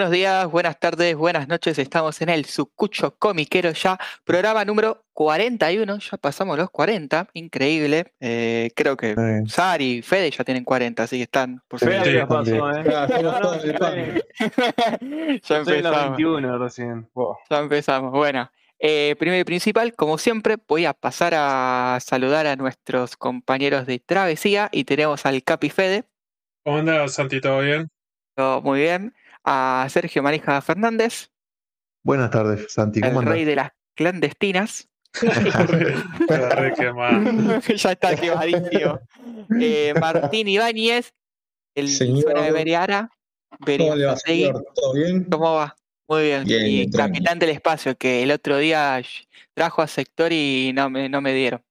Buenos días, buenas tardes, buenas noches. Estamos en el Sucucho Comiquero ya, programa número 41. Ya pasamos los 40, increíble. Eh, creo que Sí. Sari y Fede ya tienen 40, así que están por Fede supuesto. ya pasó, ¿eh? Ya empezamos. 21 recién. Wow. Ya empezamos. Bueno, eh, primero y principal, como siempre, voy a pasar a saludar a nuestros compañeros de travesía y tenemos al Capi Fede. ¿Cómo andas, Santi? ¿Todo bien? todo Muy bien. A Sergio Marija Fernández, Buenas tardes, Santi. el ¿Cómo andas? rey de las clandestinas. Ya está quemadísimo. Eh, Martín Ibáñez, el Señor. zona de Beriara. ¿Cómo le va, señor? ¿Todo bien? ¿Cómo va? Muy bien. Bien, y capitán del espacio, que el otro día trajo a Sector y no me, no me dieron.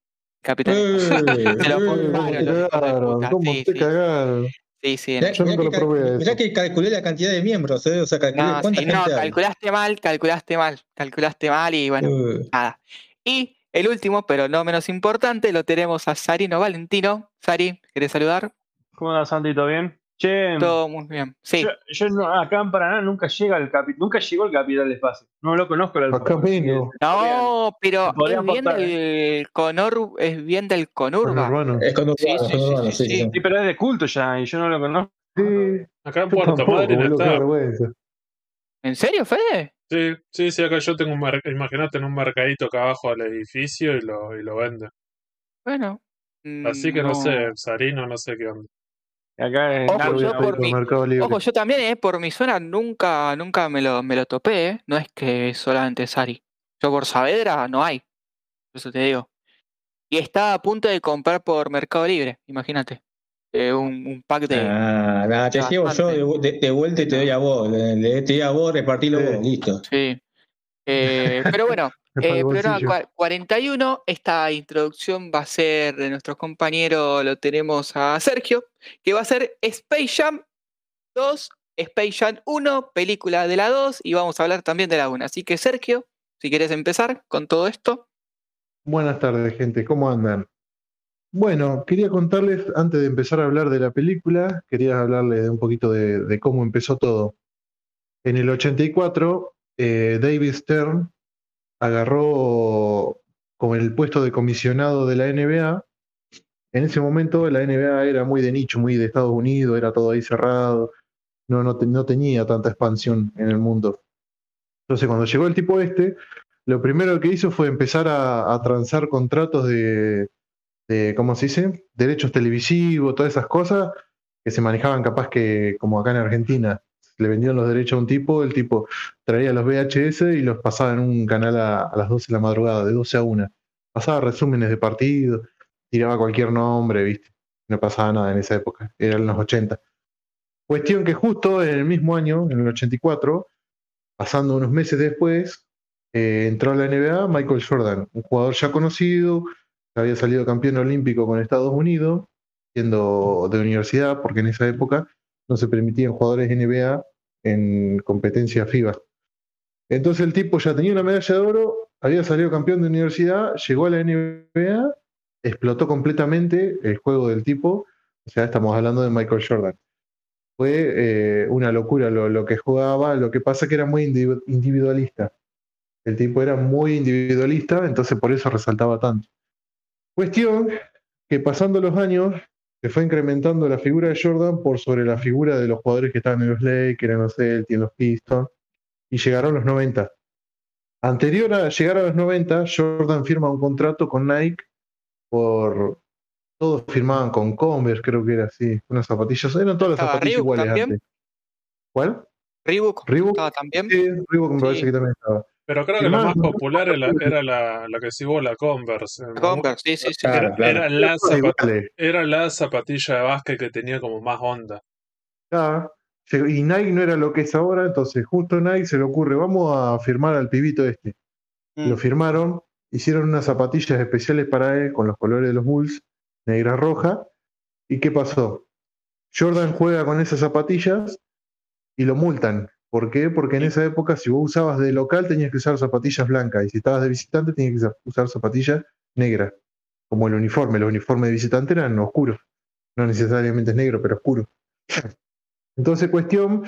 Capitán. Se lo compraron, los hijos de puta. ¿Cómo Sí, te sí. cagaron? Sí, sí. Mirá, Yo mirá nunca que, lo cal- probé mirá eso. que calculé la cantidad de miembros, ¿eh? O sea, calculé No, cuánta sí, no, hay. calculaste mal, calculaste mal, calculaste mal y bueno, Uh, nada. Y el último, pero no menos importante, lo tenemos a Sarino Valentino. Sari, ¿querés saludar? ¿Cómo andas, Santi? ¿Todo bien? Che, Todo muy bien. Sí, yo, yo no- acá en Paraná nunca llega el capi, nunca llegó el capital espacio. No lo conozco el Acá no, pero es bien del Conur, es bien del Conurba. Es con Sí, sí, sí, sí, sí, sí. sí. Sí, pero es de culto ya y yo no lo conozco. Sí, Acá en Puerto tampoco, Madryn boludo, está. ¿En serio, Fede? Sí, sí, sí, acá yo tengo un mercado. Imagínate en un mercadito acá abajo del edificio y lo, y lo vende. Bueno. mm, Así que no, sé, Sarino, no sé qué onda. Acá es Ojo, Yo por mi-. Ojo, yo también, eh, por mi zona nunca, nunca me lo, me lo topé, eh. No es que solamente Sari. Yo por Saavedra no hay. Por eso te digo. Y estaba a punto de comprar por Mercado Libre, imagínate. Eh, un, un pack de. Ah, nada, te llevo yo de, vu- de- de vuelta y te doy a vos. Le, le- te doy a vos, repartilo Sí. vos, listo. Sí. Eh, pero bueno, eh, programa bolsillo. cua- 41. Esta introducción va a ser de nuestros compañeros, lo tenemos a Sergio, que va a ser Space Jam 2, Space Jam 1, película de la 2, y vamos a hablar también de la 1. Así que Sergio, si quieres empezar con todo esto. Buenas tardes, gente. ¿Cómo andan? Bueno, quería contarles, antes de empezar a hablar de la película, quería hablarles de un poquito de, de cómo empezó todo. En el 84, eh, David Stern agarró como el puesto de comisionado de la NBA. En ese momento la NBA era muy de nicho, muy de Estados Unidos, era todo ahí cerrado, no, no, no tenía tanta expansión en el mundo. Entonces cuando llegó el tipo este, lo primero que hizo fue empezar a, a transar contratos de, de, ¿cómo se dice? Derechos televisivos, todas esas cosas que se manejaban capaz que, como acá en Argentina, le vendían los derechos a un tipo, el tipo traía los VHS y los pasaba en un canal a, a las 12 de la madrugada, de 12 a 1. Pasaba resúmenes de partidos, tiraba cualquier nombre, ¿viste? No pasaba nada en esa época, eran los 80. Cuestión que justo en el mismo año, en el 84, pasando unos meses después, eh, entró a la NBA Michael Jordan, un jugador ya conocido, que había salido campeón olímpico con Estados Unidos, siendo de universidad, porque en esa época no se permitían jugadores NBA en competencia FIBA. Entonces el tipo ya tenía una medalla de oro, había salido campeón de universidad, llegó a la NBA, explotó completamente el juego del tipo, o sea, estamos hablando de Michael Jordan. Fue eh, una locura lo, lo que jugaba, lo que pasa que era muy individu- individualista. El tipo era muy individualista, entonces por eso resaltaba tanto. Cuestión que pasando los años se fue incrementando la figura de Jordan por sobre la figura de los jugadores que estaban en los Lakers, en los Celtics, en los Pistons, y llegaron los 90. Anterior a llegar a los 90, Jordan firma un contrato con Nike por... Todos firmaban con Converse, creo que era así, unas zapatillas, eran todas las ¿Estaba zapatillas Reebok iguales también? antes. ¿Cuál? Reebok, Reebok. estaba también. Sí, Reebok me parece Sí. que también estaba. Pero creo que la más, popular era, era la, la que sigo la Converse. Converse, sí, sí, sí. Claro, Era, claro. era la era zapatilla de básquet que tenía como más onda. Ah, y Nike no era lo que es ahora, entonces justo Nike se le ocurre, vamos a firmar al pibito este. Mm. Lo firmaron, hicieron unas zapatillas especiales para él con los colores de los Bulls, negra roja. ¿Y qué pasó? Jordan juega con esas zapatillas y lo multan. ¿Por qué? Porque en esa época, si vos usabas de local, tenías que usar zapatillas blancas. Y si estabas de visitante, tenías que usa- usar zapatillas negras. Como el uniforme. Los uniformes de visitante eran oscuros. No necesariamente es negro, pero oscuro. Entonces, cuestión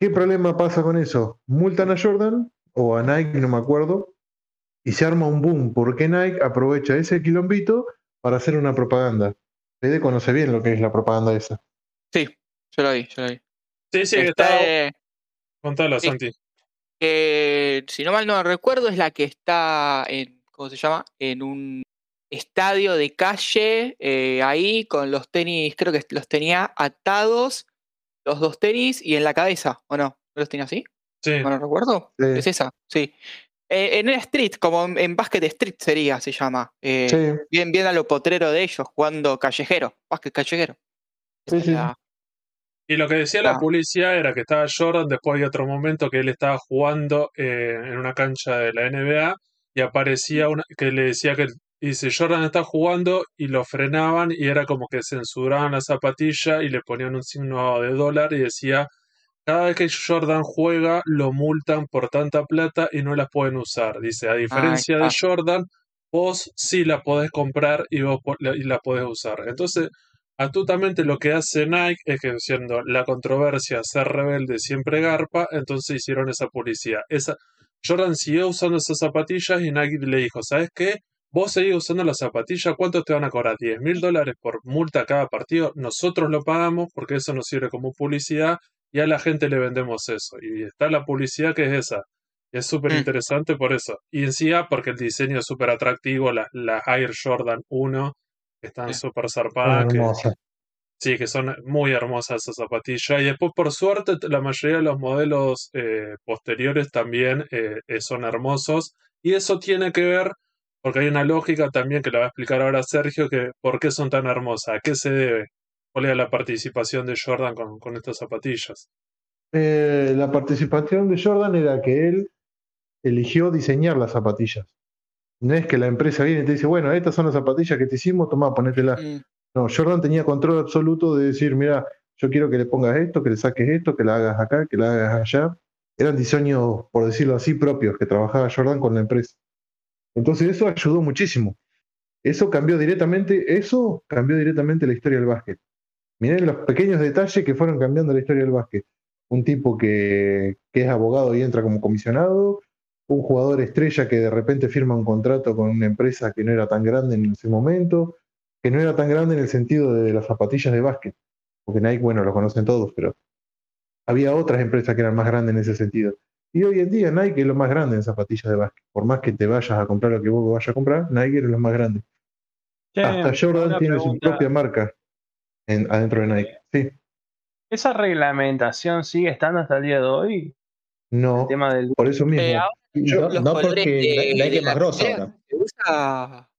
¿Qué problema pasa con eso? Multan a Jordan o a Nike, no me acuerdo, y se arma un boom porque Nike aprovecha ese quilombito para hacer una propaganda. Fede conoce bien lo que es la propaganda esa. Sí, yo la vi, yo la vi. Sí, sí, Está, está. Eh, Contala, sí. Santi. que, si no mal no recuerdo, es la que está en, ¿cómo se llama? En un estadio de calle, eh, ahí con los tenis, creo que los tenía atados, los dos tenis y en la cabeza, ¿o no? ¿No los tenía así? Sí. ¿No lo recuerdo? Sí. Es esa, sí. Eh, en el street, como en, en Basket Street sería, se llama. Eh, Sí, bien, bien a lo potrero de ellos, jugando callejero, básquet callejero. Sí, Esa sí, la- Y lo que decía la Ah. policía era que estaba Jordan, después había otro momento que él estaba jugando eh, en una cancha de la NBA y aparecía una que le decía que y dice Jordan está jugando y lo frenaban y era como que censuraban la zapatilla y le ponían un signo de dólar y decía cada vez que Jordan juega lo multan por tanta plata y no la pueden usar. Dice, a diferencia de está. Jordan, vos sí la podés comprar y vos y la podés usar. Entonces, Astutamente lo que hace Nike es que siendo la controversia ser rebelde siempre garpa, entonces hicieron esa publicidad. Esa, Jordan siguió usando esas zapatillas y Nike le dijo, ¿sabes qué? Vos seguís usando las zapatillas, ¿cuánto te van a cobrar? ¿10 mil dólares por multa cada partido? Nosotros lo pagamos porque eso nos sirve como publicidad y a la gente le vendemos eso. Y está la publicidad que es esa. Es súper Mm. interesante por eso. Y encima porque el diseño es súper atractivo, las las Air Jordan 1 que están súper zarpadas, que. Sí, que son muy hermosas esas zapatillas. Y después, por suerte, la mayoría de los modelos eh, posteriores también eh, eh, son hermosos. Y eso tiene que ver, porque hay una lógica también que la va a explicar ahora Sergio, que por qué son tan hermosas, a qué se debe, cuál es la participación de Jordan con, con estas zapatillas. Eh, la participación de Jordan era que él eligió diseñar las zapatillas. No es que la empresa viene y te dice, bueno, estas son las zapatillas que te hicimos, toma, ponételas. Mm, No, Jordan tenía control absoluto de decir, mira, yo quiero que le pongas esto, que le saques esto, que la hagas acá, que la hagas allá. Eran diseños, por decirlo así, propios que trabajaba Jordan con la empresa. Entonces eso ayudó muchísimo. Eso cambió directamente, eso cambió directamente la historia del básquet. Miren los pequeños detalles que fueron cambiando la historia del básquet. Un tipo que, que es abogado y entra como comisionado, un jugador estrella que de repente firma un contrato con una empresa que no era tan grande en ese momento, que no era tan grande en el sentido de las zapatillas de básquet, porque Nike, bueno, lo conocen todos, pero había otras empresas que eran más grandes en ese sentido. Y hoy en día Nike es lo más grande en zapatillas de básquet. Por más que te vayas a comprar lo que vos vayas a comprar, Nike es lo más grande. Che, Hasta Jordan tiene su propia marca en- adentro de Nike. Sí, ¿Esa reglamentación sigue estando hasta el día de hoy? no, El tema del por eso mismo. Eh, ahora Yo- No, los no porque de- Nike de es más la grosso pelea ahora. se usa,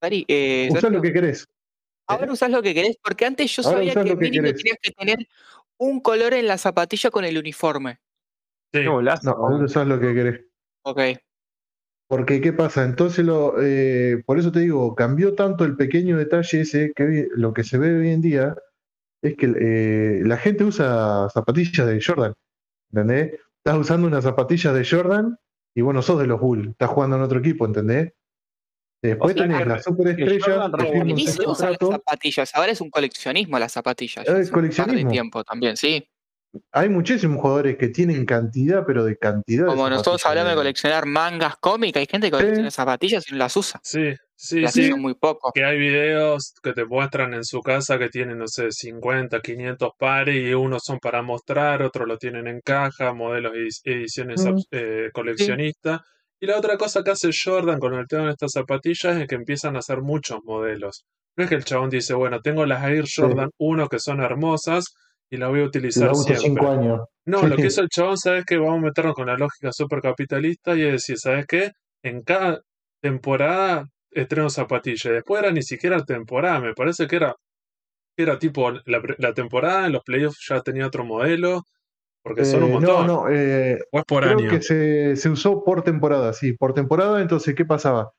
Dari, eh, lo que querés. ahora usás lo que querés, porque antes yo Ahora sabía que que tenías que tener un color en la zapatilla con el uniforme. Sí. No, ahora usás lo que querés. Ok. Porque, ¿qué pasa? Entonces, lo, eh, por eso te digo, cambió tanto el pequeño detalle ese que hoy- lo que se ve hoy en día es que eh, la gente usa zapatillas de Jordan. ¿Entendés? Estás usando una zapatilla de Jordan y bueno, sos de los Bulls. Estás jugando en otro equipo, ¿entendés? Después O sea, tenés la superestrella que usan las zapatillas, ahora es un coleccionismo las zapatillas. Es par de coleccionismo. tiempo también, sí. Hay muchísimos jugadores que tienen cantidad, pero de cantidad. de Como nosotros zapatillas hablamos de de- coleccionar mangas cómicas, hay gente que colecciona zapatillas y no las usa. sí, sí, sí. muy poco. Que hay videos que te muestran en su casa que tienen, no sé, 50, 500 pares y unos son para mostrar, otros lo tienen en caja, modelos y ediciones Mm. eh, coleccionistas. Y la otra cosa que hace Jordan con el tema de estas zapatillas es que empiezan a hacer muchos modelos. No es que el chabón dice, bueno, tengo las Air Jordan 1 que son hermosas y las voy a La utilizar uso siempre. cinco años. No, Sí. lo que hizo el chabón, ¿sabes qué? Vamos a meternos con la lógica supercapitalista y es decir, ¿sabes qué? En cada temporada estreno zapatillas. Después era ni siquiera temporada, me parece que era, era tipo la, temporada, en los playoffs ya tenía otro modelo, porque son un Eh, montón. no, no, eh, o es por Creo año. que se, se usó por temporada, sí, por temporada. Entonces, ¿qué pasaba?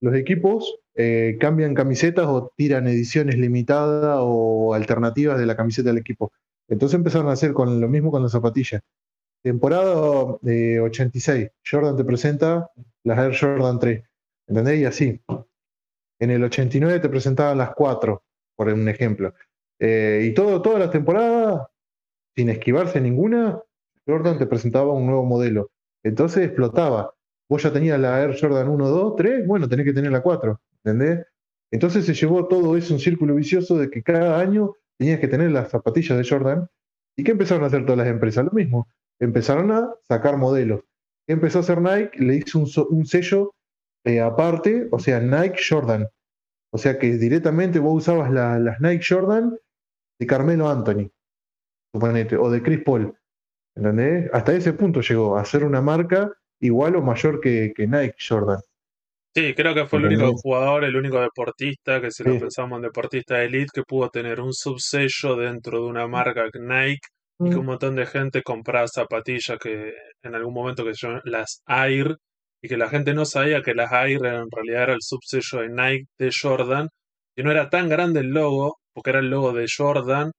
Los equipos eh, cambian camisetas o tiran ediciones limitadas o alternativas de la camiseta del equipo. Entonces empezaron a hacer con lo mismo con las zapatillas. Temporada eh, 86, Jordan te presenta las Air Jordan 3, ¿entendés? Y así. En el 89 te presentaban las 4, por un ejemplo. Eh, y todo, todas las temporadas, sin esquivarse ninguna, Jordan te presentaba un nuevo modelo. Entonces explotaba. Vos ya tenías la Air Jordan 1, 2, 3, bueno, tenés que tener la 4, ¿entendés? Entonces se llevó todo eso, un círculo vicioso de que cada año tenías que tener las zapatillas de Jordan. ¿Y qué empezaron a hacer todas las empresas? Lo mismo. Empezaron a sacar modelos. ¿Qué empezó a hacer Nike? Le hizo un sello eh, aparte, o sea, Nike Jordan. O sea que directamente vos usabas la- las Nike Jordan de Carmelo Anthony, suponete, o de Chris Paul. ¿Entendés? Hasta ese punto llegó a ser una marca igual o mayor que, que Nike Jordan. Sí, creo que fue el único jugador, el único deportista, que si lo pensamos en deportista de elite, que pudo tener un subsello dentro de una marca Nike y que un montón de gente compraba zapatillas que en algún momento que se llaman las Air y que la gente no sabía que las Air en realidad era el subsello de Nike de Jordan y no era tan grande el logo, porque era el logo de Jordan,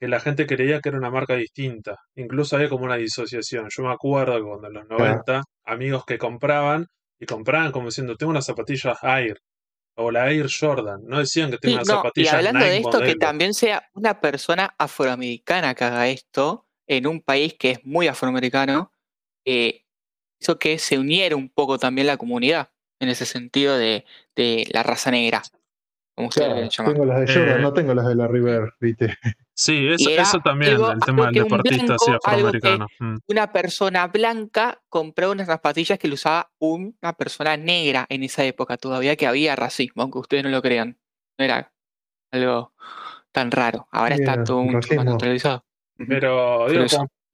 que la gente creía que era una marca distinta. Incluso había como una disociación. Yo me acuerdo que cuando en los 90, amigos que compraban y compraban como diciendo, tengo unas zapatillas Air o la Air Jordan. No decían que Sí, tengo unas no, y zapatillas hablando Nike de esto, que modelo. también sea una persona afroamericana que haga esto en un país que es muy afroamericano, eh, hizo que se uniera un poco también la comunidad en ese sentido de, de la raza negra, como ustedes Claro, le llaman. tengo las de Jordan, Eh, no tengo las de la River, ¿viste? Sí, eso, eso también, algo- el tema del deportista blanco, algo que- afroamericano. Mm. Una persona blanca compró unas zapatillas que lo usaba una persona negra en esa época todavía que había racismo, aunque ustedes no lo crean. No era algo tan raro. Ahora está todo mucho más naturalizado. Pero digo,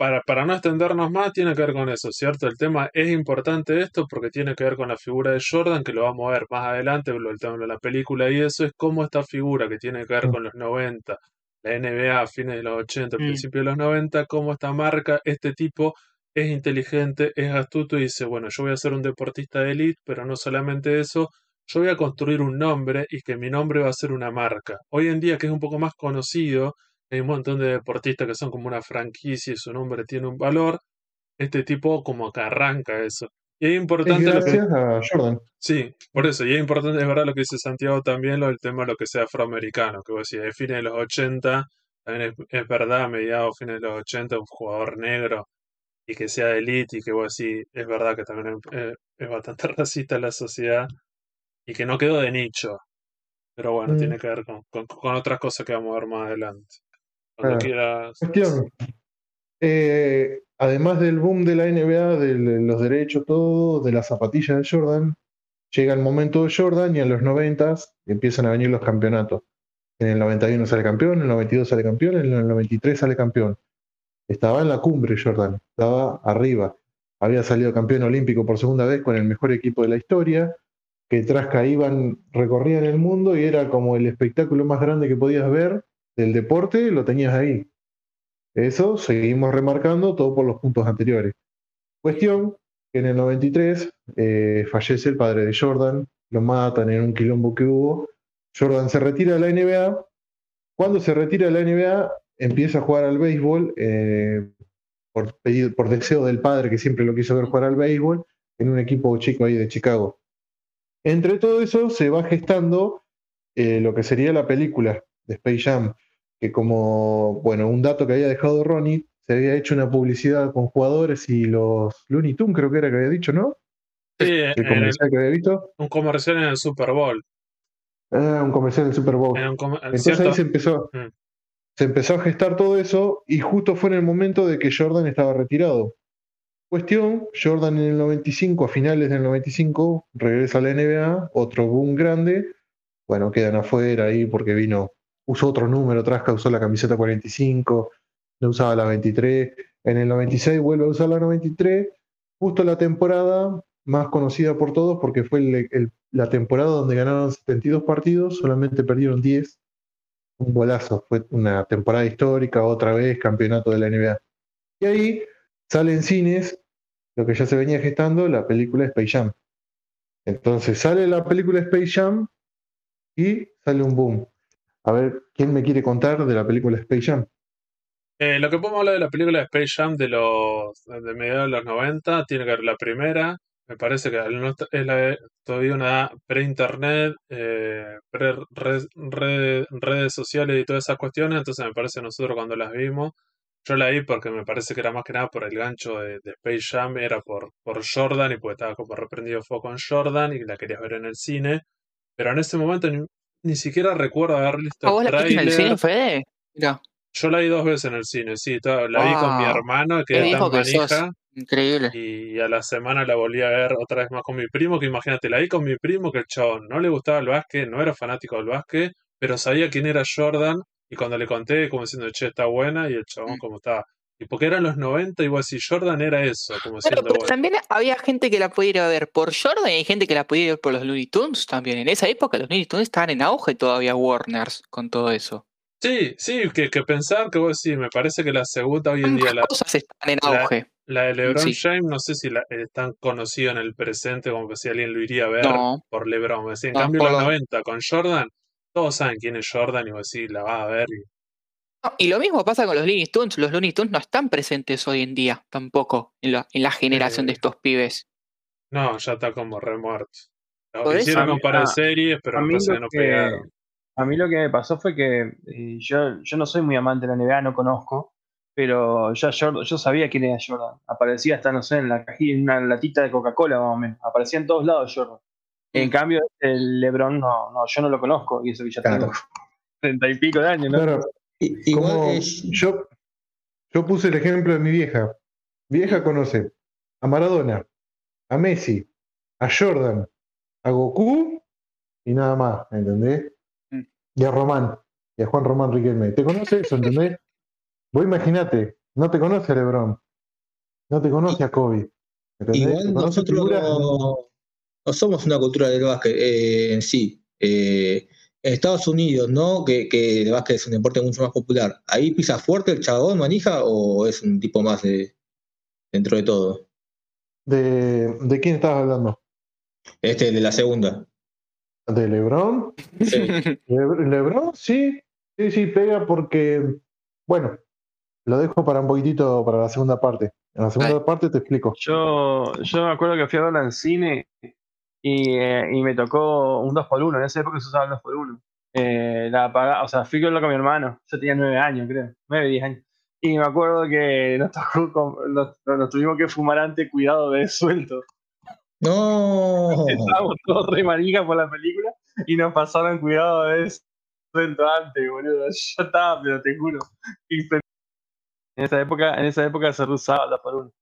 para, para no extendernos más, tiene que ver con eso, ¿cierto? El tema es importante esto porque tiene que ver con la figura de Jordan, que lo vamos a ver más adelante, el tema de la película, y eso es cómo esta figura que tiene que ver Mm. con los 90, la NBA a fines de los 80, Mm. principios de los 90, cómo esta marca, este tipo es inteligente, es astuto y dice, bueno, yo voy a ser un deportista de élite, pero no solamente eso, yo voy a construir un nombre y que mi nombre va a ser una marca. Hoy en día, que es un poco más conocido, hay un montón de deportistas que son como una franquicia y su nombre tiene un valor. Este tipo como que arranca eso. Y es Es importante lo que... gracias a Jordan. Sí, por eso. Y es importante, es verdad lo que dice Santiago también, lo del tema de lo que sea afroamericano. Que vos decís, de fines de los 80, también es, es verdad, a mediados, fines de los 80, un jugador negro y que sea de elite y que vos decís, es verdad que también es, es- es bastante racista la sociedad y que no quedó de nicho. Pero bueno, Mm. tiene que ver con, con, con otras cosas que vamos a ver más adelante. Cuando Claro. quieras. Cuestión. eh, además del boom de la NBA, de los derechos, todo, de las zapatillas de Jordan, llega el momento de Jordan y en los 90 empiezan a venir los campeonatos. En el 91 sale campeón, en el 92 sale campeón, en el 93 sale campeón. Estaba en la cumbre Jordan, estaba arriba. Había salido campeón olímpico por segunda vez con el mejor equipo de la historia, que tras que iban, recorrían el mundo y era como el espectáculo más grande que podías ver del deporte, lo tenías ahí. Eso seguimos remarcando todo por los puntos anteriores. Cuestión en el 93 eh, fallece el padre de Jordan, lo matan en un quilombo que hubo. Jordan se retira de la NBA. Cuando se retira de la NBA, empieza a jugar al béisbol eh, por, pedido- por deseo del padre que siempre lo quiso ver jugar al béisbol en un equipo chico ahí de Chicago. Entre todo eso se va gestando eh, lo que sería la película de Space Jam, que como, bueno, un dato que había dejado Ronnie, se había hecho una publicidad con jugadores y los Looney Tunes, creo que era que había dicho, ¿no? Sí, El en el- comercial que había visto. un comercial en el Super Bowl. Ah, un comercial del Super Bowl. En Entonces cierto- ahí se empezó, Mm. se empezó a gestar todo eso y justo fue en el momento de que Jordan estaba retirado. Cuestión, Jordan en el 95, a finales del 95, regresa a la NBA, otro boom grande. Bueno, quedan afuera ahí porque vino, usó otro número, Trasca usó la camiseta 45, no usaba la 23. En el 96 vuelve a usar la 93, justo la temporada más conocida por todos porque fue la temporada donde ganaron 72 partidos, solamente perdieron 10. Un golazo, fue una temporada histórica, otra vez campeonato de la NBA. Y ahí sale en cines lo que ya se venía gestando, la película Space Jam. Entonces sale la película Space Jam y sale un boom. A ver, ¿quién me quiere contar de la película Space Jam? Eh, lo que podemos hablar de la película Space Jam de los de mediados de los 90 tiene que ver la primera. Me parece que es la- todavía una pre-internet, eh, pre-redes sociales y todas esas cuestiones. Entonces me parece nosotros cuando las vimos Yo la vi porque me parece que era más que nada por el gancho de, de Space Jam, era por, por Jordan y porque estaba como reprendido foco en Jordan y la querías ver en el cine. Pero en ese momento ni, siquiera recuerdo haber visto ¿A vos la viste en el cine, Fede? Mira, Yo la vi dos veces en el cine, sí, toda- la vi con mi hermano que era tan que sos. manija Increíble. y a la semana la volví a ver otra vez más con mi primo, que imagínate, la vi con mi primo que el chabón no le gustaba el básquet, no era fanático del básquet, pero sabía quién era Jordan y cuando le conté como diciendo, che, está buena y el chabón Mm. como estaba. Y porque eran los 90 y vos decís, Jordan era eso, como siendo pero bueno. también había gente que la podía ir a ver por Jordan y hay gente que la podía ir a ver por los Looney Tunes también. En esa época los Looney Tunes estaban en auge todavía Warners con todo eso. Sí, sí, que, que pensar que vos decís, me parece que la segunda hoy en día, la, cosas están en auge. la de LeBron Sí. James, no sé si la, es tan conocido en el presente como que si alguien lo iría a ver No, por LeBron. Me decía, en no, cambio, los lo- 90 con Jordan, todos saben quién es Jordan y vos decís, la vas a ver y no, y lo mismo pasa con los Looney Tunes. Los Looney Tunes no están presentes hoy en día tampoco en la, en la generación de Eh, estos pibes. No, ya está como remuerto. Lo hicieron mí- par de a- series, pero a me mí parece lo que no que- pegaron. A mí lo que me pasó fue que eh, yo, yo no soy muy amante de la NBA, no conozco, pero ya Jordan, yo sabía quién era Jordan. Aparecía hasta, no sé, en la cajilla, en una latita de Coca-Cola más o menos. Aparecía en todos lados Jordan. En Mm. cambio, el LeBron no, no, yo no lo conozco, y eso que ya Claro. tengo treinta y pico de años, ¿no? Claro, Igual que yo, yo puse el ejemplo de mi vieja. Vieja conoce a Maradona, a Messi, a Jordan, a Goku y nada más, ¿entendés? Mm. Y a Román, y a Juan Román Riquelme. ¿Te conoce eso, entendés? Vos imaginate, no te conoce a Lebron, no te conoce a Kobe. ¿entendés? igual nosotros no, no somos una cultura del básquet eh, en sí. Eh, Estados Unidos, ¿no? Que, que el básquet es un deporte mucho más popular. ¿Ahí pisa fuerte el chabón, manija, o es un tipo más de dentro de todo? ¿De, ¿De quién estabas hablando? Este de la segunda. ¿De Lebron? Sí. Le- Lebron, sí, sí, sí, pega porque, bueno, lo dejo para un poquitito para la segunda parte. En la segunda parte te explico. Yo, yo me acuerdo que fui a verla en cine y, eh, y me tocó un 2x1. En esa época se usaba el 2x1. Eh, la paga- o sea, fui con mi hermano. Yo tenía 9 años, creo. 9, 10 años. Y me acuerdo que nos tocó, nos, nos tuvimos que fumar antes cuidado de suelto. No. Estábamos todos re manijas por la película y nos pasaron cuidado de suelto antes, boludo. Yo estaba, pero te juro. En esa época, en esa época se usaba el 2x1.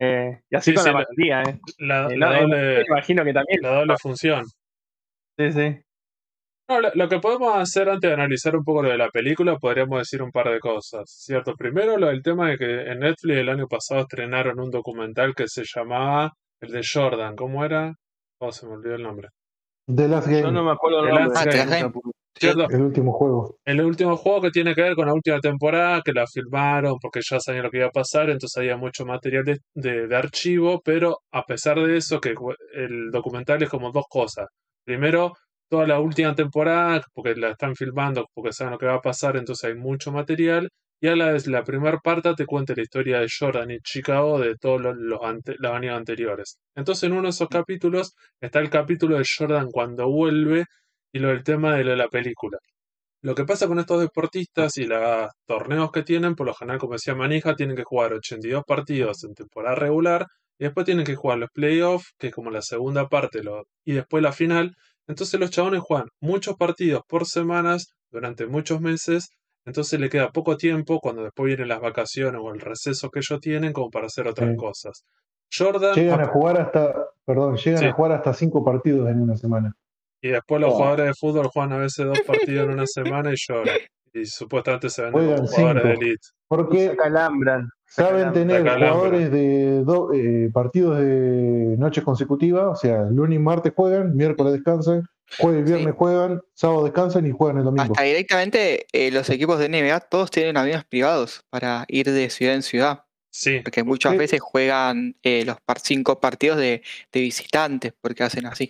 Eh, y así Sí, con sí, la mayoría, ¿eh? La, Eh, la no, doble, me imagino que también. la doble función. Sí, sí. No, lo, lo que podemos hacer antes de analizar un poco lo de la película, podríamos decir un par de cosas, ¿cierto? Primero, lo del tema de que en Netflix el año pasado estrenaron un documental que se llamaba el de Jordan, ¿cómo era? Oh, se me olvidó el nombre. The Last Game, Yo no me acuerdo el The nombre. Last de Game. El último juego. El último juego que tiene que ver con la última temporada, que la filmaron porque ya sabían lo que iba a pasar, entonces había mucho material de, de- de archivo, pero a pesar de eso, que el documental es como dos cosas. Primero, toda la última temporada, porque la están filmando, porque saben lo que va a pasar, entonces hay mucho material. Y a la vez, la primera parte te cuenta la historia de Jordan y Chicago de todos los, los, ante- los años anteriores. Entonces, en uno de esos capítulos está el capítulo de Jordan cuando vuelve y lo del tema de lo de la película. Lo que pasa con estos deportistas y los torneos que tienen, por lo general, como decía Manija, tienen que jugar 82 partidos en temporada regular y después tienen que jugar los playoffs, que es como la segunda parte, lo- y después la final. Entonces los chabones juegan muchos partidos por semanas durante muchos meses, entonces le queda poco tiempo cuando después vienen las vacaciones o el receso que ellos tienen como para hacer otras Sí. cosas. Jordan, Llegan a- jugar hasta, perdón, llegan Sí. a jugar hasta cinco partidos en una semana. Y después los Oh. jugadores de fútbol juegan a veces dos partidos en una semana y lloran. Y supuestamente se venden como jugadores de elite. Se Porque calambran. se saben calambran. tener jugadores de do- eh, partidos de noches consecutivas, o sea, lunes y martes juegan, miércoles descansan, jueves y viernes Sí. juegan, sábado descansan y juegan el domingo. Hasta directamente eh, los equipos de NBA todos tienen aviones privados para ir de ciudad en ciudad. Sí, Porque muchas veces juegan eh, los par- cinco partidos de, de visitantes, porque hacen así.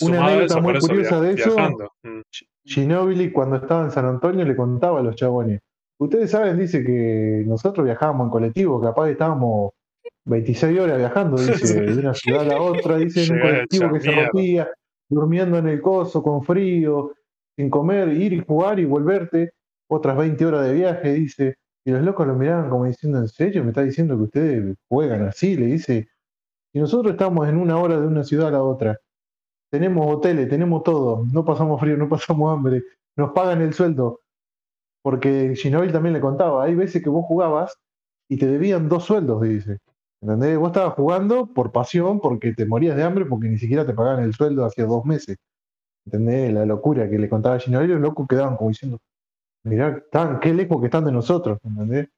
Una anécdota muy curiosa de eso-. Mm. Ginóbili cuando estaba en San Antonio le contaba a los chabones. Ustedes saben, dice que nosotros viajábamos en colectivo, capaz estábamos 26 horas viajando, dice, de una ciudad a la otra, dice, en un colectivo que se rompía, durmiendo en el coso, con frío, sin comer, ir y jugar y volverte, otras 20 horas de viaje, dice. Y los locos lo miraban como diciendo, ¿en serio? ¿Me está diciendo que ustedes juegan así? Le dice, y nosotros estamos en una hora de una ciudad a la otra. Tenemos hoteles, tenemos todo, no pasamos frío, no pasamos hambre, nos pagan el sueldo. Porque Shinobi también le contaba, hay veces que vos jugabas y te debían dos sueldos, dice. ¿Entendés? Vos estabas jugando por pasión, porque te morías de hambre, porque ni siquiera te pagaban el sueldo hacía dos meses. ¿Entendés? La locura que le contaba Shinobi, los locos quedaban como diciendo, mirá, tan, qué lejos que están de nosotros, ¿entendés?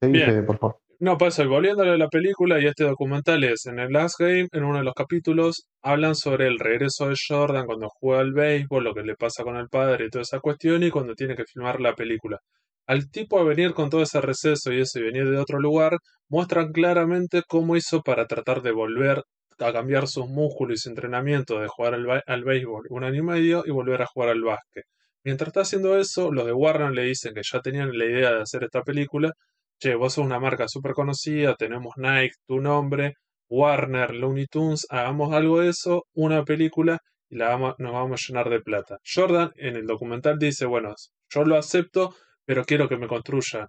Seguí, Bien. Fede, por favor. No, y volviéndole a la película y este documental es, en el Last Game, en uno de los capítulos, hablan sobre el regreso de Jordan cuando juega al béisbol, lo que le pasa con el padre y toda esa cuestión, y cuando tiene que filmar la película. Al tipo a venir con todo ese receso y eso y venir de otro lugar, muestran claramente cómo hizo para tratar de volver a cambiar sus músculos y su entrenamiento de jugar al, al béisbol un año y medio y volver a jugar al básquet. Mientras está haciendo eso, los de Warner le dicen que ya tenían la idea de hacer esta película che, vos sos una marca súper conocida, tenemos Nike, tu nombre, Warner, Looney Tunes, hagamos algo de eso, una película y la vamos, nos vamos a llenar de plata. Jordan en el documental dice, bueno, yo lo acepto, pero quiero que me construya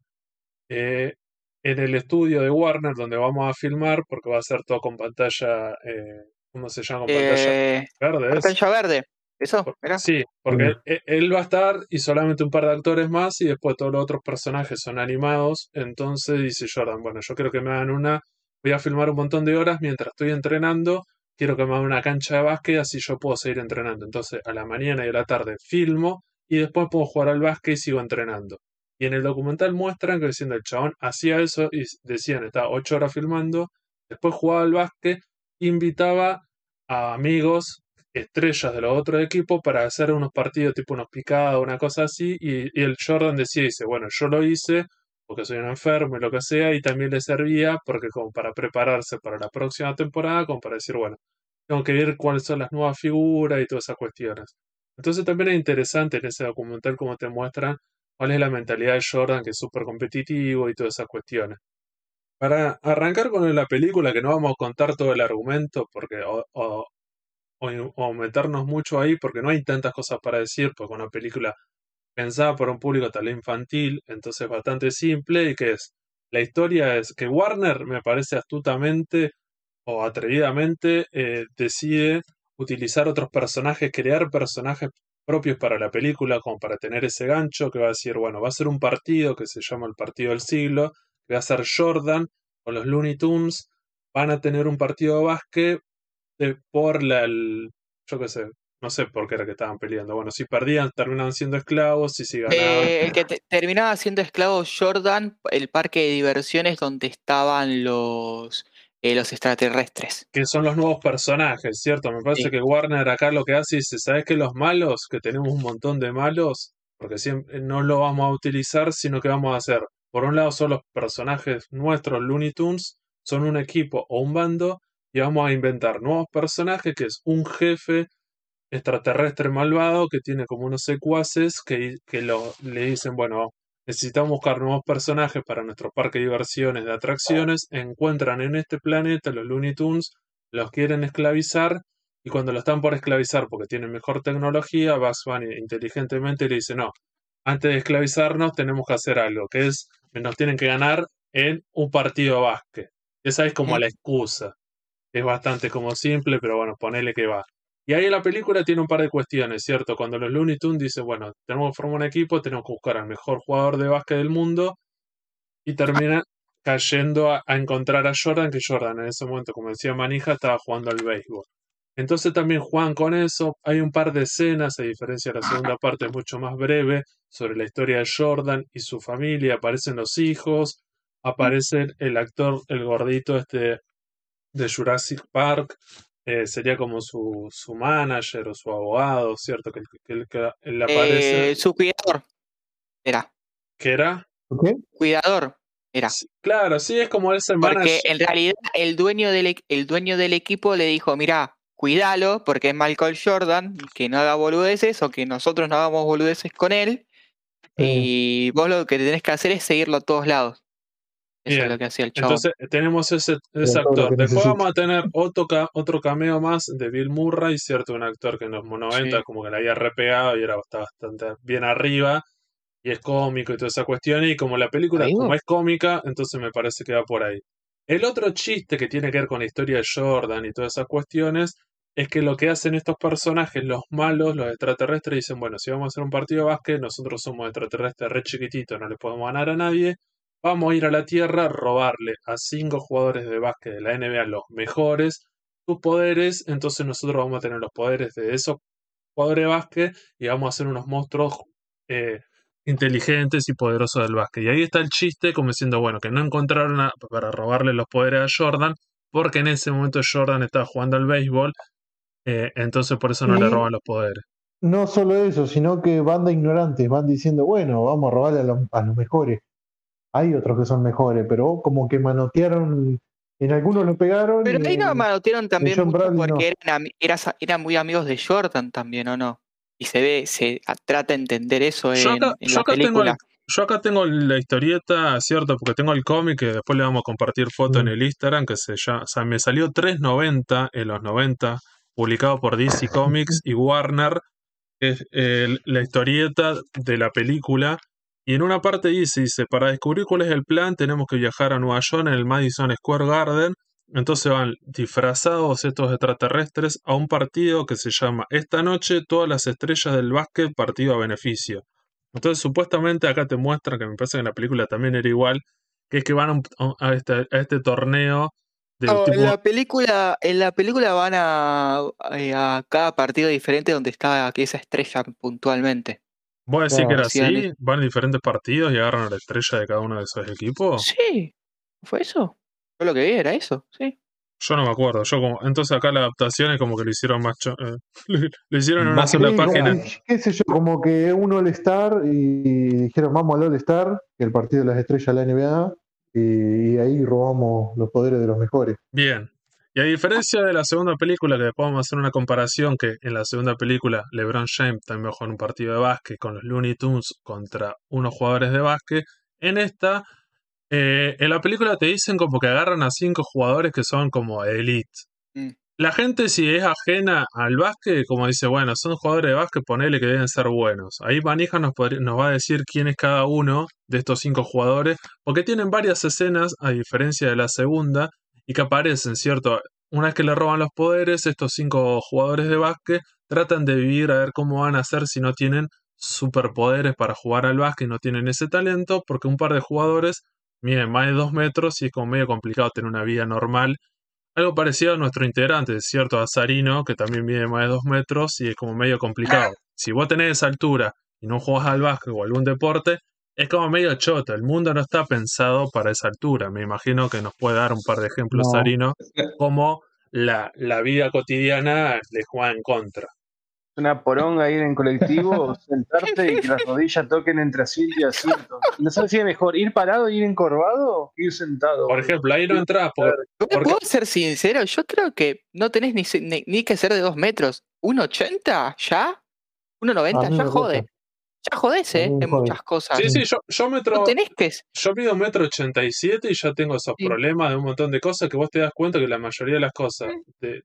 eh, en el estudio de Warner donde vamos a filmar, porque va a ser todo con pantalla, eh, ¿cómo se llama? Con pantalla Eh, verde. pantalla verde. ¿Eso? Mirá. Sí, porque Mm. él, él- él va a estar y solamente un par de actores más y después todos los otros personajes son animados. Entonces dice Jordan, bueno, yo quiero que me hagan una, voy a filmar un montón de horas mientras estoy entrenando, quiero que me hagan una cancha de básquet así yo puedo seguir entrenando. Entonces a la mañana y a la tarde filmo y después puedo jugar al básquet y sigo entrenando. Y en el documental muestran que diciendo el chabón hacía eso y decían, estaba ocho horas filmando, después jugaba al básquet, invitaba a amigos estrellas de los otros equipos para hacer unos partidos tipo unos picados, una cosa así, y, y el Jordan decía, dice, bueno, yo lo hice porque soy un enfermo y lo que sea, y también le servía porque como para prepararse para la próxima temporada, como para decir, bueno, tengo que ver cuáles son las nuevas figuras y todas esas cuestiones. Entonces también es interesante en ese documental cómo te muestran cuál es la mentalidad de Jordan, que es súper competitivo y todas esas cuestiones. Para arrancar con la película, que no vamos a contar todo el argumento, porque o, o, meternos mucho ahí porque no hay tantas cosas para decir, porque una película pensada por un público tal vez infantil, entonces bastante simple y que es, la historia es que Warner me parece astutamente o atrevidamente eh, decide utilizar otros personajes, crear personajes propios para la película como para tener ese gancho que va a decir, bueno, va a ser un partido que se llama el partido del siglo, que va a ser Jordan o los Looney Tunes, van a tener un partido de básquet de- por la, el- yo qué sé, no sé por qué era que estaban peleando. Bueno, si perdían, terminaban siendo esclavos, y si ganaban. Eh, el que te- terminaba siendo esclavo Jordan, el parque de diversiones donde estaban los, eh, los extraterrestres. que son los nuevos personajes, ¿cierto? Me parece Sí. que Warner acá lo que hace dice, ¿sabes que los malos, que tenemos un montón de malos, porque siempre no lo vamos a utilizar, sino que vamos a hacer, por un lado son los personajes nuestros, Looney Tunes, son un equipo o un bando, y vamos a inventar nuevos personajes, que es un jefe extraterrestre malvado que tiene como unos secuaces que, que lo, le dicen, bueno, necesitamos buscar nuevos personajes para nuestro parque de diversiones, de atracciones, encuentran en este planeta los Looney Tunes, los quieren esclavizar y cuando lo están por esclavizar porque tienen mejor tecnología, Bugs Bunny inteligentemente le dice, no, antes de esclavizarnos tenemos que hacer algo, que es, nos tienen que ganar en un partido de básquet. Esa es como la excusa. Es bastante como simple, pero bueno, ponele que va. Y ahí la película tiene un par de cuestiones, ¿cierto? Cuando los Looney Tunes dicen, bueno, tenemos que formar un equipo, tenemos que buscar al mejor jugador de básquet del mundo, y termina cayendo a, a encontrar a Jordan, que Jordan en ese momento, como decía Manija, estaba jugando al béisbol. Entonces también juegan con eso, hay un par de escenas, a diferencia de la segunda parte, mucho más breve, sobre la historia de Jordan y su familia, aparecen los hijos, aparece el actor, el gordito este de Jurassic Park, eh, sería como su, su manager o su abogado, ¿cierto? Que, que, que él aparece. Eh, su cuidador era. ¿Qué era? Cuidador era. Sí, claro, sí, es como ese Porque manager. en realidad el dueño del, e- el dueño del equipo le dijo, mira, cuídalo, porque es Michael Jordan, que no haga boludeces o que nosotros no hagamos boludeces con él. Y vos lo que tenés que hacer es seguirlo a todos lados. Eso Bien. es lo que hacía el chabón. Entonces tenemos ese, ese actor. Después vamos a tener otro, ca- otro cameo más de Bill Murray, ¿cierto? Un actor que en los 90 Sí. como que le había repegado y era está bastante bien arriba. y es cómico y toda esa cuestión. Y como la película, Amigo. como es cómica, entonces me parece que va por ahí. El otro chiste que tiene que ver con la historia de Jordan y todas esas cuestiones es que lo que hacen estos personajes, los malos, los extraterrestres, dicen, bueno, si vamos a hacer un partido de básquet, nosotros somos extraterrestres re chiquititos, no le podemos ganar a nadie, vamos a ir a la Tierra a robarle a cinco jugadores de básquet de la NBA, los mejores, sus poderes, entonces nosotros vamos a tener los poderes de esos jugadores de básquet y vamos a ser unos monstruos eh, inteligentes y poderosos del básquet. Y ahí está el chiste como diciendo, bueno, que no encontraron a- para robarle los poderes a Jordan, porque en ese momento Jordan estaba jugando al béisbol, eh, entonces por eso no le roban los poderes. No solo eso, sino que van de ignorantes, van diciendo, bueno, vamos a robarle a los, a los mejores. Hay otros que son mejores, pero como que manotearon, en algunos lo pegaron. Pero ahí no manotearon también mucho Bradley no. porque eran, eras- eran muy amigos de Jordan también, ¿o no? Y se ve, se trata de entender eso en, Yo acá, en yo la acá tengo el- película. yo acá tengo la historieta, cierto, porque tengo el cómic que después le vamos a compartir foto en Mm. el Instagram, que se llama, o sea, me salió 3.90 en los 90, publicado por DC Comics y Warner, es eh, la historieta de la película. Y en una parte dice, dice, para descubrir cuál es el plan tenemos que viajar a Nueva York en el Madison Square Garden. Entonces van disfrazados estos extraterrestres a un partido que se llama Esta noche todas las estrellas del básquet partido a beneficio. Entonces supuestamente acá te muestra, que me parece que en la película también era igual, que es que van a, este, a este torneo tipo... en la película, en la película van a, eh, a cada partido diferente donde está aquella estrella puntualmente. ¿Vos decís que era así? ¿Van a diferentes partidos y agarran a la estrella de cada uno de esos equipos? Sí, ¿fue eso? Yo lo que vi era eso, sí. Yo no me acuerdo. Yo como, entonces acá la adaptación es como que lo hicieron más... cho- eh, lo hicieron en una Más sola página. como- qué sé yo, como que un All-Star y dijeron vamos al All-Star, que el partido de las estrellas de la NBA, y, y ahí robamos los poderes de los mejores. Bien. Y a diferencia de la segunda película, que después vamos a hacer una comparación, que en la segunda película LeBron James también jugó en un partido de básquet con los Looney Tunes contra unos jugadores de básquet, en esta, eh, en la película te dicen como que agarran a cinco jugadores que son como elite. Mm. La gente si es ajena al básquet, como dice, bueno, son jugadores de básquet, ponele que deben ser buenos. Ahí Manija nos va a decir quién es cada uno de estos cinco jugadores, porque tienen varias escenas, a diferencia de la segunda, y que aparecen, ¿cierto? Una vez que le roban los poderes, estos cinco jugadores de básquet tratan de vivir a ver cómo van a hacer si no tienen superpoderes para jugar al básquet y no tienen ese talento, porque un par de jugadores miden más de dos metros y es como medio complicado tener una vida normal. Algo parecido a nuestro integrante, ¿cierto? A Sarino, que también mide más de dos metros y es como medio complicado. Si vos tenés esa altura y no jugás al básquet o algún deporte, es como medio choto. El mundo no está pensado para esa altura. Me imagino que nos puede dar un par de ejemplos, No. Sarino, como la, la vida cotidiana le juega en contra. Una poronga ir en colectivo, sentarte y que las rodillas toquen entre asiento y asiento. ¿No sabes si es mejor ir parado e ir encorvado que ir sentado? Por ejemplo, ahí no entras Porque- ¿Puedo ser sincero? Yo creo que no tenés ni, ni, ni que ser de dos metros. ¿1,80 ya? ¿1,90 A mí ya jode? Ya jodés, ¿eh? En muchas cosas. Sí, sí, yo, yo metro, No tenés que... yo mido metro ochenta y siete y ya tengo esos Sí. problemas de un montón de cosas que vos te das cuenta que la mayoría de las cosas de,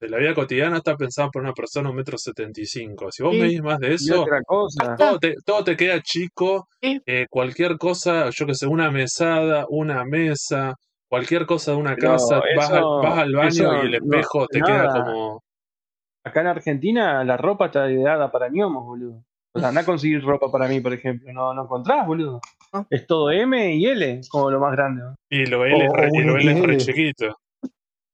de la vida cotidiana está pensada por una persona un metro setenta y cinco. Si vos Sí. medís más de eso, otra cosa. todo te, todo te queda chico, Sí. eh, cualquier cosa, yo que sé, una mesada, una mesa, cualquier cosa de una Pero casa, vas, al, eso- vas al baño eso y el no- espejo te queda como... Acá en Argentina la ropa está ideada para ñomos, boludo. O sea, anda a conseguir ropa para mí, por ejemplo. No, no encontrás, boludo. No. Es todo M y L, como lo más grande. ¿no? Y lo L, es re- y lo L es re chiquito.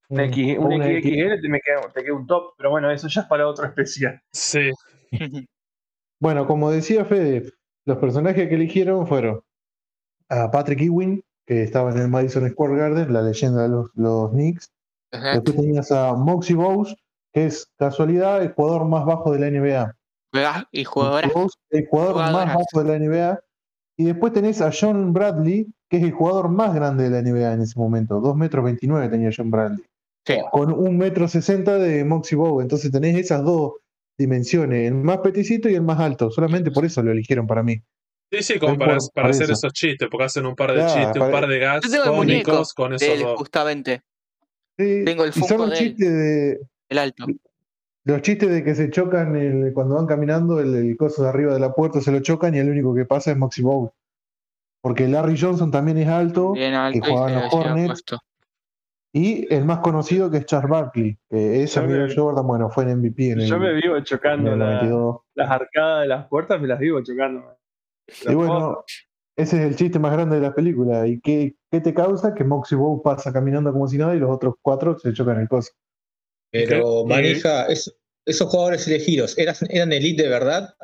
Un, X, un X. XXL te, me queda, te queda un top, pero bueno, eso ya es para otro especial. Sí. Bueno, como decía Fede, los personajes que eligieron fueron a Patrick Ewing, que estaba en el Madison Square Garden, la leyenda de los, los Knicks. Ajá. Después tenías a Moxie Bowes, que es casualidad el jugador más bajo de la NBA. Y jugadora. Moxie Bowes, el jugador más Jugadoras. bajo de la NBA. Y después tenés a John Bradley, que es el jugador más grande de la NBA en ese momento. 2 metros 29 tenía John Bradley. Sí. Con 1 metro 60 de Moxie Bow. Entonces tenés esas dos dimensiones, el más peticito y el más alto. Solamente por eso lo eligieron para mí. Sí, sí, como para, hacer eso. esos chistes, porque hacen un par de Ya, chistes, un par de gags cómicos con esos él, dos. justamente. Sí, Tengo el y son Funko un de él. chiste de, El alto. Los chistes de que se chocan el- cuando van caminando, el, el coso de arriba de la puerta se lo chocan y el único que pasa es Moxie Bowl. Porque Larry Johnson también es alto Bien alto que y jugaban se los Hornets. y el más conocido que es Charles Barkley. Que Yo amigo me- Jordan, bueno, fue en MVP en el, Yo me vivo en chocando la- 92. las arcadas de las puertas, me las vivo chocando. Y bueno, ese es el chiste más grande de la película. ¿Y qué, qué te causa? Que Moxie Bow pasa caminando como si nada y los otros cuatro se chocan el coso. Pero es- esos jugadores elegidos, ¿eran, ¿eran elite de verdad?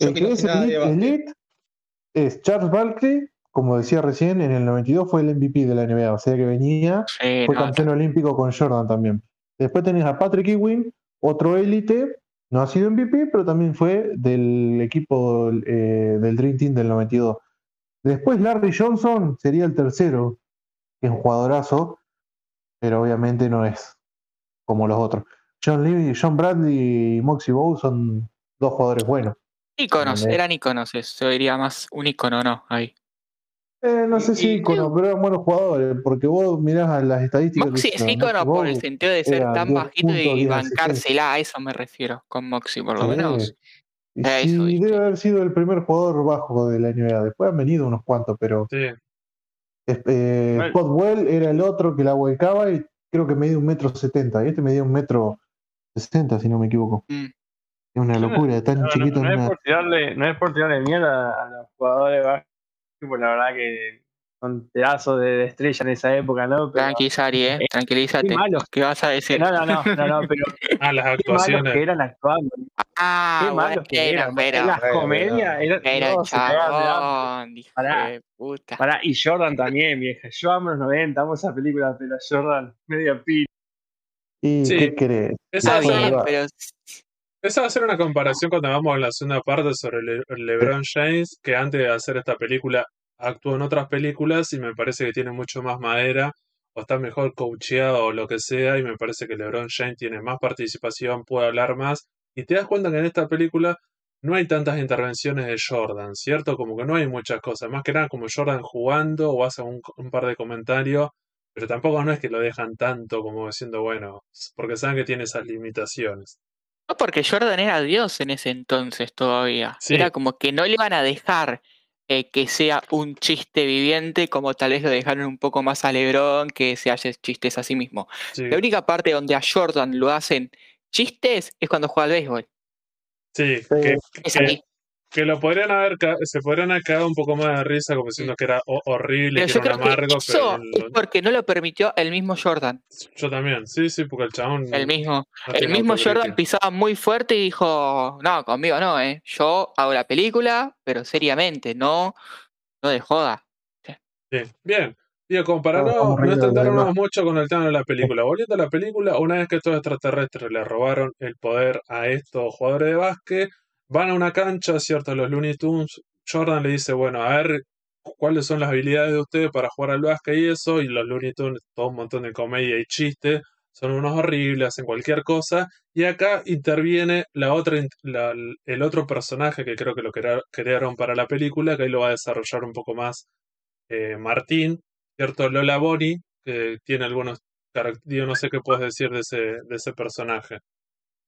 Yo El que es de elite, elite es Charles Barkley, como decía recién, en el 92 fue el MVP de la NBA, o sea que venía, Sí, fue no, campeón olímpico con Jordan también. Después tenés a Patrick Ewing, otro élite, no ha sido MVP, pero también fue del equipo eh, del Dream Team del 92. Después Larry Johnson sería el tercero, que es un jugadorazo, pero obviamente no es como los otros. John, Lee, John Bradley y Moxie Bow son dos jugadores buenos. íconos, ¿entendés? eran íconos, eso diría más un ícono, ¿no? Ahí. Eh, no sé si ícono, pero eran buenos jugadores, porque vos mirás a las estadísticas. Moxie es ícono Moxie por el sentido de ser tan 10 bajito y 10 bancársela, a eso me refiero con Moxie, por lo Sí. menos. Y debe haber sido el primer jugador bajo de la NBA. Después han venido unos cuantos, pero Sí. eh, era el otro que la volcaba y creo que medía un metro setenta. Y este medía un metro sesenta, si no me equivoco. Mm. Es una locura, tan No, no, chiquito. no en es una- por tirarle, no es por tirarle mierda a los jugadores de la verdad que son pedazos de, estrella en esa época, ¿no? Pero, Tranquilizari, eh, Eh, tranquilízate. qué malos. ¿Qué vas a decir? no, no, no, no, no, pero Ah, las qué malos que actuaciones. eran actuando. Ah, Qué bueno, malos que eran. pero, las comedias eran pero no, chabón, hijo Pará. puta. Pará, y Jordan también, vieja. Yo amo los 90, amo esa película, pero Jordan, media pila. ¿Y Sí. qué? Está Esa va, a ser, bien, pero esa va a ser una comparación cuando vamos a la segunda parte sobre Le- LeBron James, que antes de hacer esta película actuó en otras películas y me parece que tiene mucho más madera o está mejor coacheado o lo que sea y me parece que LeBron James tiene más participación, puede hablar más y te das cuenta que en esta película no hay tantas intervenciones de Jordan, ¿cierto? Como que no hay muchas cosas, más que nada como Jordan jugando o hace un, un par de comentarios, pero tampoco no es que lo dejan tanto como diciendo, bueno, porque saben que tiene esas limitaciones. no porque Jordan era Dios en ese entonces todavía. Sí. Era como que no le iban a dejar eh, que sea un chiste viviente como tal vez lo dejaron un poco más a LeBron que se hace chistes a sí mismo. Sí. La única parte donde a Jordan lo hacen chistes es cuando juega al béisbol. Sí, Sí. que, Es que- ahí. Que lo podrían haber, se podrían haber quedado un poco más de risa como diciendo que era ho- horrible, Pero que yo era un creo que amargo, eso pero es lo- porque no lo permitió el mismo Jordan. yo también, sí, sí, porque el chabón El mismo, no el mismo. Jordan pisaba muy fuerte y dijo, no, conmigo no, eh. Yo hago la película, pero seriamente, no, no de joda. Sí, bien. Digo, como para Estamos- no, demás. mucho con el tema de la película. Volviendo a la película, una vez que estos extraterrestres le robaron el poder a estos jugadores de básquet, van a una cancha, ¿cierto? Los Looney Tunes. Jordan le dice, bueno, a ver cuáles son las habilidades de ustedes para jugar al básquet y eso. Y los Looney Tunes, todo un montón de comedia y chiste. Son unos horribles, hacen cualquier cosa. Y acá interviene la otra, el otro personaje que creo que lo crea- crearon para la película, que ahí lo va a desarrollar un poco más eh, Martín, ¿cierto? Lola Boni, que tiene algunos características, no sé qué puedes decir de ese, de ese personaje.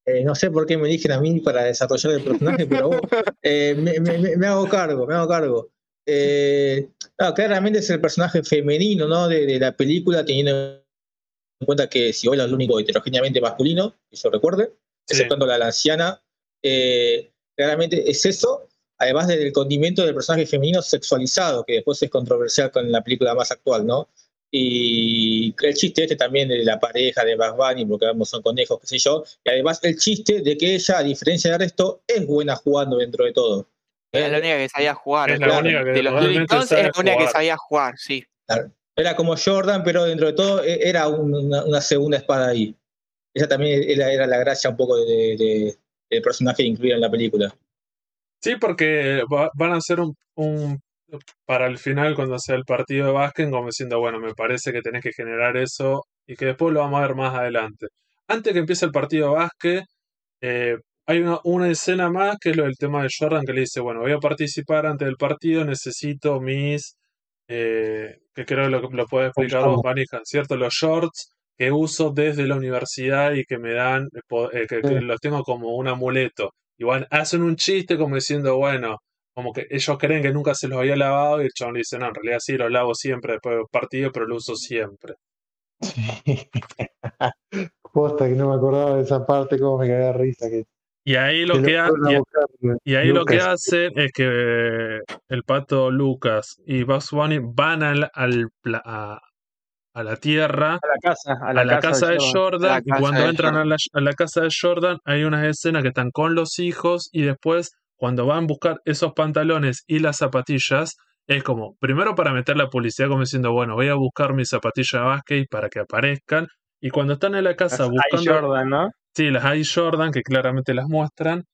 Eh, no sé por qué me eligen a mí para desarrollar el personaje, pero vos, eh, me, me- me- me hago cargo, me hago cargo. Eh, no, claramente es el personaje femenino ¿no? de, de la película, teniendo en cuenta que si es el único heterogéneamente masculino, que yo recuerde, Sí. exceptuando la, la anciana, claramente es eso, además del condimento del personaje femenino sexualizado, que después es controversial con la película más actual, ¿no? Y el chiste este también de la pareja de Bugs Bunny, porque vemos son conejos, qué sé yo, y además el chiste de que ella, a diferencia del resto, es buena jugando dentro de todo. Era la única que sabía jugar. Es la claro. única que de los era la única que sabía jugar, sí. Era como Jordan, pero dentro de todo e- era un- una, una segunda espada ahí. Esa también era, era la gracia un poco de, de- del personaje incluido en la película. Sí, porque va- van a hacer un, un- para el final, cuando sea el partido de básquet, como diciendo, bueno, me parece que tenés que generar eso y que después lo vamos a ver más adelante. Antes que empiece el partido de básquet, eh, hay una, una escena más que es lo del tema de Jordan que le dice, bueno, voy a participar antes del partido, necesito mis, eh, que creo que lo, lo puede explicar vos. Manija, ¿cierto? Los shorts que uso desde la universidad y que me dan, eh, eh, que, que Sí. los tengo como un amuleto. Igual hacen un chiste como diciendo, bueno, como que ellos creen que nunca se los había lavado y el chabón le dice, no, en realidad sí los lavo siempre después del partido, pero lo uso siempre. Sí. Posta que no me acordaba de esa parte, como me de risa. Que, Y ahí lo que que, ha- y- ahí lo que hacen es que el pato Lucas y Bugs Bunny van al, al a, a la Tierra, A la casa, a a la, casa, de Jordan. Y cuando entran a la, a la casa de Jordan hay unas escenas que están con los hijos y después cuando van a buscar esos pantalones y las zapatillas, es como, primero para meter la publicidad como diciendo, bueno, voy a buscar mis zapatillas de básquet para que aparezcan, y cuando están en la casa Las buscando... Jordan, ¿no? Sí, las hay Jordan, que claramente las muestran.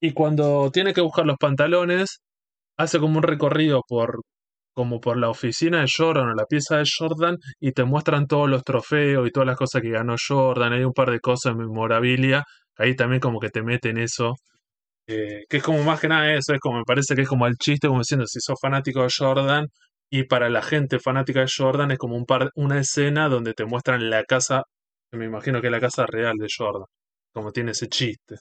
Y cuando tiene que buscar los pantalones, hace como un recorrido por, como por la oficina de Jordan o la pieza de Jordan y te muestran todos los trofeos y todas las cosas que ganó Jordan. Hay un par de cosas en memorabilia. Ahí también como que te meten eso. Eh, que es como más que nada eso, es como me parece que es como el chiste, como diciendo, si sos fanático de Jordan, y para la gente fanática de Jordan es como un par, una escena donde te muestran la casa, que me imagino que es la casa real de Jordan, como tiene ese chiste.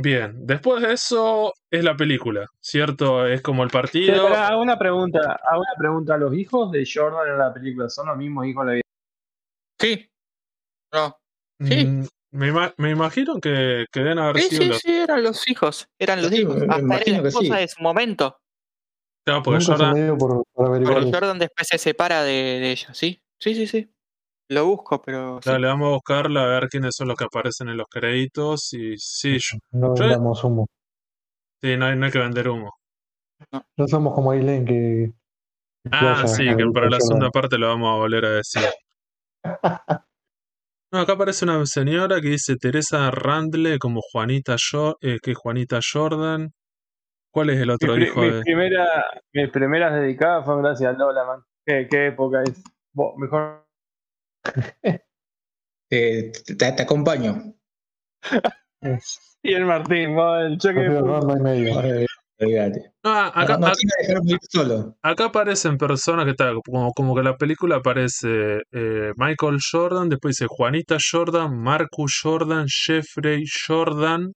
Bien, después de eso es la película, ¿cierto? Es como el partido. hago una pregunta, hago una pregunta. ¿Los hijos de Jordan en la película son los mismos hijos de la vida? Sí. No. Sí. Me, ima- me imagino que, que deben haber Sí, sido sí, los. sí, eran los hijos. Eran los Sí, hijos. Hasta era la esposa sí. de su momento. Claro, porque Jordan, por, por. Jordan después se separa de, de ella, ¿sí? Sí, sí, sí. Lo busco, pero. sí. Dale, vamos a buscarla a ver quiénes son los que aparecen en los créditos. Y sí, yo- No yo- vendamos humo. sí, no, hay, no hay que vender humo. No somos como Aileen que. que Ah, sí, que para la segunda parte lo vamos a volver a decir. No, acá aparece una señora que dice Teresa Randle como Juanita, Jo- eh, que Juanita Jordan. ¿Cuál es el otro hijo mi de...? primera, mis primeras dedicadas fueron gracias a Lola, man. ¿Qué, qué época es? Bo, mejor. Eh, te, te acompaño. Y el Martín, bo, el choque de medio. Olvídate. Acá, no, acá- solo. acá aparecen personas que está como, como que la película aparece eh, Michael Jordan, después dice Juanita Jordan, Marcus Jordan, Jeffrey Jordan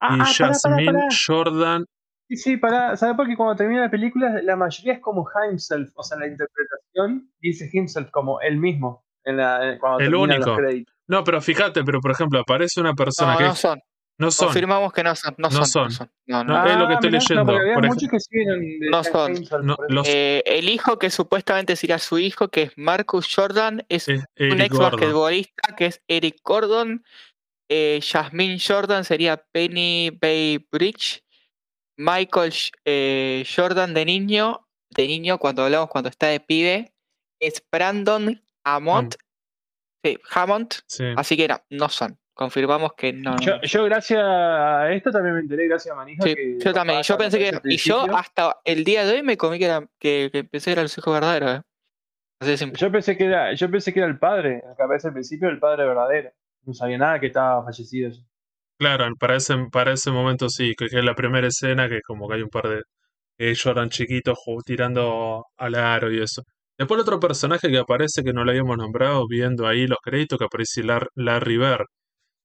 Ah, y ah, pará, pará, Jasmine pará. Jordan. Sí, sí, pará. ¿Sabes por qué cuando termina la película la mayoría es como himself? O sea, la interpretación dice himself como él mismo en la, cuando El único. los. No, pero fíjate, pero por ejemplo, aparece una persona No, que no son. No son. Confirmamos que no son. No, No son. son. No, son. no, es lo que estoy mirá, leyendo, No, porque había por ej- muchos que siguen de- No de son. No, los, Eh, el hijo que supuestamente sería su hijo, que es Marcus Jordan, es es un ex basquetbolista que es Eric Gordon. Eh, Jasmine Jordan sería Penny Bay Bridge. Michael eh, Jordan de niño, de niño cuando hablamos cuando está de pibe, es Brandon Hammond. Sí, Hammond. Sí. Así que no, no son. Confirmamos que no. Yo, yo gracias a esto también me enteré, gracias a Manija. Sí, que yo también. Yo pensé que. al Y yo hasta el día de hoy me comí que, era, que, que pensé que eran los hijos verdaderos. ¿eh? Así de simple. Yo pensé que era, yo pensé que era el padre, el que aparece al principio, el padre verdadero. No sabía nada que estaba fallecido. Claro, para ese, para ese momento sí, que, es la primera escena que como que hay un par de que lloran chiquitos tirando al aro y eso. Después el otro personaje que aparece que no lo habíamos nombrado, viendo ahí los créditos, que aparece Lar- Larry Bird.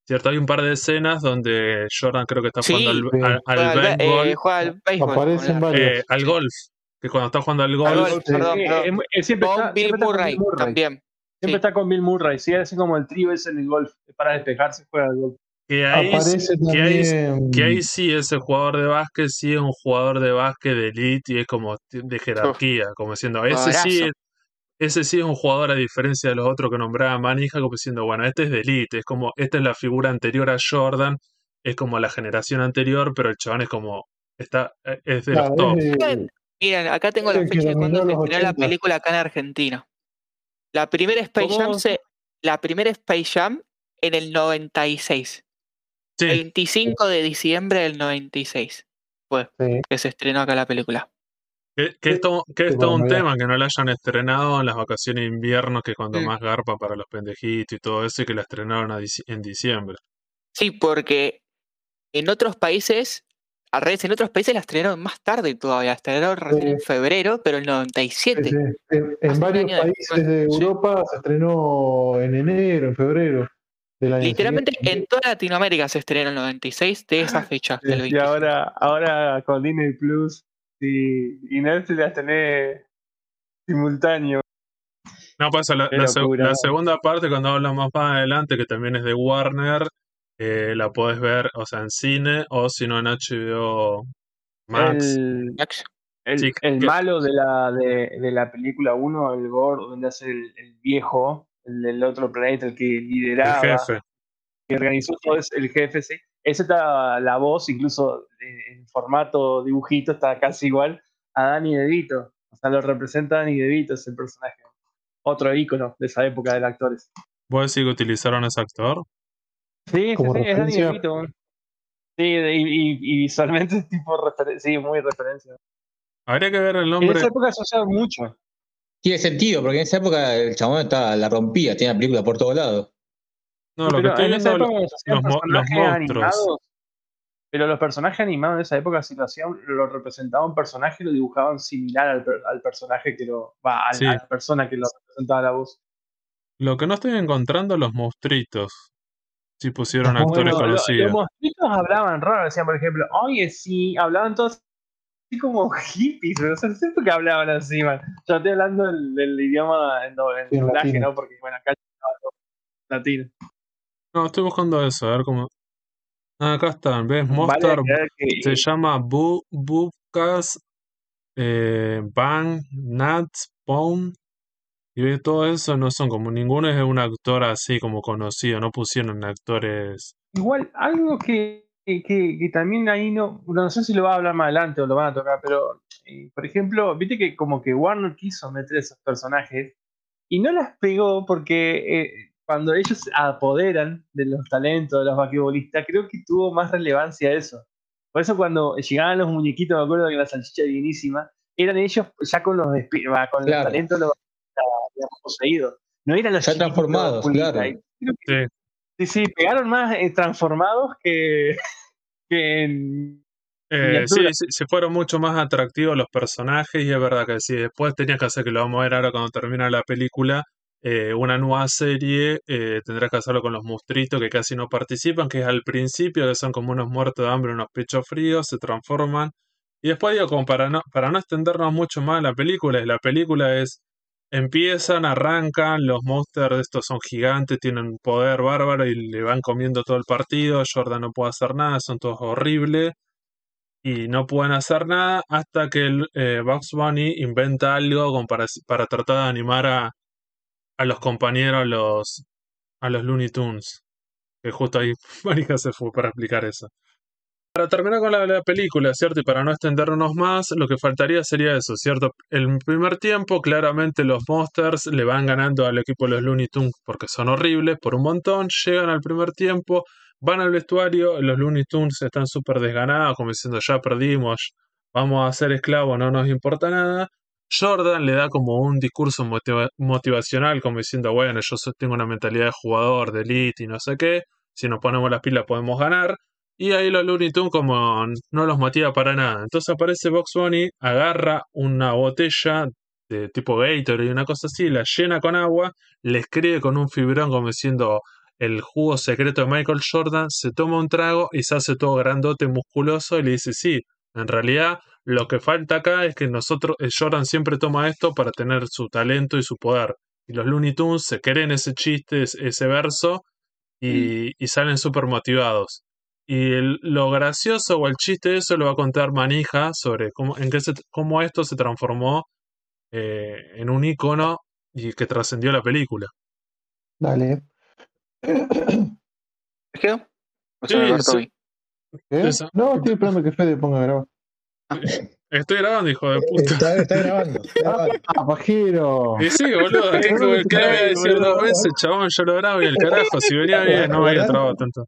¿Cierto? Hay un par de escenas donde Jordan creo que está Sí, jugando al, sí. al- al Juega béisbol, eh, juega al béisbol. Eh, al golf, que cuando está jugando al golf, golf, Sí. perdón, Eh, perdón. eh, él siempre Con está, Bill siempre Murray, Bill Murray. también. Siempre sí. está con Bill Murray. Sí, hace como el trío ese en el golf. Para despejarse juega al golf. que ahí, Aparece que ahí, que ahí sí ese jugador de básquet sí es un jugador de básquet de elite y es como de jerarquía, como diciendo, ese sí, Jugadorazo. Ese sí es un jugador a diferencia de los otros que nombraba Manija, como diciendo, bueno, este es de elite, es como, esta es la figura anterior a Jordan, es como la generación anterior, pero el chabón es como, está, eh, es de Claro, los top. de- Miren, acá tengo la fecha de cuando se estrenó la 80. película acá en Argentina. La primera Space ¿Cómo? Jam se, la primera Space Jam en el 96. Sí, 25 de diciembre del 96 sí. que se estrenó acá la película. Que, que es todo, que es Sí, todo un bueno, tema que no la hayan estrenado en las vacaciones de invierno, que es cuando Mm. más garpa para los pendejitos y todo eso, y que la estrenaron en diciembre. Sí, porque en otros países al revés, en otros países la estrenaron más tarde todavía, la estrenaron recién en febrero, pero en el 97. Sí, sí. En, varios países de. Europa se estrenó en enero, en febrero del año Literalmente en toda Latinoamérica se estrenó en el 96 de esa fecha, del Y 25. ahora, ahora con Disney Plus y, y Netflix las tenés simultáneo. No, pasa la, Qué la, seg- locura. la segunda parte, cuando hablamos más adelante, que también es de Warner, eh, la podés ver, o sea, en cine o si no en HBO Max. El, el, Sí, el que- malo de la, de, de la película 1, el Gore, donde hace el, el viejo, el del otro planeta, el que El lideraba, jefe. que organizó todo, es el jefe, sí. Ese está la voz, incluso eh, en formato dibujito, está casi igual a Danny DeVito. O sea, lo representa Danny DeVito, es el personaje. Otro ícono de esa época de actores. ¿Vos decís que utilizaron a ese actor? Sí, sí, sí, es Danny. DeVito. Sí, y, y- y visualmente es tipo referencia, sí, muy referencia. Habría que ver el En nombre. esa época se usaba mucho. Tiene sentido, porque en esa época el chabón estaba, la rompía, tenía película por todos lados. No, lo que Pero estoy en esa viendo. los mo- los personajes monstruos. animados, pero los personajes animados en esa época si lo hacían, lo representaba un personaje y lo dibujaban similar al, al personaje que lo, va, al- Sí. a la persona que lo representaba la voz. Lo que no estoy encontrando los monstruitos. Si pusieron Los actores Bueno, lo- los conocidos. monstruitos hablaban raro, decían por ejemplo, oye sí, hablaban todos así como hippies, pero o sea, siento que hablaban así, man. Yo estoy hablando del, del idioma en, Sí, doblaje. ¿no? Porque bueno, acá estaba todo latino. No, estoy buscando eso, a ver cómo. Ah, acá están, ¿ves? Vale que se llama Bu Bubkas eh, Bang Nuts Bone. Y ves, todo eso no son como ninguno es un actor así como conocido, no pusieron actores. Igual, algo que, que, que también ahí no, no sé si lo va a hablar más adelante o lo van a tocar, pero eh, por ejemplo, viste que como que Warner quiso meter esos personajes y no las pegó porque eh, cuando ellos se apoderan de los talentos de los basquetbolistas, creo que tuvo más relevancia eso. Por eso cuando llegaban los muñequitos, me acuerdo que la salchicha divinísima, eran ellos ya con los, con Claro. los talentos de los digamos, poseídos. No eran los Ya transformados, claro. Que Sí. Sí, sí, pegaron más eh, transformados que, que en. Eh, sí, sí, se fueron mucho más atractivos los personajes y es verdad que sí, después tenías que hacer que lo vamos a ver ahora cuando termina la película, eh, una nueva serie, eh, tendrás que hacerlo con los monstruitos que casi no participan, que es al principio, que son como unos muertos de hambre, unos pechos fríos, se transforman. Y después digo, como para no, para no extendernos mucho más en la película, la película es, empiezan, arrancan, los monsters estos son gigantes, tienen poder bárbaro y le van comiendo todo el partido, Jordan no puede hacer nada, son todos horribles y no pueden hacer nada hasta que el, eh, Bugs Bunny inventa algo como para, para tratar de animar a, a los compañeros, a los, a los Looney Tunes. Que justo ahí Marija se fue para explicar eso. Para terminar con la, la película, ¿cierto? Y para no extendernos más, lo que faltaría sería eso, ¿cierto? El primer tiempo, claramente los Monsters le van ganando al equipo de los Looney Tunes porque son horribles por un montón. Llegan al primer tiempo, van al vestuario, los Looney Tunes están súper desganados, como diciendo ya perdimos, vamos a ser esclavos, no nos importa nada. Jordan le da como un discurso motiva- motivacional, como diciendo, bueno, yo tengo una mentalidad de jugador, de elite y no sé qué, si nos ponemos las pilas podemos ganar. Y ahí los Looney Tunes como no los motiva para nada. Entonces aparece Box Bunny, agarra una botella de tipo Gatorade y una cosa así, la llena con agua, le escribe con un fibrón como diciendo el jugo secreto de Michael Jordan, se toma un trago y se hace todo grandote, musculoso y le dice, sí, en realidad lo que falta acá es que nosotros, eh, Jordan siempre toma esto para tener su talento y su poder. Y los Looney Tunes se creen ese chiste, es- ese verso y, y salen súper motivados. Y el- lo gracioso o el chiste de eso lo va a contar Manija sobre cómo, en qué se, cómo esto se transformó eh, en un icono y que trascendió la película. Dale. ¿Se quedó? O Sí, sea, cortó sí. No, estoy esperando que Fede ponga a grabar. Estoy grabando, hijo de puta. Está, está grabando. está grabando. ¡Ah, pajero! Y sí, boludo, ¿qué, qué- qué le voy a decir dos veces, chabón? Yo lo grabo y el carajo, si venía bien, no me había trabado tanto.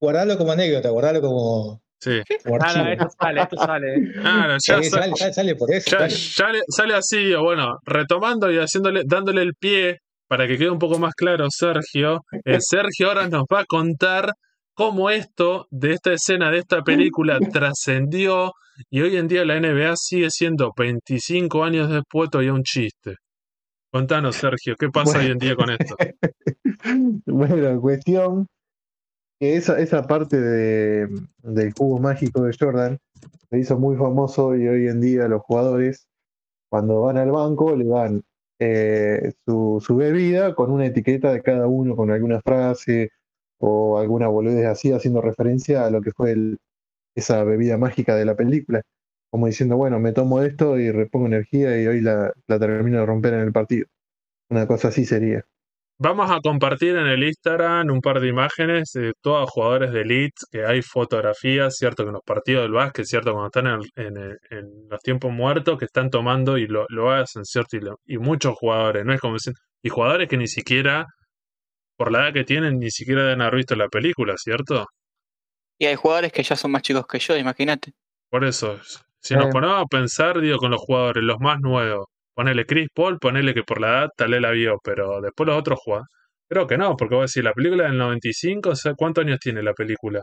Guardalo como anécdota, guardalo como, Sí, como Ah, no, archivo. esto sale, esto sale. claro, ya, Sí, sa- sale, sale, sale por eso. ya, sale. ya le- sale así, bueno, retomando y haciéndole, dándole el pie para que quede un poco más claro, Sergio. eh, Sergio ahora nos va a contar cómo esto, de esta escena, de esta película, trascendió y hoy en día la NBA sigue siendo 25 años después todavía un chiste. Contanos, Sergio, ¿qué pasa hoy en día con esto? bueno, cuestión que esa, esa parte de, del cubo mágico de Jordan se hizo muy famoso y hoy en día los jugadores, cuando van al banco, le dan eh, su, su bebida con una etiqueta de cada uno, con alguna frase o alguna boludez así, haciendo referencia a lo que fue el, esa bebida mágica de la película. Como diciendo, bueno, me tomo esto y repongo energía y hoy la, la termino de romper en el partido. Una cosa así sería. Vamos a compartir en el Instagram un par de imágenes de todos jugadores de Elite, que hay fotografías, cierto que en los partidos del básquet, cierto cuando están en, en- en los tiempos muertos, que están tomando y lo, lo hacen, cierto, y, lo- y muchos jugadores, no es como y jugadores que ni siquiera, por la edad que tienen, ni siquiera deben haber visto la película, ¿cierto? Y hay jugadores que ya son más chicos que yo, imagínate. Por eso, si nos ponemos a pensar, digo, con los jugadores, los más nuevos, ponele Chris Paul, ponele que por la edad tal vez la vio, pero después los otros juegan. Creo que no, porque voy a decir, la película del 95, o sea, ¿cuántos años tiene la película?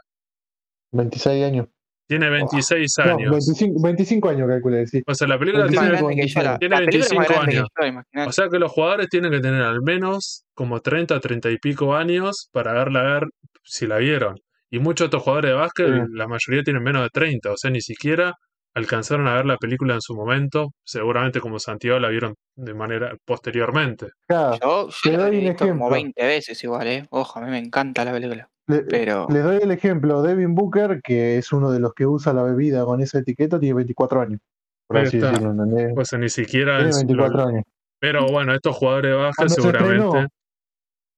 26 años. Tiene 26 No, años. 25, 25 años calculé, decir. O sea, la película Tiene tiene, grande que yo. La, tiene la película es más 25 grande años. yo, imagínate. o sea que los jugadores tienen que tener al menos como 30, 30 y pico años para verla ver si la vieron. Y muchos de estos jugadores de básquet, Sí. la mayoría tienen menos de 30, o sea, ni siquiera alcanzaron a ver la película en su momento. Seguramente como Santiago la vieron de manera posteriormente. Acá, Yo, yo la he visto como ejemplo. 20 veces igual, ¿eh? Ojo, a mí me encanta la película. Le- Pero les doy el ejemplo. Devin Booker, que es uno de los que usa la bebida con esa etiqueta, tiene 24 años. Por así está. decirlo, ¿entendés? O sea, ni siquiera Tiene en su- 24 años. Pero bueno, estos jugadores se seguramente... estrenó,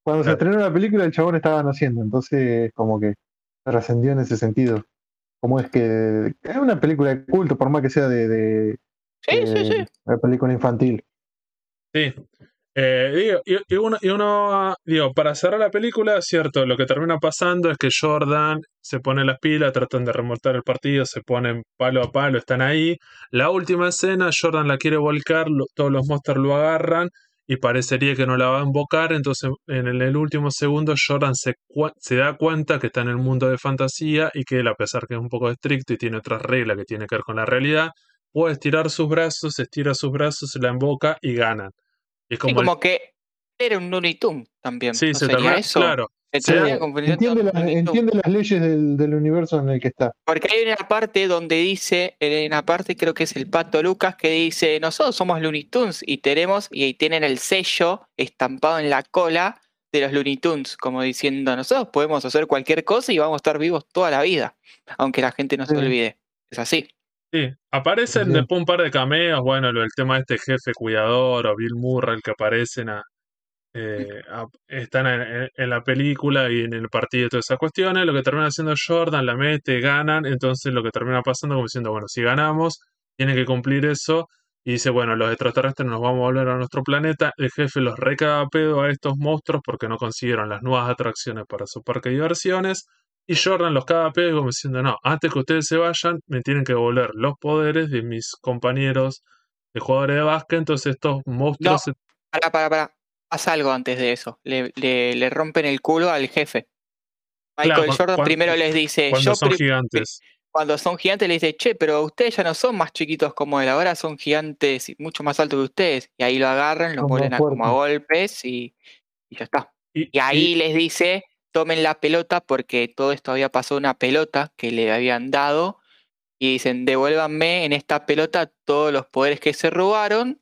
Cuando se estrenó la película, el chabón estaba naciendo, entonces como que trascendió en ese sentido. Como es que es una película de culto, por más que sea de, de, sí, sí, de- sí. de película infantil. Sí. Eh, digo, y, y uno, y uno, digo, para cerrar la película, cierto, lo que termina pasando es que Jordan se pone las pilas, tratan de remontar el partido, se ponen palo a palo, están ahí. La última escena, Jordan la quiere volcar, todos los monsters lo agarran y parecería que no la va a invocar, entonces en el, último segundo Jordan se, se da cuenta que está en el mundo de fantasía y que él, a pesar que es un poco estricto y tiene otras reglas que tiene que ver con la realidad, puede estirar sus brazos, estira sus brazos, se la invoca y ganan. Y Sí, como el- que era un Looney Tunes también. Sí, ¿No se sería termina, eso? claro. Sí. Entiende, las- entiende leyes del, del universo en el que está. Porque hay una parte donde dice, en una parte creo que es el Pato Lucas, que dice, nosotros somos Looney Tunes y tenemos, y ahí tienen el sello estampado en la cola de los Looney Tunes, como diciendo, nosotros podemos hacer cualquier cosa y vamos a estar vivos toda la vida, aunque la gente no se Sí. olvide. Es así. Sí, aparecen después un par de cameos, bueno, del tema de este jefe cuidador o Bill Murray que aparecen a, eh, a- están en, la película y en el partido y todas esas cuestiones, lo que termina haciendo Jordan, la mete, ganan, entonces lo que termina pasando como diciendo, bueno, si ganamos, tiene que cumplir eso, y dice, bueno, los extraterrestres nos vamos a volver a nuestro planeta, el jefe los recaga a pedo a estos monstruos porque no consiguieron las nuevas atracciones para su parque de diversiones, y Jordan los caga pedo como diciendo, no, antes que ustedes se vayan, me tienen que devolver los poderes de mis compañeros de jugadores de básquet, entonces estos monstruos... se- Para, para, para. Pasa algo antes de eso. Le, le- le rompen el culo al jefe. Michael Claro, Jordan primero les dice, cuando yo son gigantes. cuando son gigantes les dice, che, pero ustedes ya no son más chiquitos como él, ahora son gigantes y mucho más altos que ustedes. Y ahí lo agarran, lo ponen a como a golpes y, y ya está. Y, Y ahí y- les dice, tomen la pelota porque todo esto había pasado una pelota que le habían dado. Y dicen, devuélvanme en esta pelota todos los poderes que se robaron.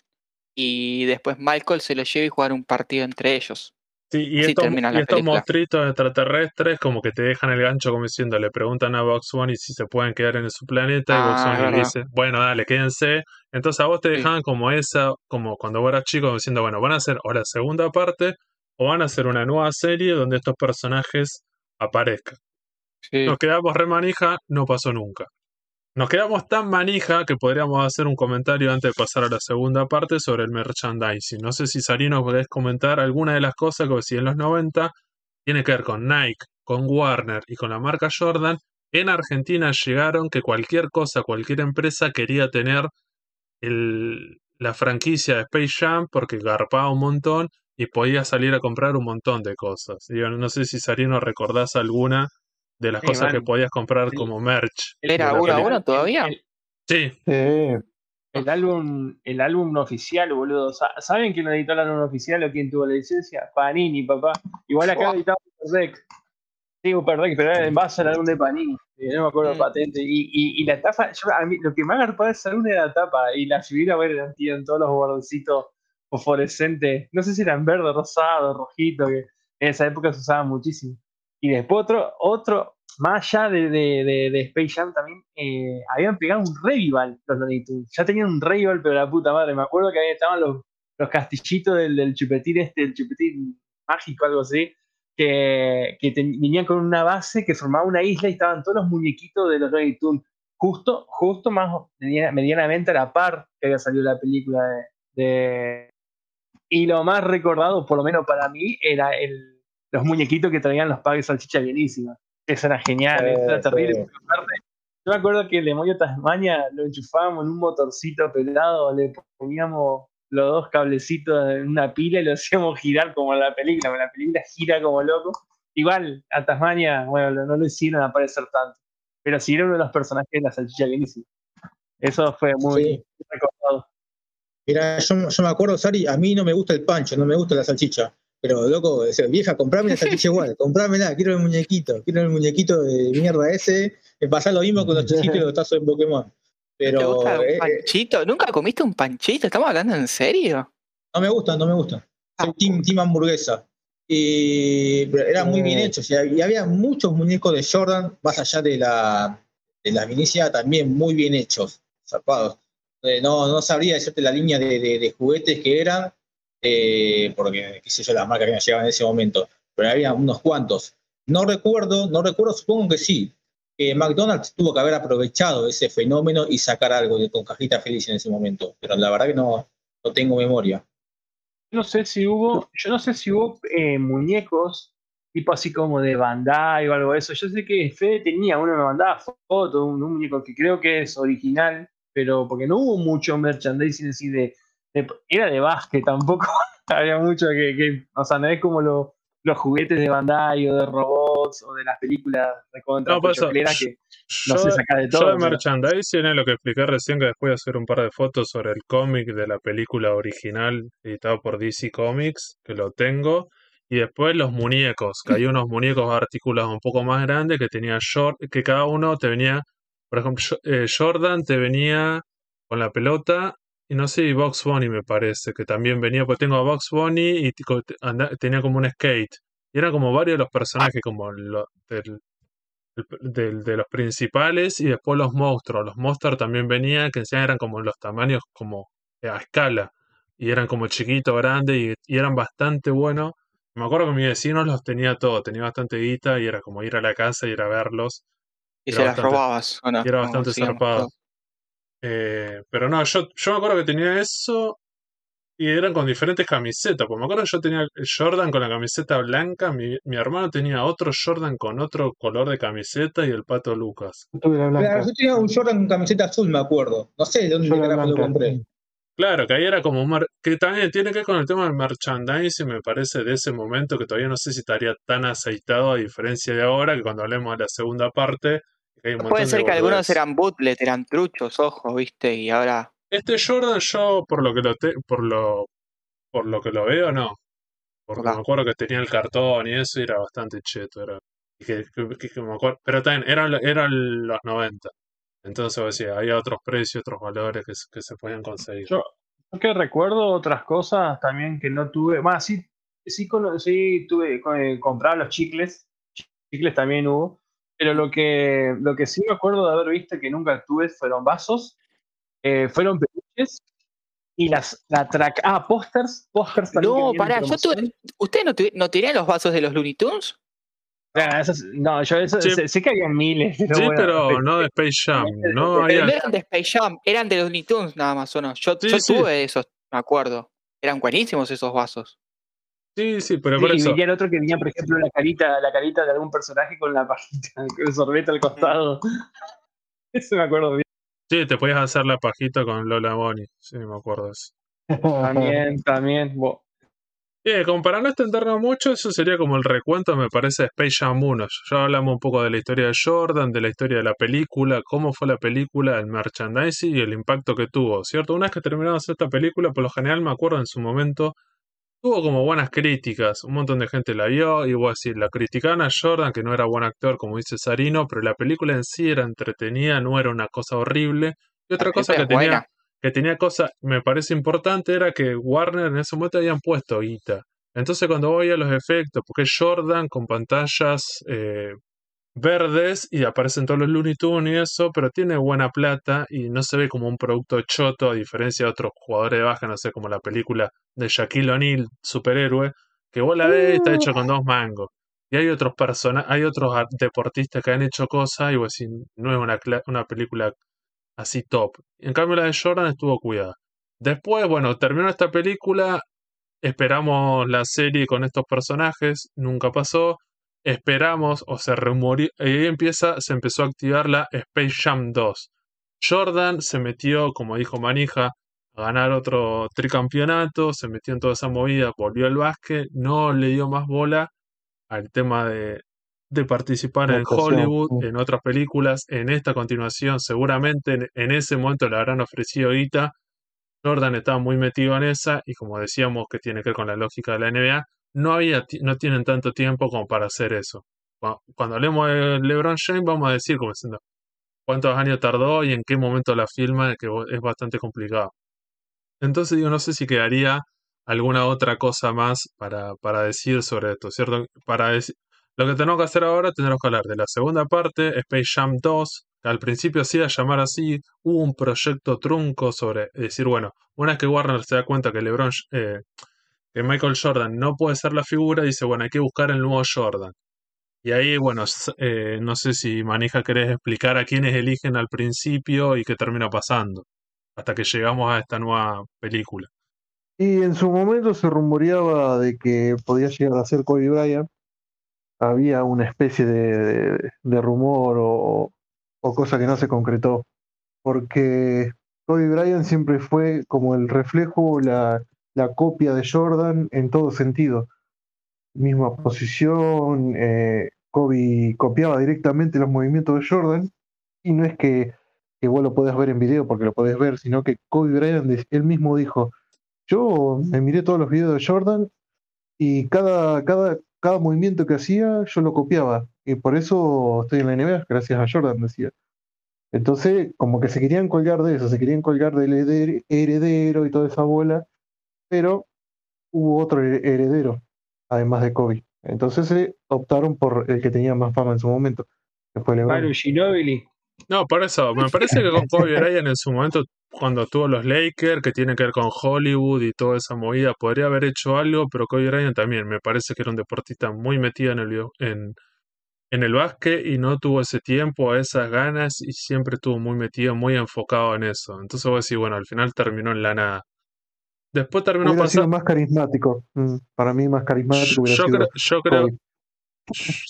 Y después Michael se los lleva y jugar un partido entre ellos. sí, y así estos, y estos monstruitos extraterrestres como que te dejan el gancho como diciendo, le preguntan a Box Bunny si se pueden quedar en su planeta y Ah, Box es Bunny le dice, bueno, dale, quédense. Entonces a vos te Sí. dejaban como esa, como cuando vos eras chico, diciendo, bueno, van a hacer o la segunda parte o van a hacer una nueva serie donde estos personajes aparezcan. Sí. Nos quedamos re manija, no pasó nunca. Nos quedamos tan manija que podríamos hacer un comentario antes de pasar a la segunda parte sobre el merchandising. No sé si Sarino podés comentar alguna de las cosas que si en los 90 tiene que ver con Nike, con Warner y con la marca Jordan. En Argentina llegaron que cualquier cosa, cualquier empresa quería tener el- la franquicia de Space Jam porque garpaba un montón y podía salir a comprar un montón de cosas. Digo, no sé si Sarino recordás alguna de las Sí, cosas que podías comprar Sí. como merch. ¿Era uno a uno todavía? El, Sí, Sí. el álbum, el álbum oficial, boludo. Sa- ¿Saben quién editó el álbum oficial o quién tuvo la licencia? Panini, papá. Igual acá Buah. editaba Uperdec. Sí, pero era en base al álbum de Panini. No me acuerdo Mm. patente. Y, y, y la tapa, yo, a mí, lo que me agarpaba de ese álbum era la tapa. Y la figura, bueno, en todos los bordecitos fosforescentes. No sé si eran verde, rosado, rojito, que en esa época se usaba muchísimo. Y después otro, otro más allá de, de, de, Space Jam también, eh, habían pegado un revival los Looney Tunes. Ya tenían un revival, pero la puta madre. Me acuerdo que ahí estaban los, los castillitos del, chupetín este, el chupetín mágico, algo así, que, que venían con una base que formaba una isla y estaban todos los muñequitos de los Looney Tunes. Justo, justo más medianamente a la par que había salido la película de- Y lo más recordado, por lo menos para mí, era el, los muñequitos que traían los padres salchicha bienísimas. Eso era genial, eso era terrible. sí. yo me acuerdo que el demonio Tasmania lo enchufábamos en un motorcito pelado, le poníamos los dos cablecitos en una pila y lo hacíamos girar como en la película, la película gira como loco. Igual a Tasmania, bueno, no lo hicieron aparecer tanto, pero sí era uno de los personajes de la salchicha bienísima. Eso fue muy Sí. recordado. Mira, yo, yo me acuerdo, Sari, a mí no me gusta el pancho, no me gusta la salchicha. Pero, loco, vieja, comprame la salchicha igual, comprámela, quiero el muñequito, quiero el muñequito de mierda ese. Me pasa lo mismo con los chichitos y los tazos de Pokémon. ¿Te Pero gusta un eh, eh, panchito? ¿Nunca comiste un panchito? ¿Estamos hablando en serio? no me gusta, no me gusta. Soy Ah. team, team hamburguesa. Y pero eran muy bien Eh. hechos. Y había, y había muchos muñecos de Jordan, más allá de la, de la Vinicia, también muy bien hechos, zarpados. Eh, no, no sabría decirte la línea de, juguetes que eran, eh, porque qué sé yo, las marcas que me llegaban en ese momento, pero había unos cuantos. No recuerdo, no recuerdo, supongo que sí, que McDonald's tuvo que haber aprovechado ese fenómeno y sacar algo de, con cajita feliz en ese momento, pero la verdad que no, no tengo memoria. no sé si hubo, yo no sé si hubo eh, muñecos tipo así como de Bandai o algo de eso. Yo sé que Fede tenía uno, me mandaba foto, un, un muñeco que creo que es original, pero porque no hubo mucho merchandising así de, de- era de básquet, tampoco había mucho que, que- o sea, no es como lo- los juguetes de Bandai o de robots o de las películas de contra No, eso, que no yo, se saca de yo todo. de pero- merchandising es lo que expliqué recién, que después a hacer un par de fotos sobre el cómic de la película original editado por DC Comics, que lo tengo. Y después los muñecos, que hay unos muñecos articulados un poco más grandes que tenía Jor- que cada uno te venía, por ejemplo, eh, Jordan te venía con la pelota, y no sé, y Box Bunny me parece, que también venía, pues tengo a Box Bunny y tenía como un skate. Y eran como varios de los personajes, como lo- de los principales, y después los monstruos. Los monstruos también venían, que encima eran como los tamaños como a escala, y eran como chiquitos, grandes, y, eran bastante buenos. Me acuerdo que mi vecino los tenía todos, tenía bastante guita, y era como ir a la casa y ir a verlos. Y Era se las bastante- robabas, ¿o no? y era bastante zarpado. Eh, pero no, yo, yo me acuerdo que tenía eso y eran con diferentes camisetas. Porque me acuerdo que yo tenía el Jordan con la camiseta blanca, mi, mi hermano tenía otro Jordan con otro color de camiseta y el pato Lucas. Claro, yo tenía un Jordan con camiseta azul, me acuerdo. No sé de dónde carajo lo compré. Claro, que ahí era como un que también tiene que ver con el tema del merchandising, me parece, de ese momento que todavía no sé si estaría tan aceitado a diferencia de ahora, que cuando hablemos de la segunda parte, Puede ser que algunos eran bootlet, eran truchos, ojo, ¿viste? Y ahora. Este Jordan yo por lo que lo te- por lo por lo que lo veo no, porque me acuerdo que tenía el cartón y eso y era bastante cheto, era y que, que- que- que me acuerdo, pero también eran eran los 90. Entonces, sí, había otros precios, otros valores que, se- que se podían conseguir. Yo, yo que recuerdo otras cosas también que no tuve. Más, sí, sí, sí tuve, eh, comprar los chicles. Chicles también hubo. Pero lo que, lo que sí me acuerdo de haber visto que nunca tuve fueron vasos, eh, fueron peluches y las la track. Ah, pósters. Pósters también. No, pará, yo tuve. ¿Ustedes no, no tenían los vasos de los Looney Tunes? Ah, esas- no, yo eso, Sí. sé, sé que habían miles. Pero Sí, bueno, pero pe- no de Space Jam, no Pero había no eran de Space Jam, eran de los Looney Tunes nada más, ¿o no? Yo, Sí, yo sí. tuve esos, me acuerdo. Eran buenísimos esos vasos. Sí, sí, pero Sí, por y eso venía el otro que venía, por ejemplo, la carita, la carita de algún personaje con la pajita, con el sorbete al costado. Eso me acuerdo bien. sí, te podías hacer la pajita con Lola Bonnie. Sí, me acuerdo de eso. También, también. bo- Bien, como para no extendernos mucho, eso sería como el recuento, me parece, de Space Jam 1. Ya hablamos un poco de la historia de Jordan, de la historia de la película, cómo fue la película, el merchandising y el impacto que tuvo, ¿cierto? Una vez que terminamos esta película, por lo general me acuerdo en su momento, tuvo como buenas críticas, un montón de gente la vio, y voy a decir, la criticaban a Jordan, que no era buen actor, como dice Sarino, pero la película en sí era entretenida, no era una cosa horrible. Y otra cosa que tenía que tenía cosas, me parece importante, era que Warner en ese momento habían puesto guita. Entonces cuando voy a los efectos, porque Jordan con pantallas eh, verdes y aparecen todos los Looney Tunes y eso, pero tiene buena plata y no se ve como un producto choto a diferencia de otros jugadores de baja, no sé, como la película de Shaquille O'Neal, superhéroe, que vos la ves está hecho con dos mangos. Y hay otros personas, hay otros deportistas que han hecho cosas y vos decís, no es una, una película así top. En cambio la de Jordan estuvo cuidada. Después, bueno, terminó esta película, esperamos la serie con estos personajes, nunca pasó. Esperamos o se rumorió, y ahí empieza, se empezó a activar la Space Jam 2. Jordan se metió, como dijo Manija, a ganar otro tricampeonato, se metió en toda esa movida, volvió al básquet, no le dio más bola al tema de, de participar en Hollywood, en otras películas, en esta continuación, seguramente en, ese momento le habrán ofrecido guita. Jordan estaba muy metido en esa y como decíamos que tiene que ver con la lógica de la NBA, no, había, no tienen tanto tiempo como para hacer eso. Cuando, hablemos de LeBron James vamos a decir cuántos años tardó y en qué momento la filma, que es bastante complicado. Entonces yo no sé si quedaría alguna otra cosa más para, para decir sobre esto, ¿cierto? Para decir, lo que tenemos que hacer ahora, tenemos que hablar de la segunda parte, Space Jam 2, que al principio se iba a llamar así, un proyecto trunco sobre decir, bueno, una vez que Warner se da cuenta que LeBron, eh, Michael Jordan no puede ser la figura, dice, bueno, hay que buscar el nuevo Jordan. Y ahí, bueno, eh, no sé si Manija querés explicar a quiénes eligen al principio y qué termina pasando, hasta que llegamos a esta nueva película. Y en su momento se rumoreaba de que podía llegar a ser Kobe Bryant, había una especie de, rumor o, cosa que no se concretó, porque Kobe Bryant siempre fue como el reflejo, la, la copia de Jordan en todo sentido. Misma posición, eh, Kobe copiaba directamente los movimientos de Jordan, y no es que, que vos lo podés ver en video porque lo podés ver, sino que Kobe Bryant él mismo dijo, yo me miré todos los videos de Jordan y cada, cada, cada movimiento que hacía yo lo copiaba. Y por eso estoy en la NBA, gracias a Jordan, decía. Entonces, como que se querían colgar de eso, se querían colgar del heredero y toda esa bola, pero hubo otro heredero, además de Kobe. Entonces se optaron por el que tenía más fama en su momento, que fue LeBron. No, por eso, me parece que con Kobe Bryant en su momento cuando tuvo los Lakers, que tiene que ver con Hollywood y toda esa movida, podría haber hecho algo, pero Kobe Bryant también me parece que era un deportista muy metido en el, en, en el básquet y no tuvo ese tiempo, esas ganas y siempre estuvo muy metido, muy enfocado en eso. Entonces voy a decir, bueno, al final terminó en la nada. Después terminó pasando... más carismático. Mm, para mí más carismático. Yo, creo, yo creo...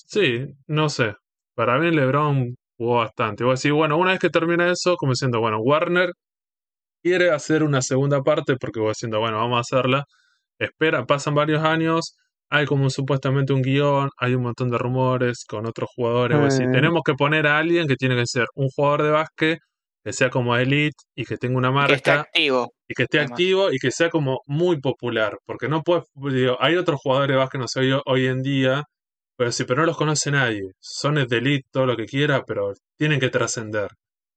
Sí, no sé. Para mí LeBron jugó bastante. Voy a decir, bueno, una vez que termina eso, como diciendo, bueno, Warner quiere hacer una segunda parte porque voy diciendo, bueno, vamos a hacerla. Espera, pasan varios años, hay como supuestamente un guion, hay un montón de rumores con otros jugadores. Eh. tenemos que poner a alguien que tiene que ser un jugador de básquet que sea como elite y que tenga una marca. Que esté activo. Y que esté activo y que sea como muy popular. Porque no puede, digo, hay otros jugadores de básquet, no sé, hoy, hoy en día, pero sí, pero no los conoce nadie. Son de elite, todo lo que quiera, pero tienen que trascender.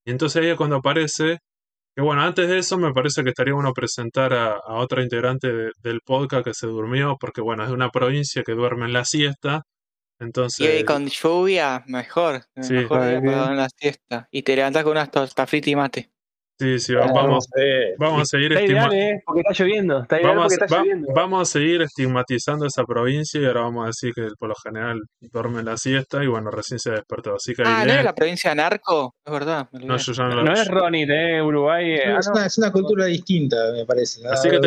Y entonces ahí es cuando aparece que bueno, antes de eso me parece que estaría bueno presentar a, otra integrante del podcast que se durmió, porque bueno, es de una provincia que duerme en la siesta. Entonces... Y con lluvia, mejor. Sí. Mejor en la siesta. Y te levantas con unas tortas fritas y mate. Sí, sí, vamos, vamos a seguir porque está lloviendo. Está vamos, porque está lloviendo. vamos a seguir estigmatizando esa provincia y ahora vamos a decir que por lo general duerme la siesta y bueno, recién se despertó. Así que ah, ¿no es la provincia de Narco? Es verdad. No, yo ya no, no es Ronit, ¿eh? Uruguay. Eh, es, una, es, una, cultura distinta, me parece. Así que,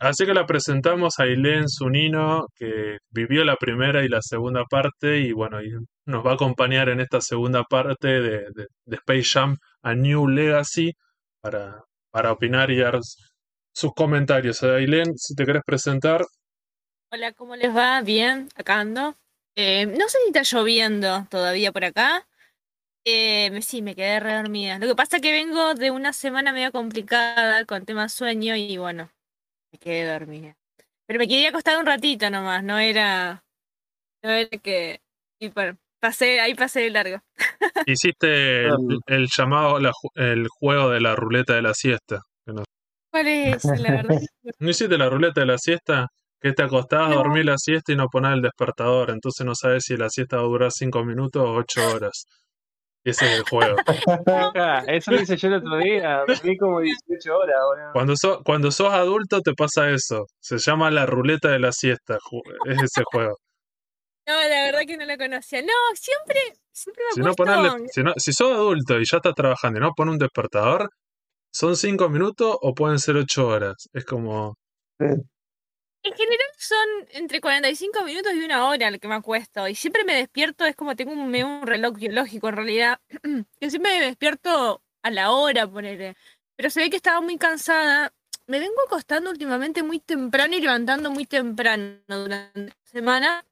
así que la presentamos a Ailén Zunino, que vivió la primera y la segunda parte y bueno, y nos va a acompañar en esta segunda parte de, de, de Space Jam a New Legacy para, opinar y dar sus comentarios. Ailén, si te querés presentar. Hola, ¿cómo les va? Bien, acá ando. Eh, no sé si está lloviendo todavía por acá. Eh, sí, me quedé re dormida. Lo que pasa es que vengo de una semana medio complicada con tema sueño y bueno, me quedé dormida. Pero me quería acostar un ratito nomás, no era. No era que. Y pasé, ahí pasé de largo. Hiciste el, el llamado, la ju- el juego de la ruleta de la siesta. que no- ¿Cuál es? La verdad. ¿No hiciste la ruleta de la siesta? Que te acostás a dormir la siesta y no ponés el despertador. Entonces no sabes si la siesta va a durar 5 minutos o 8 horas. Ese es el juego. Eso lo hice yo el otro día. Dormí como 18 horas. Cuando, so- cuando sos adulto te pasa eso. Se llama la ruleta de la siesta. Es ese juego. No, la verdad que no la conocía. No, siempre, siempre me Si, no ponerle- si, no- si sos adulto y ya estás trabajando y no pones un despertador, ¿son 5 minutos o pueden ser 8 horas? Es como... En general son entre 45 minutos y una hora lo que me acuesto. Y siempre me despierto, es como tengo un reloj biológico en realidad. Que siempre me despierto a la hora, ponerle. Pero se ve que estaba muy cansada. Me vengo acostando últimamente muy temprano y levantando muy temprano durante la semana.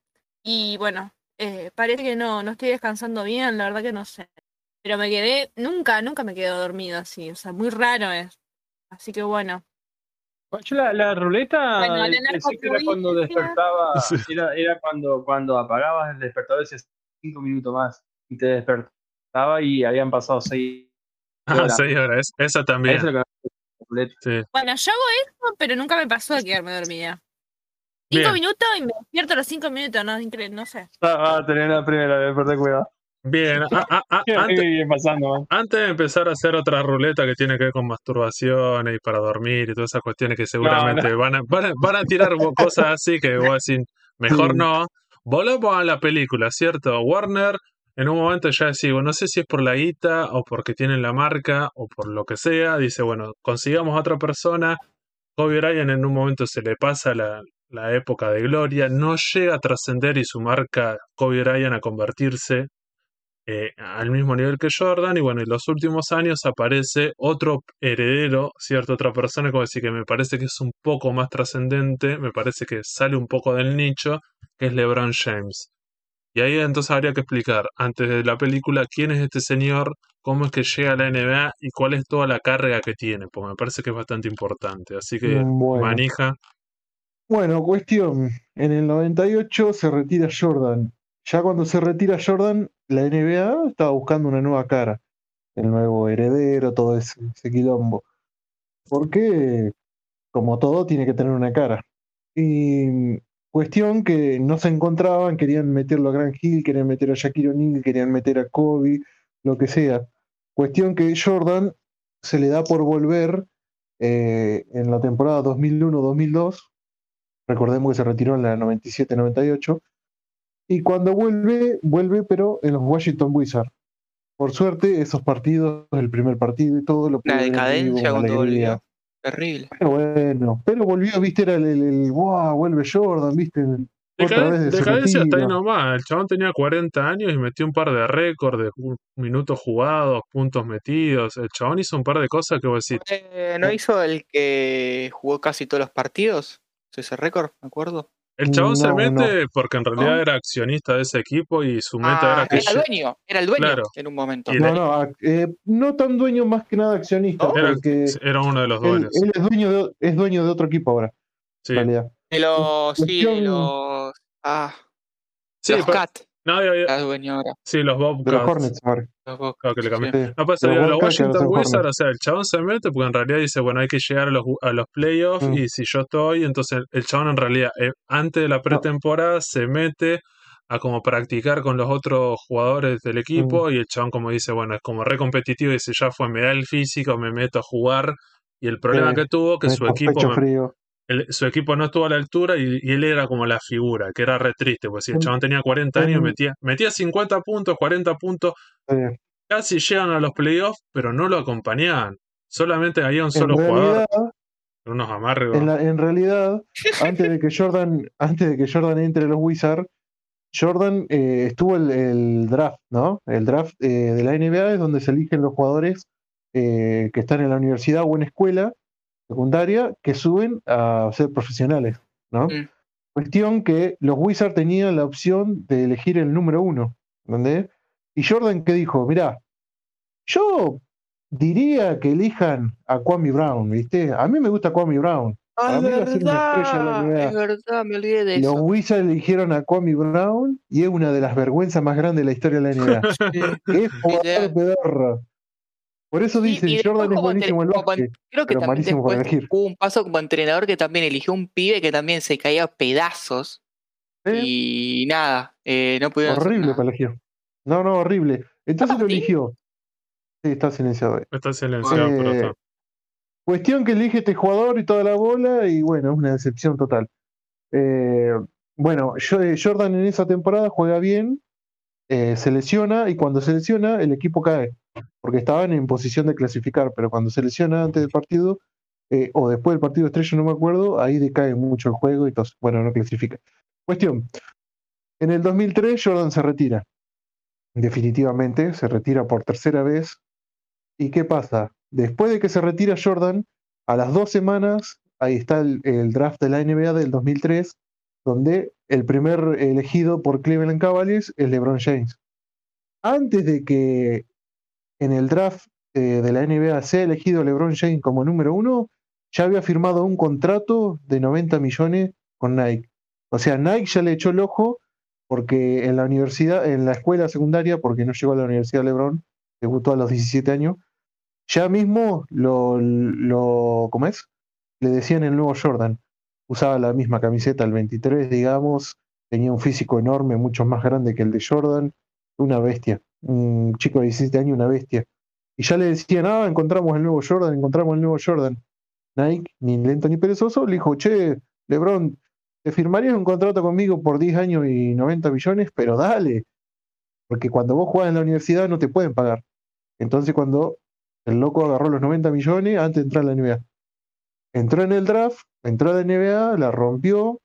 Y bueno, eh, parece que no, no estoy descansando bien, la verdad que no sé. Pero me quedé, nunca, nunca me quedo dormido así. O sea, muy raro es. Así que bueno. Yo la, la ruleta Bueno, la eh, pensé que era cuando despertaba, era, era cuando, cuando apagabas el despertador ese 5 minutos más y te despertaba y habían pasado 6 Ah, horas. 6 horas. Es- esa también. Es lo que. Sí. Bueno, yo hago eso, pero nunca me pasó de quedarme dormida. Cinco Bien. minutos y me despierto a los cinco minutos, no, increíble, no sé. Ah, va a tener la primera, de perder cuidado. Bien. a- a- a- ¿Qué antes, pasando, antes de empezar a hacer otra ruleta que tiene que ver con masturbación y para dormir y todas esas cuestiones que seguramente Van, a, van, a, van a tirar cosas así que voy a decir, mejor Sí. no. Volvamos a la película, ¿cierto? Warner en un momento ya decía, bueno, no sé si es por la guita o porque tienen la marca o por lo que sea, dice, bueno, consigamos a otra persona. Kobe Bryant en un momento se le pasa la, la época de gloria, no llega a trascender y su marca Kobe Bryant a convertirse eh, al mismo nivel que Jordan. Y bueno, en los últimos años aparece otro heredero, ¿cierto? Otra persona, como decir, que me parece que es un poco más trascendente, me parece que sale un poco del nicho, que es LeBron James. Y ahí entonces habría que explicar, antes de la película, quién es este señor, cómo es que llega a la NBA y cuál es toda la carga que tiene, porque me parece que es bastante importante. Así que, Mm, Bueno. manija. Bueno, cuestión. En el 98 se retira Jordan. Ya cuando se retira Jordan, la NBA estaba buscando una nueva cara. El nuevo heredero, todo ese, ese quilombo. Porque, como todo, tiene que tener una cara. Y cuestión que no se encontraban, querían meterlo a Grant Hill, querían meter a Shaquille O'Neal, querían meter a Kobe, lo que sea. Cuestión que Jordan se le da por volver eh, en la temporada 2001-2002 Recordemos que se retiró en la 97-98. Y cuando vuelve, vuelve, pero en los Washington Wizards. Por suerte, esos partidos, el primer partido y todo, lo en vivo, decadencia cuando volvió. Terrible. Pero bueno, pero volvió, viste, era el, el, el, wow, vuelve Jordan, viste, de decadencia está ahí nomás. El chabón tenía 40 años y metió un par de récords de minutos jugados, puntos metidos. El chabón hizo un par de cosas que vos decís, Eh, ¿No hizo el que jugó casi todos los partidos? ¿Es ese récord? ¿Me acuerdo? El chabón se No, mete porque en realidad ¿No? era accionista de ese equipo y su meta Ah, era que era yo- dueño, era el dueño Claro. en un momento. No, no, a- eh, no tan dueño más que nada accionista, ¿No? era, era uno de los dueños. él es, dueño de, es dueño de otro equipo ahora, Sí, en realidad. De los, sí, de los, ah, sí, los Cat, no, era dueño ahora. sí, los De los Bobcats. Hornets ahora. Los Bobcats, sí. No, pues los, los Bobcats Washington Wizards, o sea, el chabón se mete porque en realidad dice, bueno, hay que llegar a los, a los playoffs Mm. y si yo estoy, entonces el chabón en realidad, eh, antes de la pretemporada, se mete a como practicar con los otros jugadores del Mm. equipo y el chabón como dice, bueno, es como re competitivo y dice, ya fue, me da el físico, me meto a jugar y el problema Sí, que tuvo que su equipo me- frío. El- su equipo no estuvo a la altura y, y él era como la figura, que era re triste, pues si el chabón tenía 40 años, metía, metía 50 puntos, 40 puntos, casi llegan a los playoffs, pero no lo acompañaban. Solamente había un solo jugador, unos amargos. en, la- en realidad, antes de que Jordan, antes de que Jordan entre los Wizards, Jordan eh, estuvo el, el draft, ¿no? El draft eh, de la NBA es donde se eligen los jugadores eh, que están en la universidad o en escuela secundaria que suben a ser profesionales, ¿no? Mm. Cuestión que los Wizards tenían la opción de elegir el número uno, ¿entendés? Y Jordan que dijo, mirá, yo diría que elijan a Kwame Brown, ¿viste? A mí me gusta Kwame Brown. Ah, es verdad, es verdad, me olvidé de Los eso. Wizards eligieron a Kwame Brown y es una de las vergüenzas más grandes de la historia de la NBA. Sí. es jugador pedorro. Por eso Sí, dicen, y Jordan es buenísimo en el básquet, Creo que pero también malísimo para elegir. hubo un paso como entrenador que también eligió un pibe que también se caía a pedazos ¿eh? y nada, eh, no pudieron Horrible para elegir. No, no, horrible. Entonces Ah, lo ¿sí? eligió. Sí, está silenciado. ahí. Está silenciado, pero Eh, está. Cuestión que elige este jugador y toda la bola, y bueno, es una decepción total. Eh, bueno, Jordan en esa temporada juega bien, eh, se lesiona, y cuando se lesiona, el equipo cae, porque estaban en posición de clasificar, pero cuando se lesiona antes del partido, eh, o después del partido estrella, no me acuerdo, ahí decae mucho el juego y entonces, bueno, no clasifica. Cuestión, en el 2003 Jordan se retira, definitivamente, se retira por tercera vez. ¿Y qué pasa? Después de que se retira Jordan, a las dos semanas, ahí está el, el draft de la NBA del 2003, donde el primer elegido por Cleveland Cavaliers es LeBron James. Antes de que en el draft eh, de la NBA sea elegido LeBron James como número uno, ya había firmado un contrato de 90 millones con Nike. O sea, Nike ya le echó el ojo porque en la universidad, en la escuela secundaria, porque no llegó a la universidad LeBron, debutó a los 17 años, ya mismo lo, lo ¿cómo es? Le decían el nuevo Jordan. Usaba la misma camiseta, el 23, digamos, tenía un físico enorme, mucho más grande que el de Jordan, una bestia, un chico de 17 años, una bestia. Y ya le decían, ah, encontramos el nuevo Jordan, encontramos el nuevo Jordan. Nike, ni lento ni perezoso, le dijo, che, LeBron, te firmarías un contrato conmigo por 10 años y 90 millones, pero dale, porque cuando vos jugás en la universidad no te pueden pagar. Entonces cuando el loco agarró los 90 millones antes de entrar a la NBA. Entró en el draft, entró a la NBA, la rompió,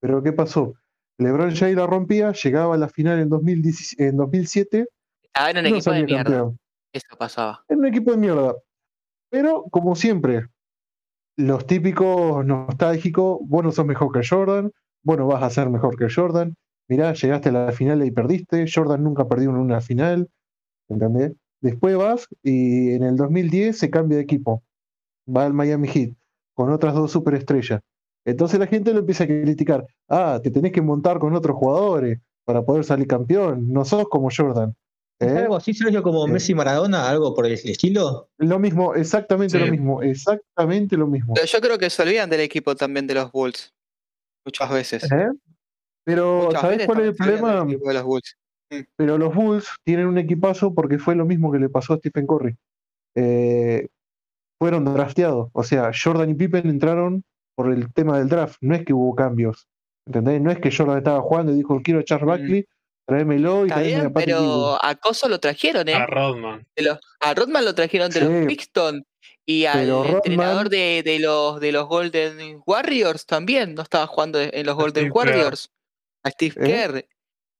pero ¿qué pasó? LeBron James la rompía, llegaba a la final en, 2010 en 2007 Estaba en un no equipo de mierda. campeón. Eso pasaba. Era un equipo de mierda. Pero, como siempre, los típicos nostálgicos, vos no sos mejor que Jordan, vos no vas a ser mejor que Jordan. Mirá, llegaste a la final y perdiste. Jordan nunca perdió en una final. ¿Entendés? Después vas y en el 2010 se cambia de equipo. Va al Miami Heat con otras dos superestrellas. Entonces la gente lo empieza a criticar. Ah, te tenés que montar con otros jugadores para poder salir campeón. No sos como Jordan. ¿Es ¿eh? algo así, Sergio, como. Messi Maradona? ¿Algo por el estilo? Lo mismo, exactamente Sí. lo mismo, exactamente lo mismo. Pero yo creo que se olvidan del equipo también de los Bulls. Muchas veces. ¿Eh? Pero, Muchas ¿sabés veces cuál es el problema? de los Bulls. Pero los Bulls tienen un equipazo porque fue lo mismo que le pasó a Stephen Curry. Eh, fueron drafteados. O sea, Jordan y Pippen entraron por el tema del draft. No es que hubo cambios. ¿Entendés? No es que Jordan estaba jugando y dijo, quiero a Charles Mm. Barkley, tráemelo y Está tráeme a bien, Patrick Ewing". pero a Coso lo trajeron, ¿eh? A Rodman. De los- a Rodman lo trajeron de Sí. los Pistons. Y al entrenador de, de los, de los Golden Warriors también no estaba jugando en los Golden Steve Kerr. Warriors. A Steve ¿Eh? Kerr.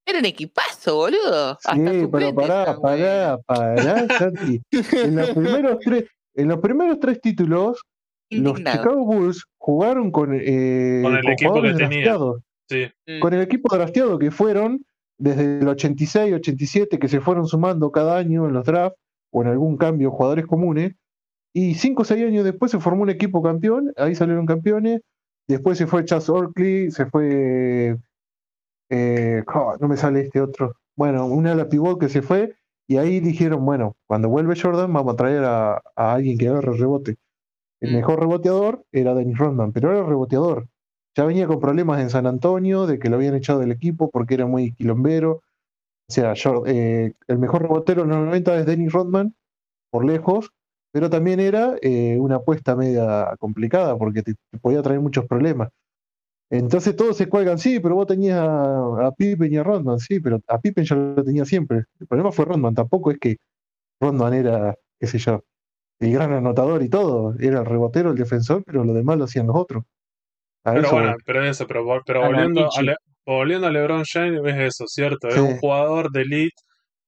Era un equipazo, boludo. Hasta Sí, pero pará, pará, pará, Santi. En los primeros tres, en los primeros tres títulos, los. Chicago Bulls jugaron con, eh, Con el con equipo que tenía. Sí. Mm. con el equipo drafteado que fueron desde el 86, 87, que se fueron sumando cada año en los drafts o en algún cambio jugadores comunes, y cinco o seis años después se formó un equipo campeón, ahí salieron campeones, después se fue Chas Orkley, se fue, eh, oh, no me sale este otro, bueno, una ala pivot que se fue, y ahí dijeron, bueno, cuando vuelve Jordan vamos a traer a, a alguien que agarre rebote. El Mm. mejor reboteador era Dennis Rodman, pero era reboteador. Ya venía con problemas en San Antonio, de que lo habían echado del equipo porque era muy quilombero. O sea, eh, el mejor rebotero en los 90 es Dennis Rodman, por lejos, pero también era eh, una apuesta media complicada porque te, te podía traer muchos problemas. Entonces todos se cuelgan, sí, pero vos tenías a, a Pippen y a Rodman, sí, pero a Pippen ya lo tenía siempre. El problema fue Rodman, tampoco es que Rodman era, qué sé yo, el gran anotador y todo, era el rebotero, el defensor, pero lo demás lo hacían los otros. A Pero eso bueno, pero eso, pero, pero volviendo, a. Le- volviendo a LeBron James, es eso, ¿cierto? Es un jugador de elite.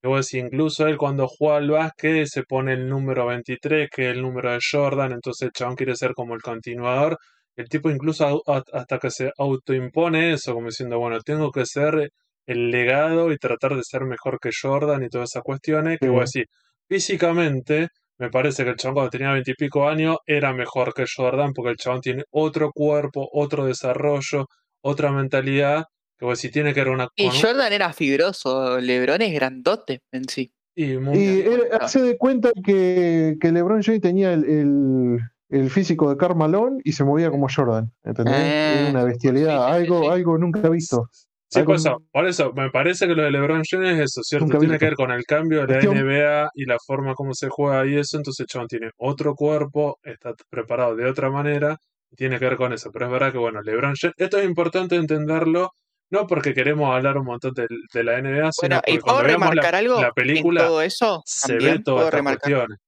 Que vos decís, incluso él cuando juega al básquet se pone el número 23, que es el número de Jordan, entonces el chabón quiere ser como el continuador. El tipo incluso hasta que se autoimpone eso, como diciendo, bueno, tengo que ser el legado y tratar de ser mejor que Jordan y todas esas cuestiones, que Sí. voy a decir, físicamente, me parece que el chabón cuando tenía veintipico años era mejor que Jordan, porque el chabón tiene otro cuerpo, otro desarrollo, otra mentalidad, que a decir, tiene que ver una Y Jordan era fibroso, Lebron es grandote en sí. y muy- era- hace de cuenta que, que LeBron James tenía el, el- el físico de Carmalón y se movía como Jordan. ¿Entendés? Era una bestialidad, sí, sí, sí, algo, sí. algo nunca visto. Sí, Algo eso, por eso, me parece que lo de LeBron James es eso, ¿cierto? Tiene visto. que ver con el cambio de la Cuestión- NBA y la forma como se juega y eso, entonces chabón tiene otro cuerpo, está preparado de otra manera, y tiene que ver con eso. Pero es verdad que, bueno, LeBron James, esto es importante entenderlo, no porque queremos hablar un montón de, de la NBA, sino Bueno, porque y puedo cuando veamos remarcar la, algo la en película todo eso. se ve También todas puedo estas remarcar. cuestiones.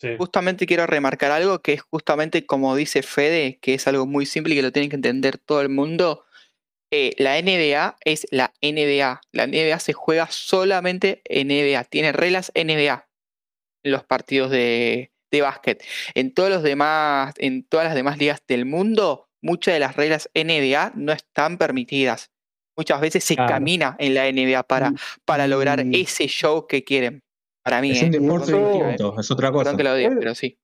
Sí. Justamente quiero remarcar algo que es justamente como dice Fede, que es algo muy simple y que lo tiene que entender todo el mundo. Eh, la NBA es la NBA. La NBA se juega solamente en NBA. Tiene reglas NBA en los partidos de, de básquet. En todos los demás, en todas las demás ligas del mundo, muchas de las reglas NBA no están permitidas. Muchas veces se Claro. camina en la NBA para, Y- para lograr y- ese show que quieren. Para mí, Es ¿eh? un deporte ¿eh? distinto, es otra cosa. Que lo diga, pero sí.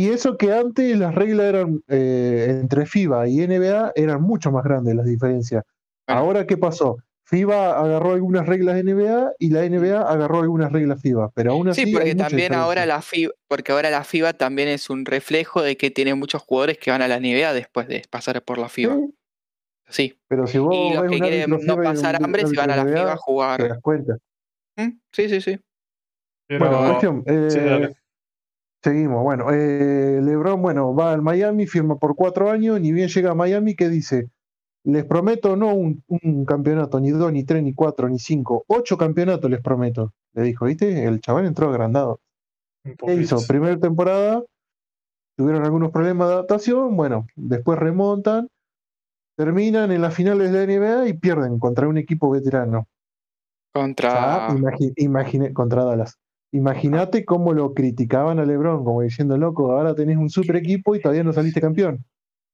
Y eso que antes las reglas eran eh, entre FIBA y NBA eran mucho más grandes las diferencias. Ahora, ¿qué pasó? FIBA agarró algunas reglas NBA y la NBA agarró algunas reglas FIBA, pero aún así Sí, porque también ahora la FIBA, porque ahora la FIBA también es un reflejo de que tiene muchos jugadores que van a la NBA después de pasar por la FIBA. Sí, Sí. pero si vos Y los que quieren no un pasar hambre se árbitro van a la NBA, FIBA a te jugar. das cuenta. ¿Mm? Sí, sí, sí. Pero- Bueno, cuestión. sí, eh, dale. Seguimos. Bueno, eh, LeBron, bueno, va al Miami, firma por cuatro años, ni bien llega a Miami, ¿qué dice? Les prometo no un, un campeonato, ni dos, ni tres, ni cuatro, ni cinco, ocho campeonatos les prometo. Le dijo, ¿viste? El chaval entró agrandado. ¿Qué hizo? Primera temporada, tuvieron algunos problemas de adaptación, bueno, después remontan, terminan en las finales de la NBA y pierden contra un equipo veterano. O sea, Contra. imagine- contra Dallas. Imagínate cómo lo criticaban a LeBron, como diciendo, loco, ahora tenés un super equipo y todavía no saliste campeón.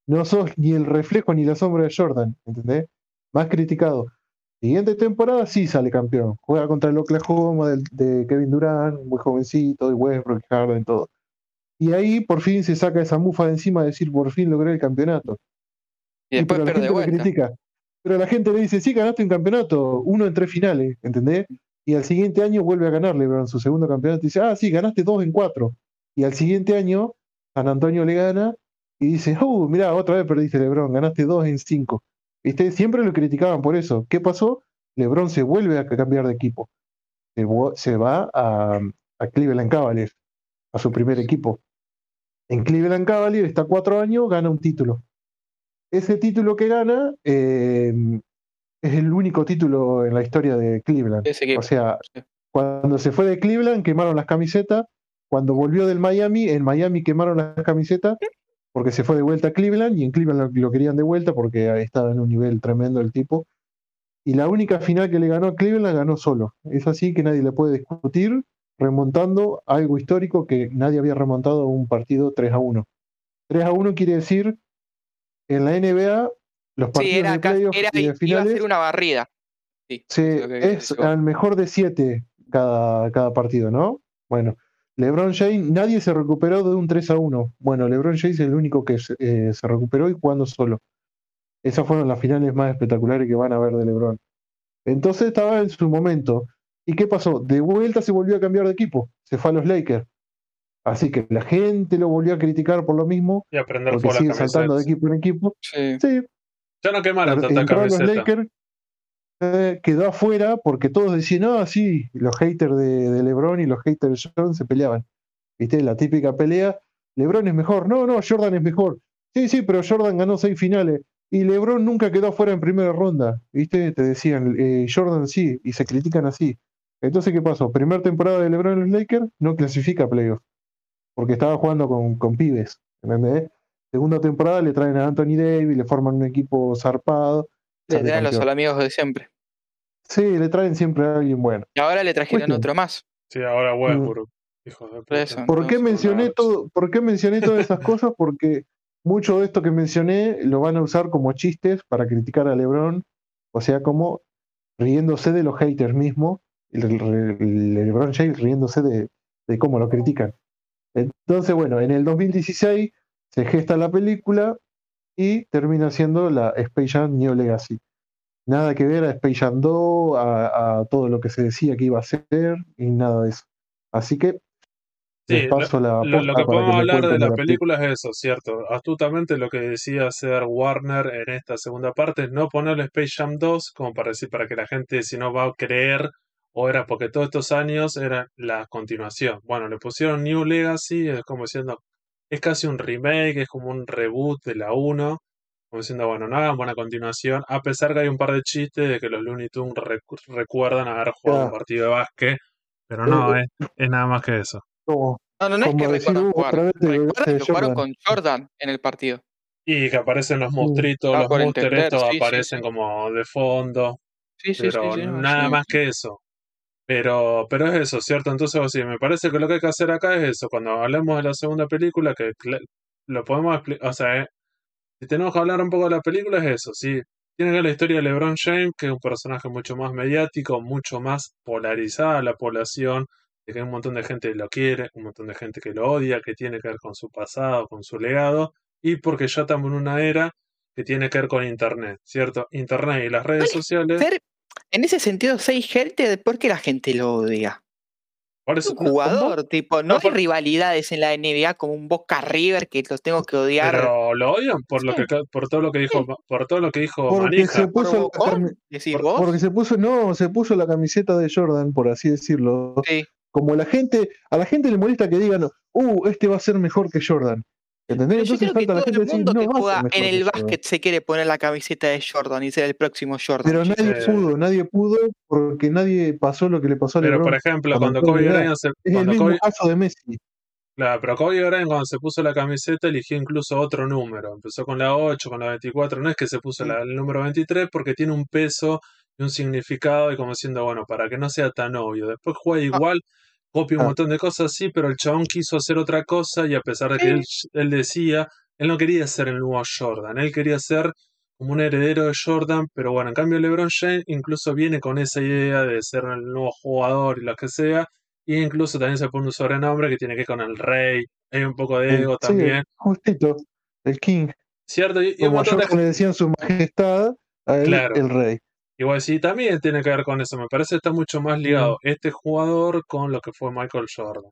No sos ni el reflejo ni la sombra de Jordan, ¿entendés? Más criticado. Siguiente temporada sí sale campeón. Juega contra el Oklahoma del- de, Kevin Durant, muy jovencito, y Westbrook, Harden, todo. Y ahí por fin se saca esa mufa de encima de decir, por fin logré el campeonato. Y después pero la gente vuelta. critica. Pero la gente le dice, sí, ganaste un campeonato, uno en tres finales, ¿entendés? Y al siguiente año vuelve a ganar LeBron su segundo campeonato y dice, ah, sí, ganaste dos en cuatro. Y al siguiente año, San Antonio le gana y dice, oh, mirá, otra vez perdiste LeBron, ganaste dos en cinco. ¿Viste? Siempre lo criticaban por eso. ¿Qué pasó? LeBron se vuelve a cambiar de equipo. Se, va a, a Cleveland Cavaliers, a su primer equipo. En Cleveland Cavaliers está cuatro años, gana un título. Ese título que gana eh, es el único título en la historia de Cleveland. O sea, cuando se fue de Cleveland quemaron las camisetas. Cuando volvió del Miami, en Miami quemaron las camisetas porque se fue de vuelta a Cleveland y en Cleveland lo, querían de vuelta porque estaba en un nivel tremendo el tipo. Y la única final que le ganó a Cleveland la ganó solo. Es así que nadie le puede discutir, remontando algo histórico que nadie había remontado un partido 3 a 1. 3 a 1 quiere decir en la NBA los Sí, partidos era, de casi- playoff era- y de iba a finales ser una barrida. Sí, se- es que al mejor de 7 cada, cada partido, ¿no? Bueno, LeBron James, nadie se recuperó de un 3 a 1. Bueno, LeBron James es el único que se, eh, se recuperó y jugando solo. Esas fueron las finales más espectaculares que van a ver de LeBron. Entonces estaba en su momento. ¿Y qué pasó? De vuelta se volvió a cambiar de equipo. Se fue a los Lakers. Así que la gente lo volvió a criticar por lo mismo, Y aprender porque por la sigue saltando de equipo en equipo. Sí. Sí, Ya no quemaron tanta entró a los camiseta. Lakers, eh, quedó afuera porque todos decían, ah, sí, los haters de, de LeBron y los haters de Jordan se peleaban. ¿Viste? La típica pelea, LeBron es mejor, no, no, Jordan es mejor. Sí, sí, pero Jordan ganó seis finales y LeBron nunca quedó afuera en primera ronda. ¿Viste? Te decían, eh, Jordan sí, y se critican así. Entonces, ¿qué pasó? Primera temporada de LeBron en los Lakers, no clasifica a playoff, porque estaba jugando con, con pibes. ¿entendés? Segunda temporada le traen a Anthony Davis, le forman un equipo zarpado. Le traen los amigos de siempre. Sí, le traen siempre a alguien bueno. Y ahora le trajeron Cuestión. otro más. Sí, ahora Westbrook. Hijos de Por. ¿Por qué mencioné todo? ¿Por qué mencioné todas esas cosas? Porque mucho de esto que mencioné lo van a usar como chistes para criticar a LeBron, o sea, como riéndose de los haters mismos, el, el- el LeBron James riéndose de, de cómo lo critican. Entonces, bueno, en el 2016 se gesta la película y termina siendo la Space Jam New Legacy. Nada que ver a Space Jam 2, a, a todo lo que se decía que iba a ser y nada de eso. Así que Sí, lo, paso la lo- lo posta que podemos que hablar de la la película. es eso, ¿cierto? Astutamente lo que decía hacer Warner en esta segunda parte es no ponerle Space Jam 2 como para decir, para que la gente si no va a creer o era porque todos estos años era la continuación. Bueno, le pusieron New Legacy, es como diciendo, es casi un remake, es como un reboot de la 1, como diciendo, bueno, no hagan buena continuación, a pesar que hay un par de chistes de que los Looney Tunes recu- recuerdan haber jugado un partido de básquet, pero no, eh, es, es nada más que eso. como, No, no, no es que recuerdan jugar. Recuerdan que jugaron con Jordan en el partido. Y que aparecen los Mm, monstruitos, Ah, los monsters estos sí, aparecen sí. como de fondo, Sí, sí, sí, pero nada sí. más que eso. Pero, pero es eso, ¿cierto? Entonces, sí, me parece que lo que hay que hacer acá es eso. Cuando hablemos de la segunda película, que lo podemos explicar, o sea, eh, si tenemos que hablar un poco de la película, es eso, sí. Tiene que ver la historia de LeBron James, que es un personaje mucho más mediático, mucho más polarizada la población, de que hay un montón de gente que lo quiere, un montón de gente que lo odia, que tiene que ver con su pasado, con su legado, y porque ya estamos en una era que tiene que ver con Internet, ¿cierto? Internet y las redes sociales, en ese sentido, seis gente, ¿por qué la gente lo odia? por Es eso, un jugador, tipo, no no, hay por- rivalidades en la NBA como un Boca River que los tengo que odiar. pero lo odian por lo Sí, que ca- por todo lo que dijo sí. Por todo lo que dijo Porque Manija. se ¿Por puso Por- vos? porque se puso, no, se puso la camiseta de Jordan, por así decirlo. Sí. Como la gente, a la gente le molesta que digan, uh, este va a ser mejor que Jordan. ¿Entendés? Pero yo Entonces creo que falta la todo gente el decir, mundo no que ser juega en el básquet se quiere poner la camiseta de Jordan y ser el próximo Jordan, Pero nadie Eh, pudo, nadie pudo porque nadie pasó lo que le pasó a pero por ejemplo, cuando cuando Kobe. Bryant se, Es el cuando mismo Kobe, caso de Messi. claro, pero Kobe Bryant cuando se puso la camiseta eligió incluso otro número. Empezó con la 8, con la 24. No es que se puso Mm. la- el número 23 porque tiene un peso y un significado y como diciendo, bueno, para que no sea tan obvio. Después juega Ah, igual, copia un Ah, montón de cosas, sí, pero el chabón quiso hacer otra cosa y a pesar de que él, él decía, él no quería ser el nuevo Jordan, él quería ser como un heredero de Jordan, pero bueno, en cambio LeBron James incluso viene con esa idea de ser el nuevo jugador y lo que sea, y incluso también se pone un sobrenombre que tiene que ver con el rey, hay un poco de ego sí, también, justito, el King. ¿cierto? Y, y un Como de Jordan le decían su majestad, a él Claro. el rey. Igual sí, también tiene que ver con eso. Me parece que está mucho más ligado este jugador con lo que fue Michael Jordan.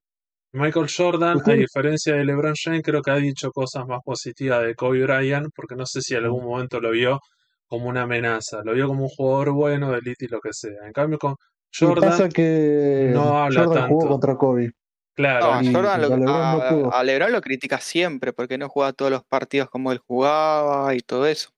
Michael Jordan, a diferencia de LeBron James, creo que ha dicho cosas más positivas de Kobe Bryant, porque no sé si en algún momento lo vio como una amenaza, lo vio como un jugador bueno, de elite y lo que sea. En cambio, con Jordan pasa que no habla Jordan jugó tanto. contra Kobe Claro, No, a y Jordan a lo- LeBron no a, LeBron lo critica siempre porque no juega todos los partidos como él jugaba y todo eso.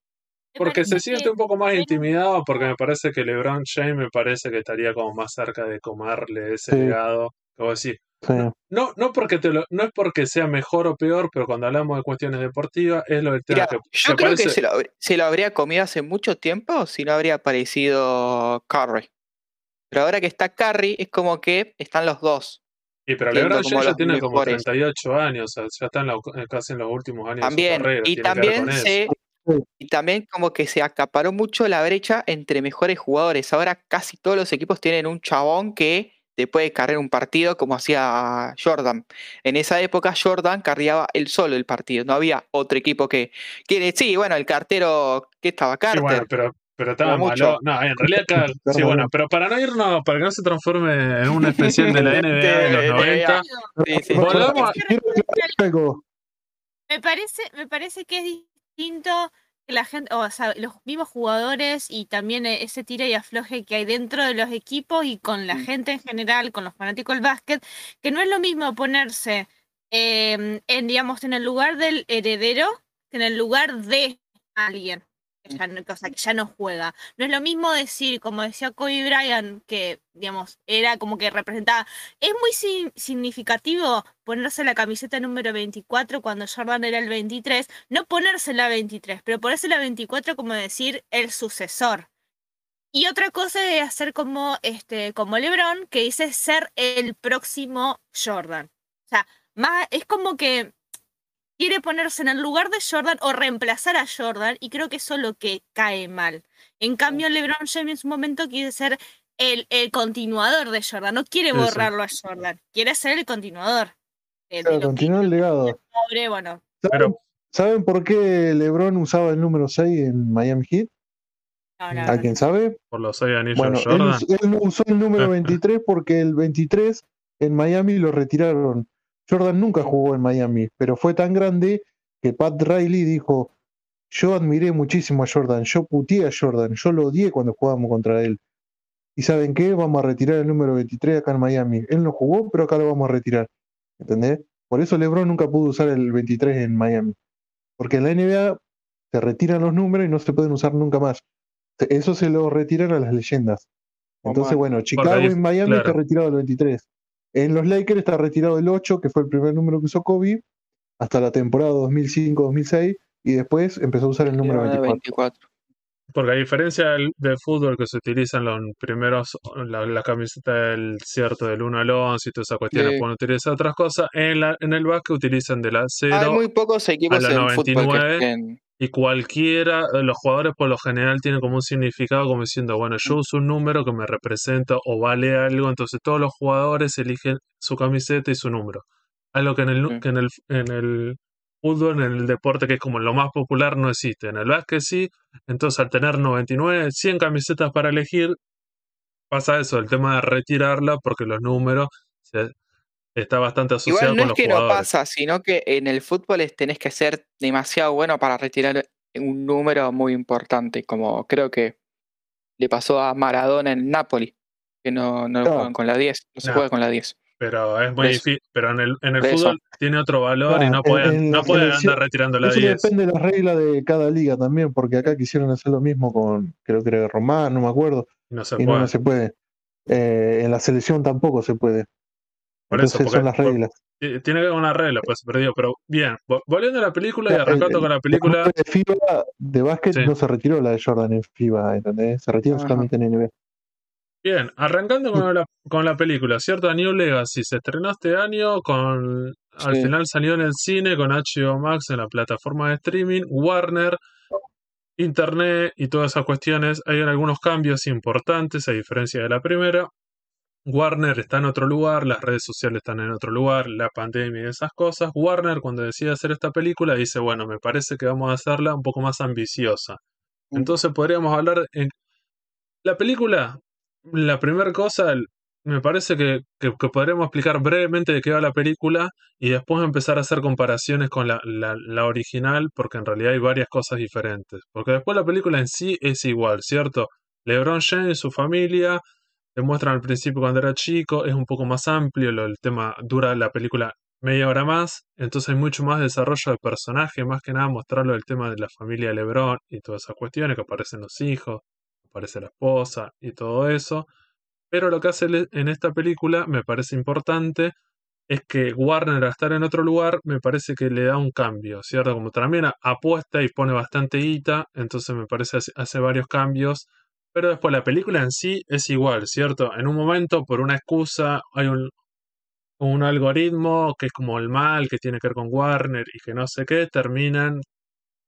Porque se siente un poco más intimidado, porque me parece que LeBron James me parece que estaría como más cerca de comerle ese Sí, legado. Como decir, sí. No, no, porque te lo- no es porque sea mejor o peor, pero cuando hablamos de cuestiones deportivas es lo del tema Mira, que, yo creo que se lo, habr- se lo habría comido hace mucho tiempo si no habría aparecido Curry. Pero ahora que está Curry, es como que están los dos y pero LeBron como James ya tiene como mejores. 38 años, o sea, ya está en la- casi en los últimos años de su También, carrera, y también se, Sí. y también como que se acaparó mucho la brecha entre mejores jugadores. Ahora casi todos los equipos tienen un chabón que te puede cargar un partido como hacía Jordan. En esa época Jordan carreaba él solo el partido, no había otro equipo que... que sí, bueno, el cartero, ¿qué estaba? Y bueno, Carter, pero, pero estaba malo. mucho. No, en realidad acá, sí, bueno, pero para no irnos, para que no se transforme en un especial de la NBA de los De- de- 90, Sí, sí, sí. volvamos a. Me parece, me parece que es distinto que la gente, o sea, los mismos jugadores y también e- ese tira y afloje que hay dentro de los equipos y con la Mm. gente en general, con los fanáticos del básquet, que no es lo mismo ponerse em, en, digamos, en el lugar del heredero que en el lugar de alguien. Que ya no, o sea, que ya no juega. No es lo mismo decir, como decía Kobe Bryant, que, digamos, era como que representaba es muy significativo ponerse la camiseta número 24 cuando Jordan era el 23, no ponerse la 23, pero ponerse la 24 como decir el sucesor. Y otra cosa es hacer como este como LeBron que dice ser el próximo Jordan. O sea, más es como que quiere ponerse en el lugar de Jordan o reemplazar a Jordan y creo que eso es lo que cae mal. En cambio, LeBron James en su momento quiere ser el, el continuador de Jordan, no quiere Eso. borrarlo a Jordan, quiere ser el continuador. Claro, que continúa el legado. pobre, bueno, ¿Saben, Pero- saben por qué LeBron usaba el número 6 en Miami Heat? no, verdad ¿Alguien sabe? Por los seis anillos Bueno, él, Jordan. él usó el número 23 porque el 23 en Miami lo retiraron. Jordan nunca jugó en Miami, pero fue tan grande que Pat Riley dijo, yo admiré muchísimo a Jordan, yo puteé a Jordan, yo lo odié cuando jugábamos contra él. ¿Y saben qué? Vamos a retirar el número 23 acá en Miami. Él no jugó, pero acá lo vamos a retirar. ¿Entendés? Por eso LeBron nunca pudo usar el 23 en Miami. Porque en la NBA se retiran los números y no se pueden usar nunca más. Eso se lo retiran a las leyendas. Entonces, bueno, Chicago y Miami claro. está retirado el 23. En los Lakers está retirado el 8, que fue el primer número que usó Kobe, hasta la temporada 2005-2006, y después empezó a usar el número 24. 24. Porque a diferencia del, del fútbol que se utilizan los primeros, la, la camiseta del cierto del 1 al 11 y todas esas cuestiones, Sí. pueden utilizar otras cosas, en, la, en el básquet utilizan de la 0 Hay muy pocos equipos la en fútbol que 99, estén. Y cualquiera, eh, los jugadores por lo general tienen como un significado como diciendo, bueno, yo uso un número que me representa o vale algo, entonces todos los jugadores eligen su camiseta y su número. Algo que en el, Sí. que en el, en el fútbol, en el deporte que es como lo más popular, no existe. En el básquet sí, entonces al tener 99, 100 camisetas para elegir, pasa eso, el tema de retirarla porque los números se- está bastante asociado Igual no con es los que no jugadores. pasa, sino que en el fútbol es- tenés que ser demasiado bueno para retirar un número muy importante, como creo que le pasó a Maradona en Napoli, que no, no Claro. juegan con la 10, no se No. juega con la 10. Pero es muy difícil. Pero en el, en el fútbol tiene otro valor y no en- pueden, en no pueden andar retirando la Eso 10. depende de las reglas de cada liga también, porque acá quisieron hacer lo mismo con, creo que era Román, no me acuerdo, Y no se y no, puede. no se puede. Eh, en la selección tampoco se puede. Por eso, Entonces porque- son las por- reglas. Ti- Tiene que haber una regla, pues se perdió. Pero bien, vo- volviendo a la película y arrancando el- con la La película. nueve de FIBA de básquet Sí. no se retiró la de Jordan en FIBA, ¿entendés? Se retiró solamente en NBA. Bien, arrancando con la, con la película, ¿cierto? A New Legacy se estrenó este año con. Al Sí. final salió en el cine con HBO Max en la plataforma de streaming, Warner, Internet y todas esas cuestiones. Hay algunos cambios importantes a diferencia de la primera. Warner está en otro lugar, las redes sociales están en otro lugar, la pandemia y esas cosas. Warner, cuando decide hacer esta película, dice: Bueno, me parece que vamos a hacerla un poco más ambiciosa. Mm. Entonces podríamos hablar en. La película, la primera cosa, me parece que, que, explicar brevemente de qué va la película y después empezar a hacer comparaciones con la, la, la original, porque en realidad hay varias cosas diferentes. Porque después la película en sí es igual, ¿cierto? LeBron James, su familia, te muestran al principio cuando era chico, es un poco más amplio, el tema dura la película media hora más, entonces hay mucho más desarrollo de personaje, más que nada mostrarlo el tema de la familia de LeBron y todas esas cuestiones, que aparecen los hijos, aparece la esposa y todo eso. Pero lo que hace en esta película me parece importante es que Warner al estar en otro lugar me parece que le da un cambio, ¿cierto? Como también apuesta y pone bastante guita, entonces me parece hace varios cambios, pero después la película en sí es igual, ¿cierto? En un momento, por una excusa, hay un, un algoritmo que es como el mal, que tiene que ver con Warner y que no sé qué, terminan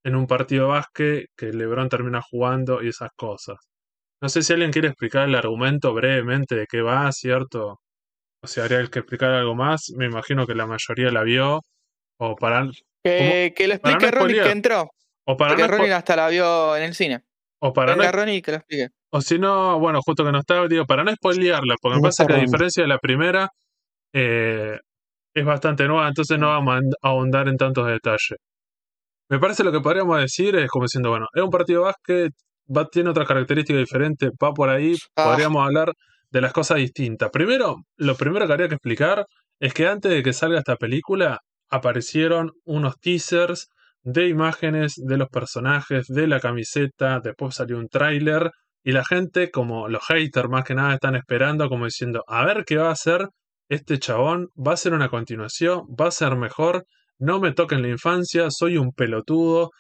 en un partido de básquet que LeBron termina jugando y esas cosas. No sé si alguien quiere explicar el argumento brevemente de qué va, ¿cierto? O si habría que explicar algo más. Me imagino que la mayoría la vio. O para, Que, que lo Para no explique Ronnie que entró. o para Porque no, Ronnie hasta la vio en el cine. o para no Venga Ronnie que lo explique. O si no, bueno, justo que no estaba, digo, para no spoilearla, porque me está que a diferencia de la primera, eh, es bastante nueva, entonces no vamos a ahondar en tantos detalles. Me parece lo que podríamos decir es como diciendo, bueno, es un partido de básquet, va, tiene otra característica diferente, va por ahí, Ah. podríamos hablar de las cosas distintas. Primero, lo primero que habría que explicar es que antes de que salga esta película, aparecieron unos teasers de imágenes de los personajes, de la camiseta, después salió un tráiler y la gente, como los haters más que nada, están esperando como diciendo, a ver qué va a hacer este chabón, va a ser una continuación, va a ser mejor, no me toquen la infancia, soy un pelotudo,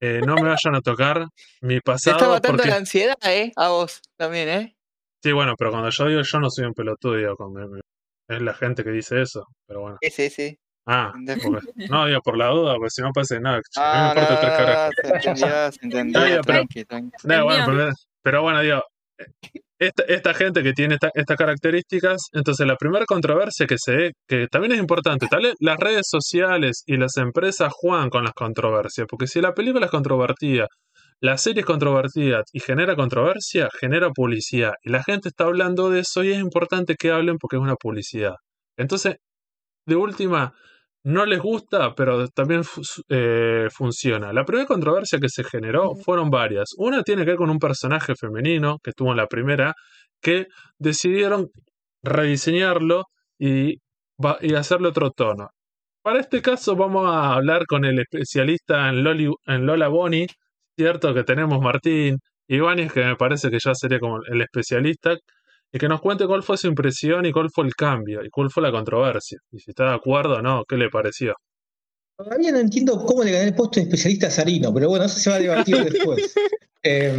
eh, no me vayan a tocar mi Se está pasado matando porque... la ansiedad, ¿eh? A vos también, ¿eh? Sí, bueno, pero cuando yo digo yo no soy un pelotudo, digo, con- es la gente que dice eso, pero bueno. Sí, sí, sí. Ah, no, digo, por la duda, porque si no pasa nada. a mí me Ah, no, importa tres no, carajos. no, se entendió, se entendió, Está bien, pero- tranqui, tranqui. No, bueno, pero, pero bueno, digo, esta, esta gente que tiene esta- estas características, entonces la primera controversia que se que también es importante, tal vez las redes sociales y las empresas juegan con las controversias, porque si la película es controvertida, la serie es controvertida y genera controversia, genera publicidad. Y la gente está hablando de eso y es importante que hablen porque es una publicidad. Entonces, de última, no les gusta, pero también eh, funciona. La primera controversia que se generó fueron varias. Una tiene que ver con un personaje femenino que estuvo en la primera, que decidieron rediseñarlo y, y hacerle otro tono. Para este caso vamos a hablar con el especialista en, Loli- en Lola Bonnie, cierto que tenemos Martín Ibáñez, que me parece que ya sería como el especialista, y que nos cuente cuál fue su impresión y cuál fue el cambio y cuál fue la controversia. Y si está de acuerdo o no, ¿qué le pareció? Todavía no entiendo cómo le gané el puesto de especialista a Sarino, pero bueno, eso se va a debatir después. Eh,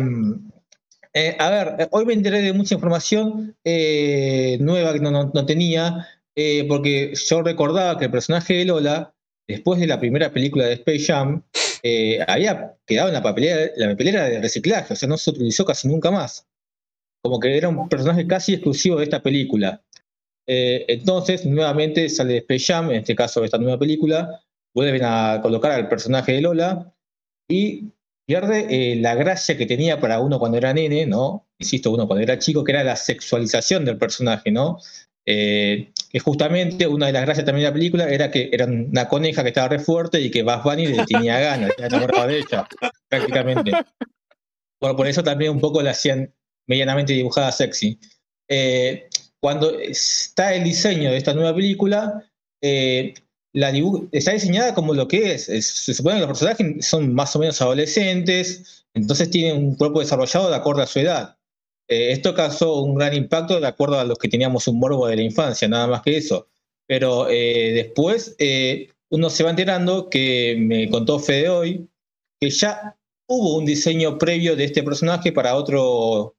eh, a ver, eh, hoy me enteré de mucha información eh, nueva que no, no- no tenía, eh, porque yo recordaba que el personaje de Lola, después de la primera película de Space Jam, eh, había quedado en la papelera, la papelera de reciclaje, o sea, no se utilizó casi nunca más. Como que era un personaje casi exclusivo de esta película. Eh, entonces, nuevamente sale Space en este caso de esta nueva película, vuelven a colocar al personaje de Lola y pierde eh, la gracia que tenía para uno cuando era nene, ¿no? Insisto, uno cuando era chico, que era la sexualización del personaje, ¿no? Eh, que justamente una de las gracias también de la película era que era una coneja que estaba re fuerte y que Buzz Bunny le tenía ganas, de ella, prácticamente. Bueno, por eso también un poco la hacían medianamente dibujada sexy. Eh, cuando está el diseño de esta nueva película, eh, la está diseñada como lo que es. Es- Se supone que los personajes son más o menos adolescentes, entonces tienen un cuerpo desarrollado de acuerdo a su edad. Eh, esto causó un gran impacto de acuerdo a los que teníamos un morbo de la infancia, nada más que eso. Pero eh, después eh, uno se va enterando que me contó Fede hoy que ya hubo un diseño previo de este personaje para otro,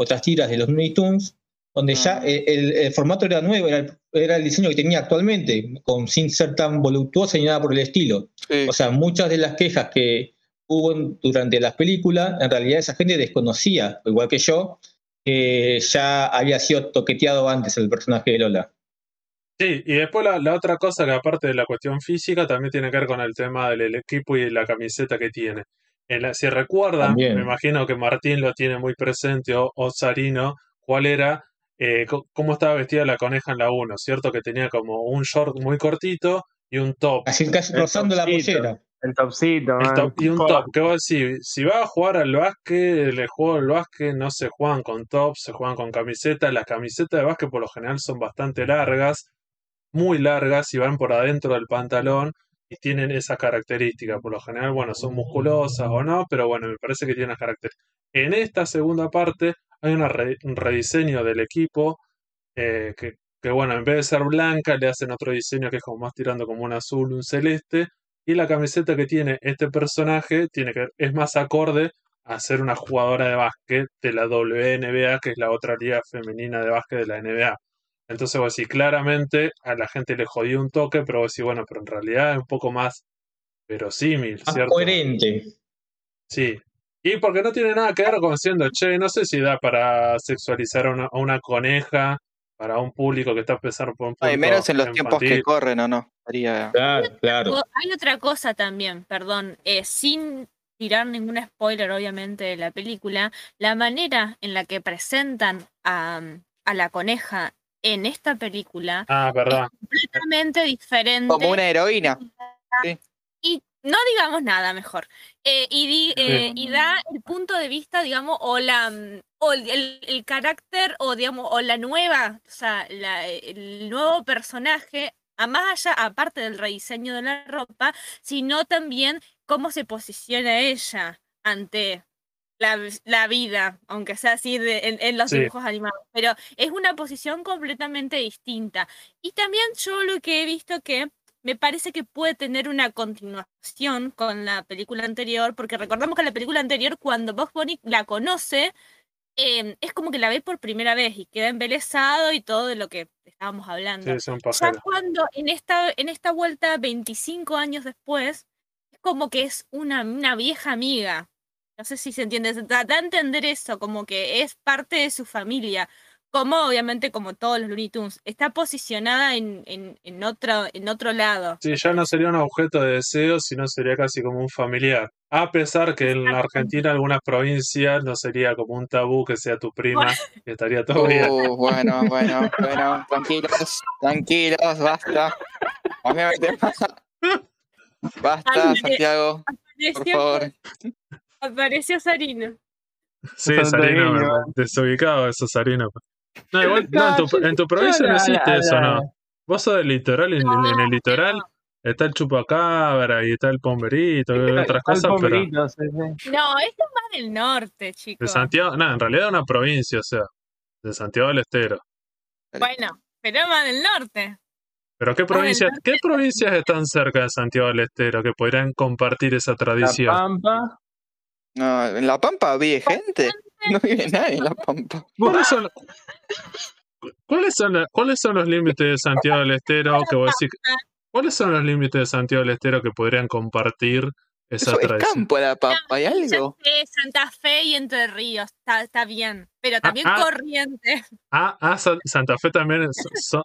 otras tiras de los Looney Tunes, donde ya eh, el, el formato era nuevo, era el, era el diseño que tenía actualmente, con, sin ser tan voluptuoso ni nada por el estilo. Sí. O sea, muchas de las quejas que hubo en- durante las películas, en realidad esa gente desconocía, igual que yo, que ya había sido toqueteado antes el personaje de Lola. Sí, y después la, la otra cosa que aparte de la cuestión física también tiene que ver con el tema del el equipo y la camiseta que tiene. En la- si recuerdan, También. me imagino que Martín lo tiene muy presente o, o Sarino, cuál era, eh, cómo estaba vestida la coneja en la 1, ¿cierto? Que tenía como un short muy cortito y un top. Así casi rozando la pollera. El topcito, El man. top- y un top, que vos decís, si vas a jugar al básquet, el juego del básquet no se juegan con top, se juegan con camisetas. Las camisetas de básquet por lo general son bastante largas, muy largas y van por adentro del pantalón tienen esa característica. Por lo general, bueno, son musculosas o no, pero bueno, me parece que tienen las características. En esta segunda parte hay una re- un rediseño del equipo eh, que, que, bueno, en vez de ser blanca, le hacen otro diseño que es como más tirando como un azul, un celeste. Y la camiseta que tiene este personaje tiene que, es más acorde a ser una jugadora de básquet de la WNBA, que es la otra liga femenina de básquet de la NBA. Entonces, vos decís, claramente a la gente le jodió un toque, pero vos decís, bueno, pero en realidad es un poco más verosímil, Más ¿cierto? coherente. Sí. Y porque no tiene nada que ver con siendo, che, no sé si da para sexualizar a una, a una coneja para un público que está empezando por un público menos en los tiempos que corren, ¿o no? Haría... Claro, claro. Hay otra cosa también, perdón, eh, sin tirar ningún spoiler obviamente de la película, la manera en la que presentan a, a la coneja en esta película Ah, verdad. es completamente diferente. Como una heroína. y no digamos nada mejor. Eh, y, di- eh, y da el punto de vista, digamos, o la o el, el- el carácter, o digamos, o la nueva, o sea, la- el nuevo personaje, a más allá, aparte del rediseño de la ropa, sino también cómo se posiciona ella ante la, la vida, aunque sea así de- en, en los Sí. dibujos animados. Pero es una posición completamente distinta. Y también yo lo que he visto que me parece que puede tener una continuación con la película anterior, porque recordamos que la película anterior, cuando Bugs Bunny la conoce, eh, es como que la ve por primera vez y queda embelesado y todo de lo que estábamos hablando. Sí, Ya cuando en esta, en esta vuelta, 25 años después, es como que es una, una vieja amiga. No sé si se entiende, se trata de entender eso, como que es parte de su familia. Como obviamente, como todos los Looney Tunes, está posicionada en, en, en otro, en otro lado. Sí, ya no sería un objeto de deseo, sino sería casi como un familiar. A pesar que en la Argentina, algunas provincias, no sería como un tabú que sea tu prima, que estaría todo bien. Uh, bueno, bueno, bueno, tranquilos, tranquilos, basta. A mí me meten más. Basta, Ándale. Santiago, por favor. Apareció Sarino. Sí, Sarino, desubicado eso, Sarino. No, igual, no, en tu, en tu provincia no existe eso. ¿no? Vos sos del litoral, y en, en el litoral está el chupacabra y está el pomberito y otras cosas, pero. No, esto es más del norte, de chicos. Santiago, no, en realidad es una provincia, o sea, de Santiago del Estero. Bueno, pero es más del norte. Pero ¿qué provincias, qué provincias están cerca de Santiago del Estero que podrían compartir esa La tradición? Pampa. No, en La Pampa vive gente. No vive nadie en La Pampa. ¿Cuáles son, cuáles son, la- cuáles son los límites de Santiago del Estero que vos decís- ¿Cuáles son los límites de Santiago del Estero que podrían compartir esa Eso es tradición? campo La Pampa, ¿hay algo? Santa Fe y Entre Ríos, está, está bien. Pero también ah. Corrientes. Ah, ah, Sa- Santa Fe también es. so-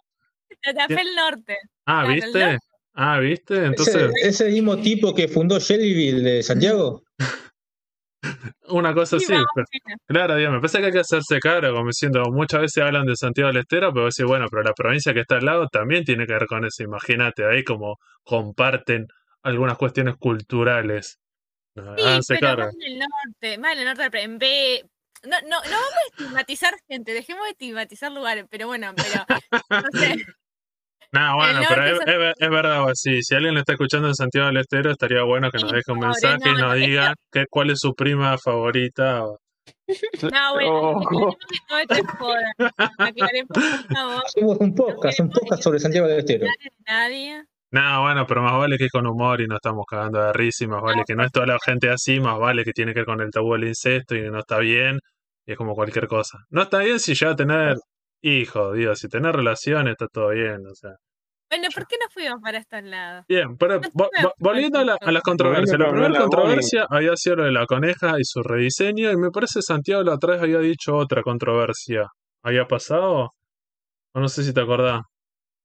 Santa Fe el norte. ah, Claro, ¿viste? ¿no? Ah, ¿viste? ¿Ese, Entonces, ese mismo tipo que fundó Shelbyville de Santiago? una cosa Sí, así. pero- claro, me parece que hay que hacerse caro, como diciendo, muchas veces hablan de Santiago del Estero, pero decís, bueno, pero la provincia que está al lado también tiene que ver con eso. Imagínate, ahí como comparten algunas cuestiones culturales. No, Sí, háganse pero cargo. más en el norte, más en el norte, en B. No, no, no vamos a estigmatizar gente, dejemos de estigmatizar lugares, pero bueno, pero no sé, No, bueno, pero es, son- es ver- es verdad, vos, sí, si alguien lo está escuchando en Santiago del Estero, estaría bueno que nos deje un mensaje y no, nos diga que, cuál es su prima favorita. o- no, bueno, Ojo. no te jodas, aclaremos por favor, Hacemos un podcast, un podcast sobre Santiago del Estero. nadie. No, bueno, pero más vale que es con humor y no estamos cagando de risa y más vale que no es toda la gente así, más vale que tiene que ver con el tabú del incesto y no está bien y es como cualquier cosa. No está bien si ya tener hijos, digo, si tener relaciones está todo bien, o sea. Bueno, ¿por qué no fuimos para estos lados? Bien, pero No vo- sé, vo- volviendo a, la- a las controversias. La Volviendo con primera la Bonnie. controversia había sido lo de la coneja y su rediseño, y me parece Santiago la otra vez había dicho otra controversia. ¿Había pasado? O no sé si te acordás,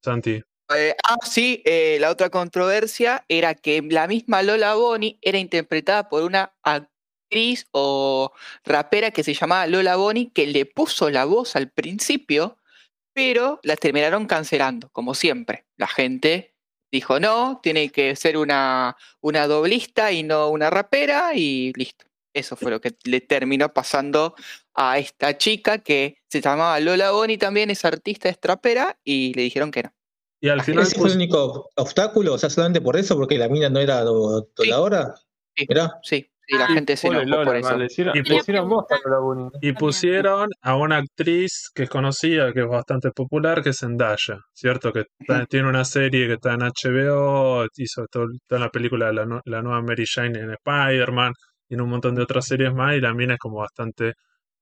Santi. Eh, ah, sí, eh, la otra controversia era que la misma Lola Bonnie era interpretada por una actriz o rapera que se llamaba Lola Bonnie, que le puso la voz al principio, pero la terminaron cancelando, como siempre. La gente dijo, no, tiene que ser una, una doblista y no una rapera, y listo. Eso fue lo que le terminó pasando a esta chica que se llamaba Lola Bonnie también, es artista, es trapera, y le dijeron que no. Y al final ¿Ese fue el pus- único obstáculo? O sea, solamente por eso, porque la mina no era do- dobladora. Sí. Mirá. Sí, sí, la gente se enojó por Lola, eso. le hicieron, Y y pusieron a una actriz que es conocida, que es bastante popular, que es Zendaya, ¿cierto? Que está- tiene una serie que está en HBO, hizo todo, toda la película de la, la nueva Mary Jane en Spider-Man, y en un montón de otras series más, y la mina es como bastante...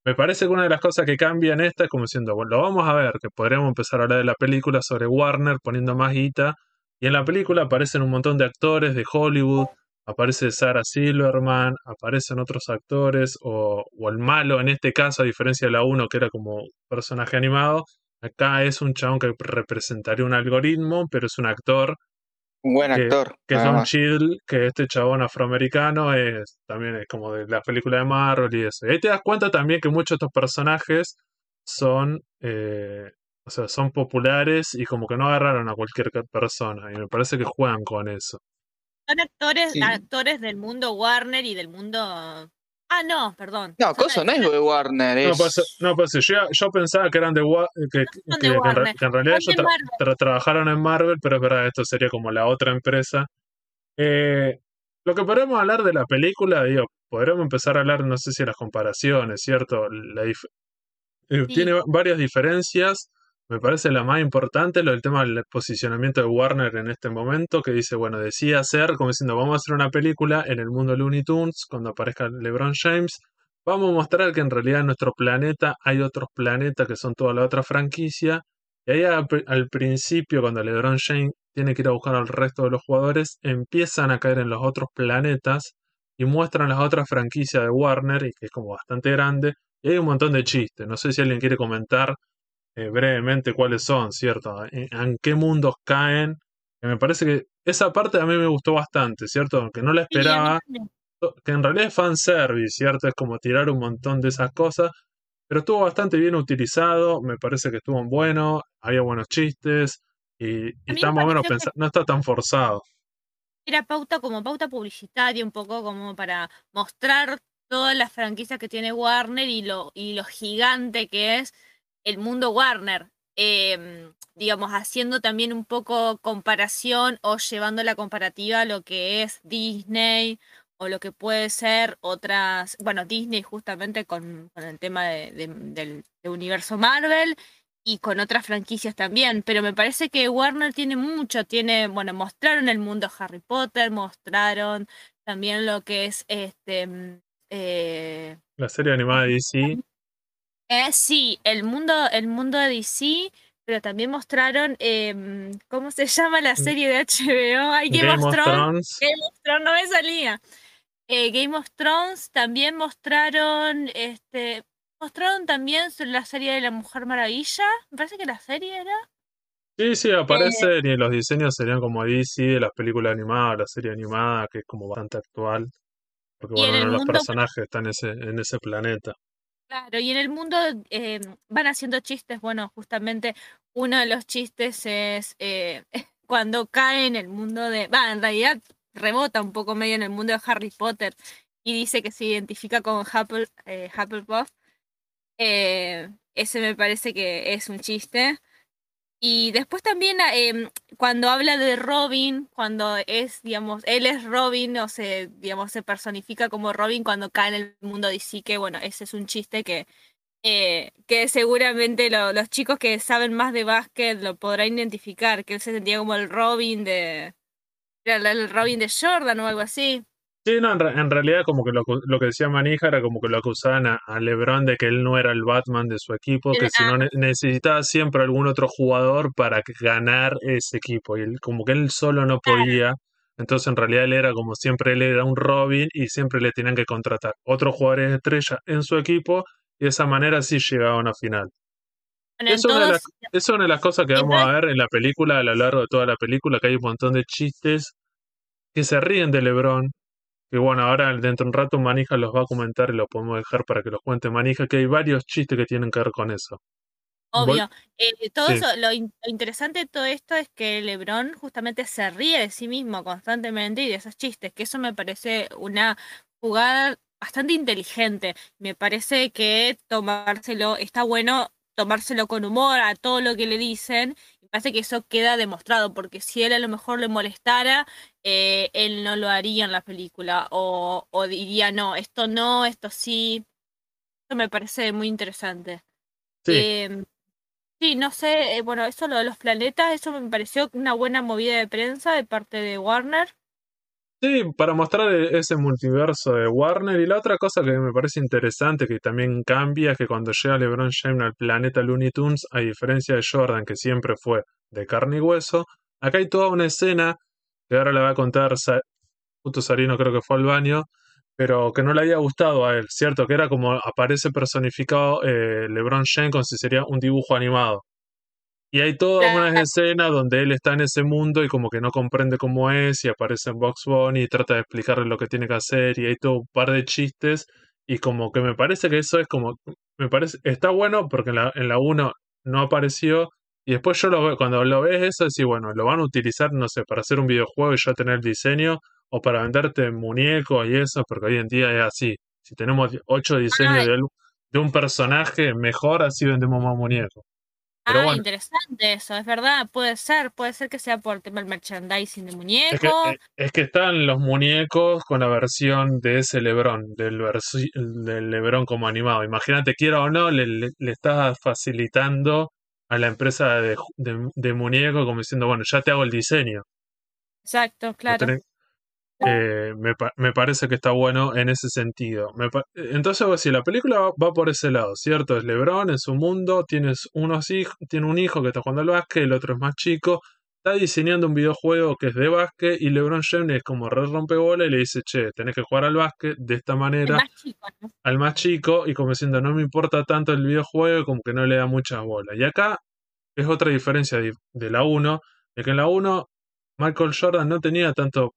Me parece que una de las cosas que cambia en esta es como diciendo, bueno, lo vamos a ver, que podríamos empezar a hablar de la película sobre Warner poniendo más guita, y en la película aparecen un montón de actores de Hollywood, aparece Sarah Silverman, aparecen otros actores, o, o el malo en este caso, a diferencia de la 1 que era como personaje animado, acá es un chabón que representaría un algoritmo, pero es un actor, Un buen que- actor. que es más. chill, que este chabón afroamericano es también es como de la película de Marvel y eso. Y ahí te das cuenta también que muchos de estos personajes son, eh, o sea, son populares y como que no agarraron a cualquier persona. Y me parece que juegan con eso. Son actores, Sí. actores del mundo Warner y del mundo. Ah, no, perdón. No, Son Coso no es de Warner, No, es... pues, no, pues yo, yo pensaba que eran de Wa- que, que- son de que en, re- Warner, que en realidad ellos tra- tra- trabajaron en Marvel, pero es verdad, esto sería como la otra empresa. Eh, lo que podemos hablar de la película, digo, podremos empezar a hablar, no sé si las comparaciones, ¿cierto? La dif- eh, Sí. Tiene va- varias diferencias. Me parece la más importante, lo del tema del posicionamiento de Warner en este momento, que dice, bueno, decía hacer, como diciendo, vamos a hacer una película en el mundo Looney Tunes, cuando aparezca LeBron James, vamos a mostrar que en realidad en nuestro planeta hay otros planetas que son toda la otra franquicia. Y ahí al, pri- al principio, cuando LeBron James tiene que ir a buscar al resto de los jugadores, empiezan a caer en los otros planetas y muestran las otras franquicias de Warner, y que es como bastante grande. Y hay un montón de chistes. No sé si alguien quiere comentar eh, brevemente cuáles son, ¿cierto? En, en qué mundos caen. Que me parece que esa parte a mí me gustó bastante, ¿cierto? Aunque no la esperaba que en realidad es fanservice, ¿cierto? Es como tirar un montón de esas cosas, pero estuvo bastante bien utilizado, me parece que estuvo bueno, había buenos chistes y, está más o menos pensado, no está tan forzado. era pauta como pauta publicitaria, un poco como para mostrar todas las franquicias que tiene Warner y lo, y lo gigante que es el mundo Warner. Em, digamos, haciendo también un poco comparación o llevando la comparativa a lo que es Disney o lo que puede ser otras, bueno, Disney justamente con, con el tema de- de- del, del universo Marvel y con otras franquicias también, pero me parece que Warner tiene mucho, tiene, bueno, mostraron el mundo Harry Potter, mostraron también lo que es este mm, eh, La serie animada de DC, eh, sí, el mundo, el mundo de DC, pero también mostraron em, ¿cómo se llama la serie de HBO? Ay, Game, Game of Thrones. Thrones, Game of Thrones no me salía. Eh, Game of Thrones también mostraron, este, mostraron también la serie de la Mujer Maravilla. Me parece que la serie era. sí, sí, Eh, aparecen y los diseños serían como DC, de las películas animadas, la serie animada, que es como bastante actual, porque bueno, los mundo, personajes está en ese, en ese planeta. Claro, y en el mundo eh, van haciendo chistes. Bueno, justamente uno de los chistes es eh, cuando cae en el mundo de. Va, en realidad rebota un poco medio en el mundo de Harry Potter y dice que se identifica con eh, Hufflepuff. Eh, ese me parece que es un chiste. Y después también ah, em, cuando habla de Robin, cuando es, digamos, él es Robin o se, digamos, se personifica como Robin cuando cae en el mundo DC, que bueno, ese es un chiste que, eh, que seguramente lo- los chicos que saben más de básquet lo podrán identificar, que él se sentía como el Robin de, el Robin de Jordan o algo así. Sí, no, en, re- en realidad como que lo, que- lo que decía Manija era como que lo acusaban a, a LeBron de que él no era el Batman de su equipo, que El- si no ne- necesitaba siempre algún otro jugador para ganar ese equipo. Y él, como que él solo no podía. Entonces en realidad él era como siempre él era un Robin y siempre le tenían que contratar otros jugadores estrella en su equipo y de esa manera sí llegaba a una final. Bueno, en Es una de las, todos, es una de las cosas que vamos a ver en la película, a lo largo de toda la película, que hay un montón de chistes que se ríen de LeBron que bueno, ahora dentro de un rato Manija los va a comentar y lo podemos dejar para que los cuente Manija, que hay varios chistes que tienen que ver con eso. Obvio. Eh, todo sí, eso, lo, in- lo interesante de todo esto es que LeBron justamente se ríe de sí mismo constantemente y de esos chistes, que eso me parece una jugada bastante inteligente. Me parece que tomárselo, está bueno tomárselo con humor a todo lo que le dicen. Me parece que eso queda demostrado, porque si él a lo mejor le molestara, eh, él no lo haría en la película, o, o diría, no, esto no, esto sí. Eso me parece muy interesante. sí, Em, Sí, no sé, eh, bueno, eso lo de los planetas, eso me pareció una buena movida de prensa de parte de Warner. Sí, para mostrar e- ese multiverso de Warner. Y la otra cosa que me parece interesante, que también cambia, es que cuando llega LeBron James al planeta Looney Tunes, a diferencia de Jordan, que siempre fue de carne y hueso, acá hay toda una escena que ahora le va a contar Sa- justo Sarino, creo que fue al baño, pero que no le había gustado a él, ¿cierto? Que era como aparece personificado eh, LeBron James como si sería un dibujo animado. Y hay todas unas escenas donde él está en ese mundo y como que no comprende cómo es y aparece en Box Bunny y trata de explicarle lo que tiene que hacer y hay todo un par de chistes y como que me parece que eso es como, me parece, está bueno porque en la, en la 1 no apareció y después yo lo veo, cuando lo ves eso decís, bueno, lo van a utilizar, no sé, para hacer un videojuego y ya tener el diseño o para venderte muñecos y eso, porque hoy en día es así. Si tenemos ocho diseños de, de un personaje, mejor así vendemos más muñecos. Pero ah, bueno, interesante eso, es verdad, puede ser, puede ser que sea por el tema del merchandising de Es que, muñecos. eh, es que están los muñecos con la versión de ese Lebrón, del, del Lebrón como animado. Imagínate, quiera o no, le, le, le estás facilitando a la empresa de, de, de muñecos como diciendo, bueno, ya te hago el diseño. Exacto, No claro. tenés- Eh, me, me parece que está bueno en ese sentido. Me entonces, pues, si la película va, va por ese lado, ¿cierto? Es LeBron en su mundo, tienes unos hijos, tiene un hijo que está jugando al básquet, el otro es más chico, está diseñando un videojuego que es de básquet y LeBron James es como re rompebola y le dice, che, tenés que jugar al básquet de esta manera más chico, ¿no? al más chico y como diciendo, no me importa tanto el videojuego, como que no le da muchas bolas. Y acá es otra diferencia de, de la 1, de que en la 1 Michael Jordan no tenía tanto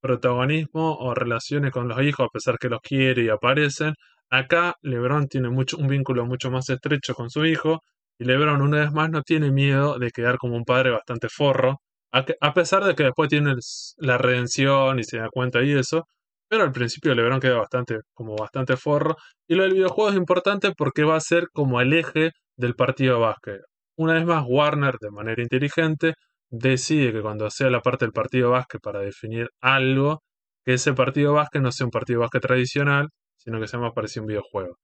protagonismo o relaciones con los hijos, a pesar que los quiere y aparecen. Acá LeBron tiene mucho, un vínculo mucho más estrecho con su hijo y LeBron una vez más no tiene miedo de quedar como un padre bastante forro, a, pesar de que después tiene la redención y se da cuenta y eso, pero al principio LeBron queda bastante como bastante forro y lo del videojuego es importante porque va a ser como el eje del partido de básquet. Una vez más Warner de manera inteligente decide que cuando sea la parte del partido básquet para definir algo, que ese partido básquet no sea un partido básquet tradicional, sino que sea más parecido a un videojuego.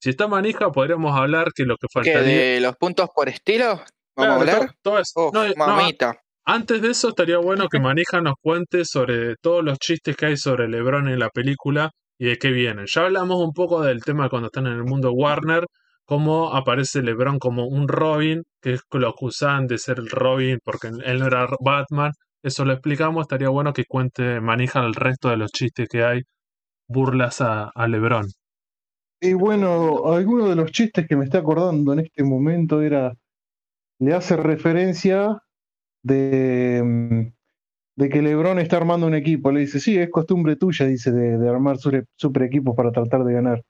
Si está manija, podríamos hablar que lo que faltaría. ¿De los puntos por estilo? ¿Vamos Claro, a hablar? to- todo eso. Uf, No, no, mamita. antes de eso, estaría bueno que Manija nos cuente sobre todos los chistes que hay sobre LeBron en la película y de qué vienen. Ya hablamos un poco del tema cuando están en el mundo Warner, cómo aparece LeBron como un Robin, que lo acusan de ser el Robin porque él no era Batman. Eso lo explicamos. Estaría bueno que cuente Manija el resto de los chistes que hay, burlas a, LeBron. Y bueno, alguno de los chistes que me está acordando en este momento era, le hace referencia de, mm, que Lebron está armando un equipo. Le dice, sí, es costumbre tuya, dice, de, armar super equipos para tratar de ganar.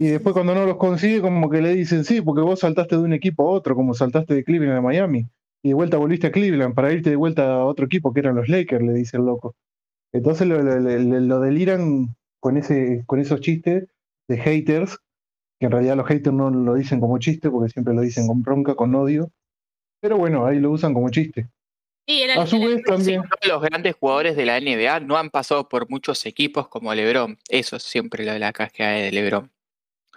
Y después cuando no los consigue, como que le dicen, sí, porque vos saltaste de un equipo a otro, como saltaste de Cleveland a Miami. Y de vuelta volviste a Cleveland para irte de vuelta a otro equipo que eran los Lakers, le dice el loco. Entonces lo, lo- lo- lo deliran con, ese, con esos chistes de haters, que en realidad los haters no lo dicen como chiste, porque siempre lo dicen con bronca, con odio. Pero bueno, ahí lo usan como chiste. Sí, era A su vez también, los grandes jugadores de la NBA no han pasado por muchos equipos como LeBron. Eso es siempre lo de la casqueada de LeBron.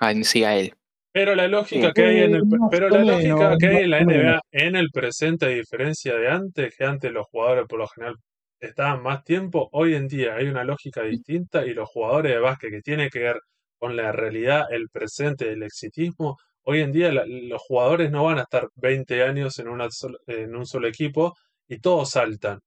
En sí a él. Pero la lógica Sí. que hay en el, pero la menos, lógica que hay en la más o menos. NBA en el presente, a diferencia de antes, que antes los jugadores por lo general estaban más tiempo, hoy en día hay una lógica distinta y los jugadores de básquet que tiene que ver con la realidad, el presente, el exitismo, hoy en día la- los jugadores no van a estar 20 años en, una sol- en un solo equipo y todos saltan.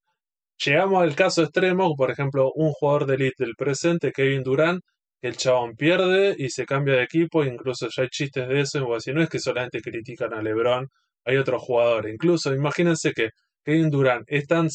Llegamos al caso extremo, por ejemplo, un jugador de elite del presente, Kevin Durant, el chabón pierde y se cambia de equipo, incluso ya hay chistes de eso, y no es que solamente critican a LeBron, hay otros jugadores. Incluso, imagínense que Kevin Durant es tan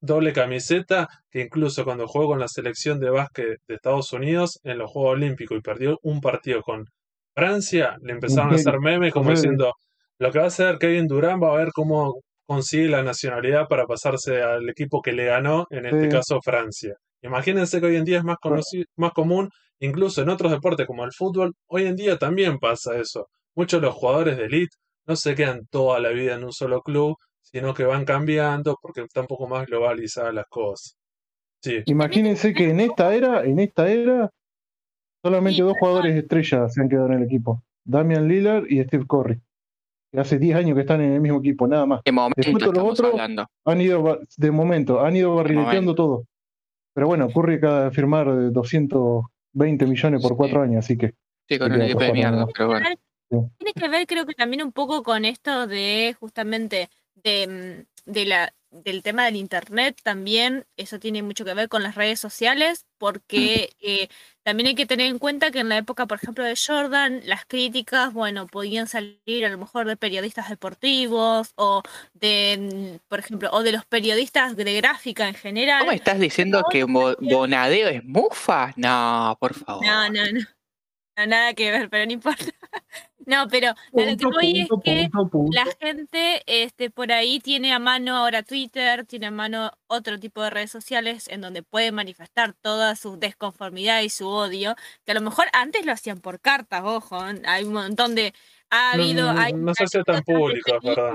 doble camiseta que incluso cuando jugó con la selección de básquet de Estados Unidos en los Juegos Olímpicos y perdió un partido con Francia, le empezaron a hacer memes como diciendo, lo que va a hacer Kevin Durant va a ver cómo consigue la nacionalidad para pasarse al equipo que le ganó, en este Sí. caso Francia. Imagínense que hoy en día es más, conocido, más común, incluso en otros deportes como el fútbol, hoy en día también pasa eso. Muchos de los jugadores de elite no se quedan toda la vida en un solo club, sino que van cambiando porque están un poco más globalizadas las cosas. Sí, Imagínense que en esta era, en esta era, solamente Sí, dos jugadores estrellas se han quedado en el equipo. Damian Lillard y Steve Curry. Que hace 10 años que están en el mismo equipo, nada más. ¿Qué momento Después los otros- hablando? Han ido, de momento, han ido barrileteando todo. Pero bueno, Curry acaba de firmar eh, 220 millones por Sí. cuatro años, así que Sí, con un equipo de mierda, pero bueno. Tiene que ver, creo que también un poco con esto de justamente de, mm, de la, del tema del internet también. Eso tiene mucho que ver con las redes sociales, porque eh, también hay que tener en cuenta que en la época, por ejemplo, de Jordan, las críticas, bueno, podían salir a lo mejor de periodistas deportivos o de, mm, por ejemplo, o de los periodistas de gráfica en general. ¿Cómo estás diciendo que Bo- Bonadeo es mufa? No, por favor. No, no, no. No, nada que ver, pero no importa. No, pero lo que Punto, voy es punto, que la gente este, por ahí tiene a mano ahora Twitter, tiene a mano otro tipo de redes sociales en donde puede manifestar toda su desconformidad y su odio, que a lo mejor antes lo hacían por cartas, ojo, ¿eh? hay un montón de... Ha habido... no, hay no se hace tan público, es verdad.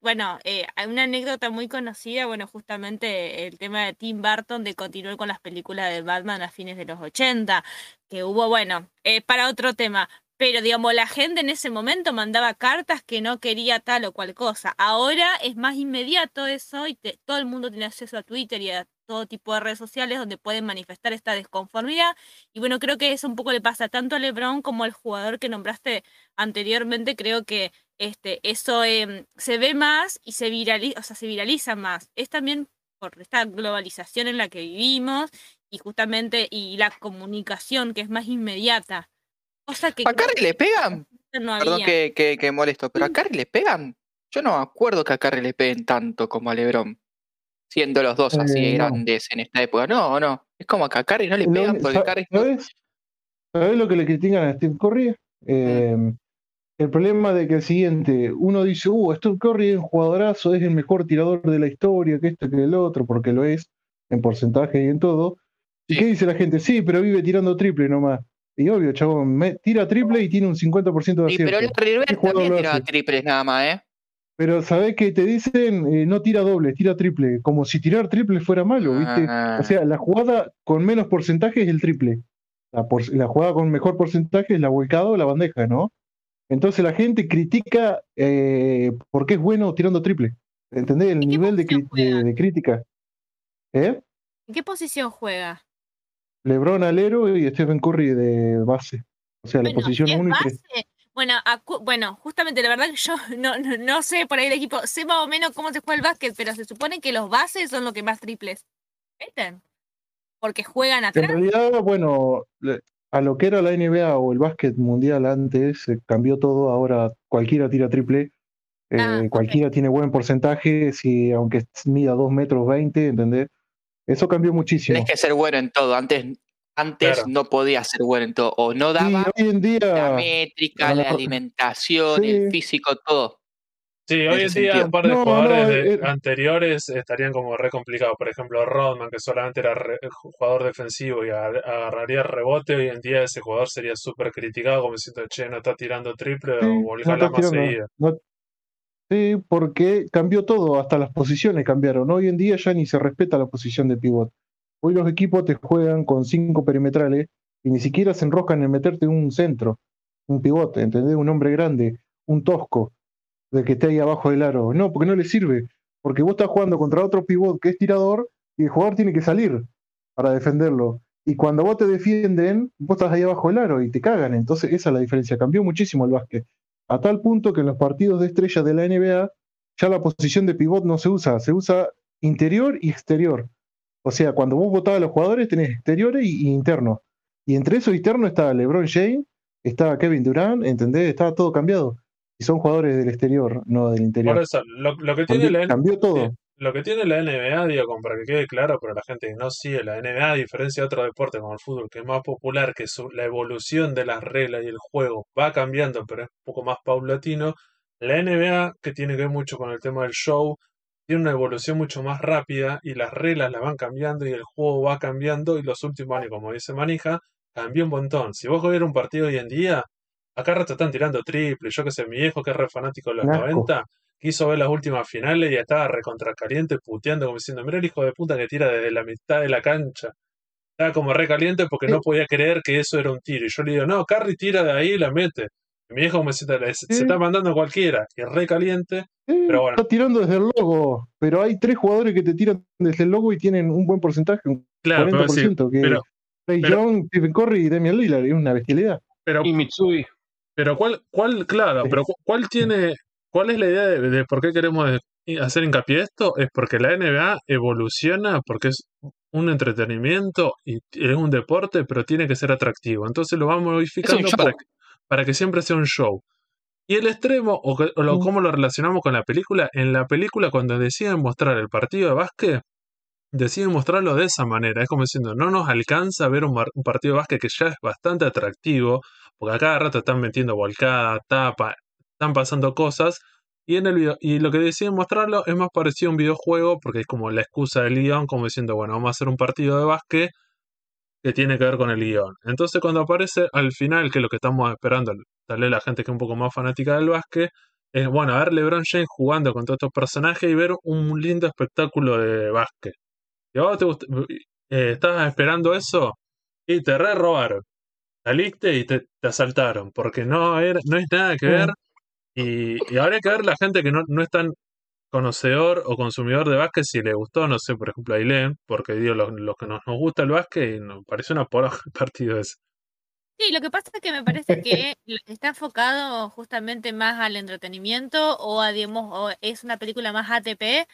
bueno, eh, hay una anécdota muy conocida, bueno, justamente el tema de Tim Burton de continuar con las películas de Batman a fines de los 80, que hubo, bueno, eh, para otro tema, Pero, digamos, la gente en ese momento mandaba cartas que no quería tal o cual cosa. Ahora es más inmediato eso y te- todo el mundo tiene acceso a Twitter y a todo tipo de redes sociales donde pueden manifestar esta desconformidad. Y bueno, creo que eso un poco le pasa tanto a LeBron como al jugador que nombraste anteriormente. Creo que este, eso em, se ve más y se viraliza, o sea, se viraliza más. Es también por esta globalización en la que vivimos y justamente y la comunicación que es más inmediata. Cosa que ¿A Curry le pegan? no Perdón que, que, que molesto, pero a Curry le pegan. Yo no me acuerdo que a Curry le peguen tanto como a LeBron. Siendo los dos así Eh, no. grandes en esta época. No, no. Es como que a Curry no le pegan porque es ¿Sabes? ¿Sabes lo que le critican a Steve Curry? Eh, el problema de que el siguiente, uno dice, uh, Steve Curry es un jugadorazo, es el mejor tirador de la historia, que esto, que el otro, porque lo es, en porcentaje y en todo. ¿Y qué dice la gente? Sí, pero vive tirando triple nomás. Y obvio, chabón, me- tira triple y tiene un 50% de Sí, acierto. pero Larry Bird ¿Qué jugador también tiraba triples nada más, ¿eh? Pero ¿sabés que te dicen? Eh, no tira doble, tira triple. Como si tirar triple fuera malo, ¿viste? Ah. O sea, la jugada con menos porcentaje es el triple. La, por- la jugada con mejor porcentaje es la volcada o la bandeja, ¿no? Entonces la gente critica eh, porque es bueno tirando triple. ¿Entendés? El ¿En qué nivel de, de crítica. ¿Eh? ¿En qué posición juega? LeBron alero y Stephen Curry de base. O sea, la posición ¿es 1 y 3. base? Bueno, bueno, justamente la verdad que yo no, no, no sé por ahí el equipo, sé más o menos cómo se juega el básquet, pero se supone que los bases son los que más triples meten. Porque juegan En atrás. realidad, bueno, a lo que era la NBA o el básquet mundial antes, se cambió todo. Ahora cualquiera tira triple. eh, Ah, ok. Cualquiera tiene buen porcentaje, si aunque mida 2 metros 20, ¿entendés? Eso cambió muchísimo. Tenés que ser bueno en todo. Antes, antes Claro. no podía ser bueno en todo. O no daba hoy en la métrica, la alimentación, el físico, todo. Sí, hoy en día un par de No, jugadores no, de- eh, anteriores estarían como re complicados. Por ejemplo, Rodman, que solamente era re- jugador defensivo y agar- agarraría rebote, hoy en día ese jugador sería súper criticado como diciendo, che, no está tirando triple sí, o no volcala estás más tirando. seguida. no- sí, porque cambió todo, hasta las posiciones cambiaron. Hoy en día ya ni se respeta la posición de pivot. Hoy los equipos te juegan con cinco perimetrales y ni siquiera se enroscan en meterte un centro, un pivote, ¿entendés? Un hombre grande, un tosco, de que esté ahí abajo del aro. No, porque no le sirve. Porque vos estás jugando contra otro pivot que es tirador y el jugador tiene que salir para defenderlo. Y cuando vos te defienden, vos estás ahí abajo del aro y te cagan. Entonces esa es la diferencia. Cambió muchísimo el básquet. A tal punto que en los partidos de estrella de la NBA ya la posición de pivot no se usa, se usa interior y exterior. O sea, cuando vos votabas a los jugadores tenés exteriores y, y internos. Y entre esos internos está LeBron James, está Kevin Durant, ¿entendés? Está todo cambiado. Y son jugadores del exterior, no del Por interior. eso, lo, lo que tiene Cambió, la, cambió todo. Lo que tiene la NBA, digo, como para que quede claro, pero la gente que no sigue la NBA, a diferencia de otro deporte como el fútbol, que es más popular, que su- la evolución de las reglas y el juego va cambiando, pero es un poco más paulatino, la NBA, que tiene que ver mucho con el tema del show, tiene una evolución mucho más rápida y las reglas las van cambiando y el juego va cambiando y los últimos años, como dice Manija, cambió un montón. Si vos vieras un partido hoy en día, acá rato están tirando triple, yo que sé, mi viejo que es re fanático de los Un asco. 90, quiso ver las últimas finales y estaba recontra caliente, puteando, como diciendo, mira el hijo de puta que tira desde la mitad de la cancha. Estaba como re caliente porque no podía creer que eso era un tiro. Y yo le digo, no, Curry tira de ahí y la mete. Y mi viejo me dice, se, está mandando cualquiera. Y re caliente. Sí, Pero bueno. Está tirando desde el logo, pero hay tres jugadores que te tiran desde el logo y tienen un buen porcentaje, un Claro, pero, sí, 40%, que pero, Ray pero- Young, Stephen Curry y Damian Lillard, es una bestialidad. pero, Y Mitsui. pero ¿cuál, cuál, claro, Sí. pero cu- cuál tiene, cuál es la idea de, de por qué queremos hacer hincapié esto? Es porque la NBA evoluciona, porque es un entretenimiento y es un deporte, pero tiene que ser atractivo. Entonces lo vamos modificando para que, para que siempre sea un show. Y el extremo, o, que- o lo- Mm. cómo lo relacionamos con la película, en la película cuando deciden mostrar el partido de básquet, deciden mostrarlo de esa manera. Es como diciendo, no nos alcanza ver un partido de básquet que ya es bastante atractivo, porque a cada rato están metiendo volcada, tapa, están pasando cosas. Y, en el video, y lo que deciden mostrarlo es más parecido a un videojuego, porque es como la excusa del guion, como diciendo, bueno, vamos a hacer un partido de básquet que tiene que ver con el guion. Entonces cuando aparece al final, que es lo que estamos esperando, tal vez la gente que es un poco más fanática del básquet, es bueno, a ver LeBron James jugando con todos estos personajes y ver un lindo espectáculo de básquet. Y vos te eh, estabas esperando eso y te re robaron. saliste y te, te asaltaron, porque no, era, no es nada que ver. Y, y ahora hay que ver la gente que no, no es tan conocedor o consumidor de básquet si le gustó, no sé, por ejemplo, a Ailén, porque digo, los, los que nos, nos gusta el básquet, nos parece una poroja el partido ese. Sí, lo que pasa es que me parece que está enfocado justamente más al entretenimiento o a, digamos, o es una película más ATP,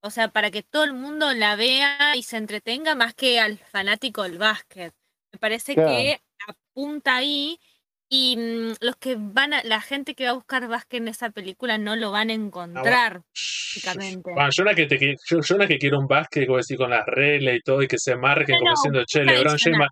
o sea, para que todo el mundo la vea y se entretenga más que al fanático del básquet. Me parece Claro. que apunta ahí y mm, los que van a, la gente que va a buscar básquet en esa película no lo van a encontrar. Básicamente. Bueno, yo una que, te, yo, yo una que quiero un básquet, como decir, con las reglas y todo, y que se marquen como No, diciendo, che, LeBron James,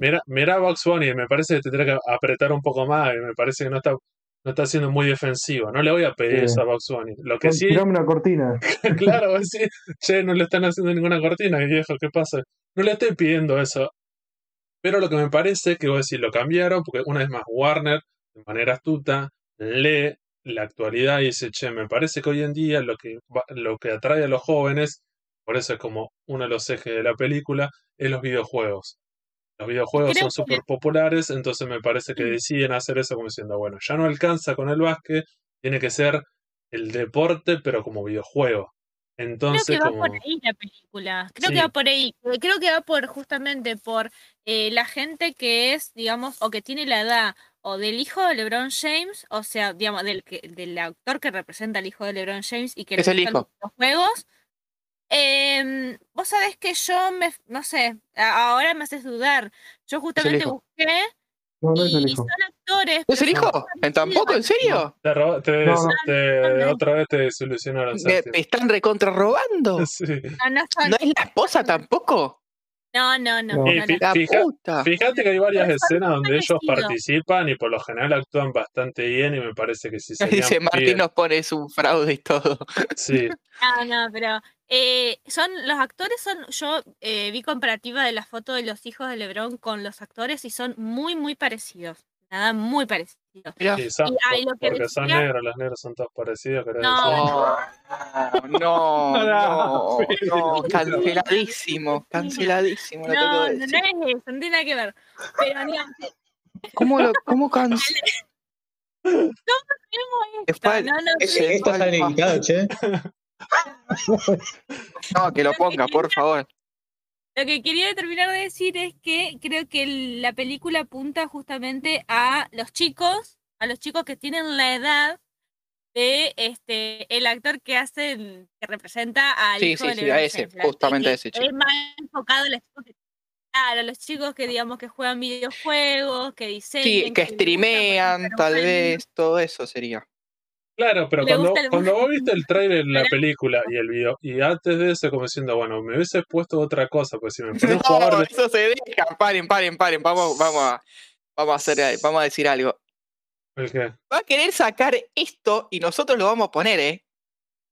mira, mira Box Bunny, me parece que tendrá que apretar un poco más, y me parece que no está, no está siendo muy defensivo. No le voy a pedir Sí. eso a Box Bunny. Lo que sí, Tirame una cortina. claro, decir, che, no le están haciendo ninguna cortina, viejo, ¿qué pasa? No le estoy pidiendo eso. Pero lo que me parece que voy a decir, lo cambiaron, porque una vez más Warner, de manera astuta, lee la actualidad y dice, che, me parece que hoy en día lo que, va- lo que atrae a los jóvenes, por eso es como uno de los ejes de la película, es los videojuegos. Los videojuegos Creo son que- súper populares, entonces me parece que Mm. deciden hacer eso como diciendo, bueno, ya no alcanza con el básquet, tiene que ser el deporte, pero como videojuego. Creo que va como... por ahí la película. Creo Sí. que va por ahí. Eh, Creo que va por justamente por eh, la gente que es, digamos, o que tiene la edad o del hijo de LeBron James, o sea, digamos, del, que, del actor que representa al hijo de LeBron James y que le Es el gustan hijo. los juegos. Em, vos sabés que yo me, no sé, ahora me haces dudar. Yo justamente busqué No, no es el y hijo. son actores. ¿No es el hijo? muy ¿En tampoco? ¿En serio? Te roba- te- No, no. te- no. otra vez te desilusionaron, ¿Me, están recontra robando? Sí. No, no son. ¿No es la esposa tampoco? No, no, no. Y fija- puta. fíjate que hay varias Pero escenas donde ellos participan y por lo general actúan bastante bien y me parece que si serían Dice Martín nos pone es un fraude y todo. Sí, No, no, pero eh, son los actores son yo eh, vi comparativa de la foto de los hijos de LeBron con los actores y son muy muy parecidos. Nada, muy parecidos. Sí, son- Y ahí lo que porque son negros, los negros son todos parecidos. No. No, no, no, No, no, canceladísimo, canceladísimo. No, que no, no es eso, no tiene nada que ver. Pero digamos, ¿Cómo lo, cómo cance- tenemos Te esto, fal- no, no, Esto está editado, che. No, que lo ponga, por favor. Lo que quería terminar de decir es que creo que la película apunta justamente a los chicos, a los chicos que tienen la edad de este el actor que hace que representa al Sí, hijo sí, de sí, a ese, justamente que a ese chico. Es más enfocado a los chicos que, claro, los chicos que digamos que juegan videojuegos, que diseñan, Sí, que gusta streamean, tal vez, todo eso sería. Claro, pero cuando, cuando vos viste el trailer de la película y el video, y antes de eso, como diciendo, bueno, me hubiese puesto otra cosa, pues si me un jugador No, de. eso se deja. Paren, paren, paren. Vamos, vamos a, vamos a hacer, vamos a decir algo. ¿El qué? Va a querer sacar esto y nosotros lo vamos a poner, ¿eh?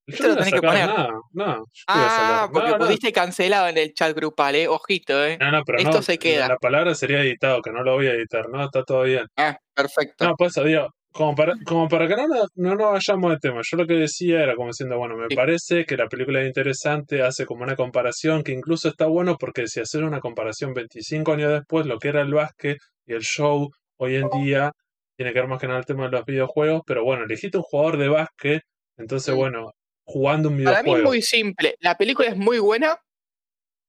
Esto no lo tenés que poner. nada, no. Ah, porque No, no. pusiste cancelado en el chat grupal, ¿eh? Ojito, ¿eh? No, no, pero Esto no, se queda. La palabra sería editado, que no lo voy a editar, no, está todo bien. Ah, perfecto. No, pues digo, como para, como para que no, nos- no nos vayamos de tema, yo lo que decía era como diciendo, bueno, me Sí. parece que la película es interesante, hace como una comparación que incluso está bueno porque si hacer una comparación 25 años después, lo que era el básquet y el show hoy en día, tiene que ver más que nada el tema de los videojuegos, pero bueno, elegiste un jugador de básquet, entonces Sí. bueno, jugando un Para mí es videojuego. muy simple. La película es muy buena,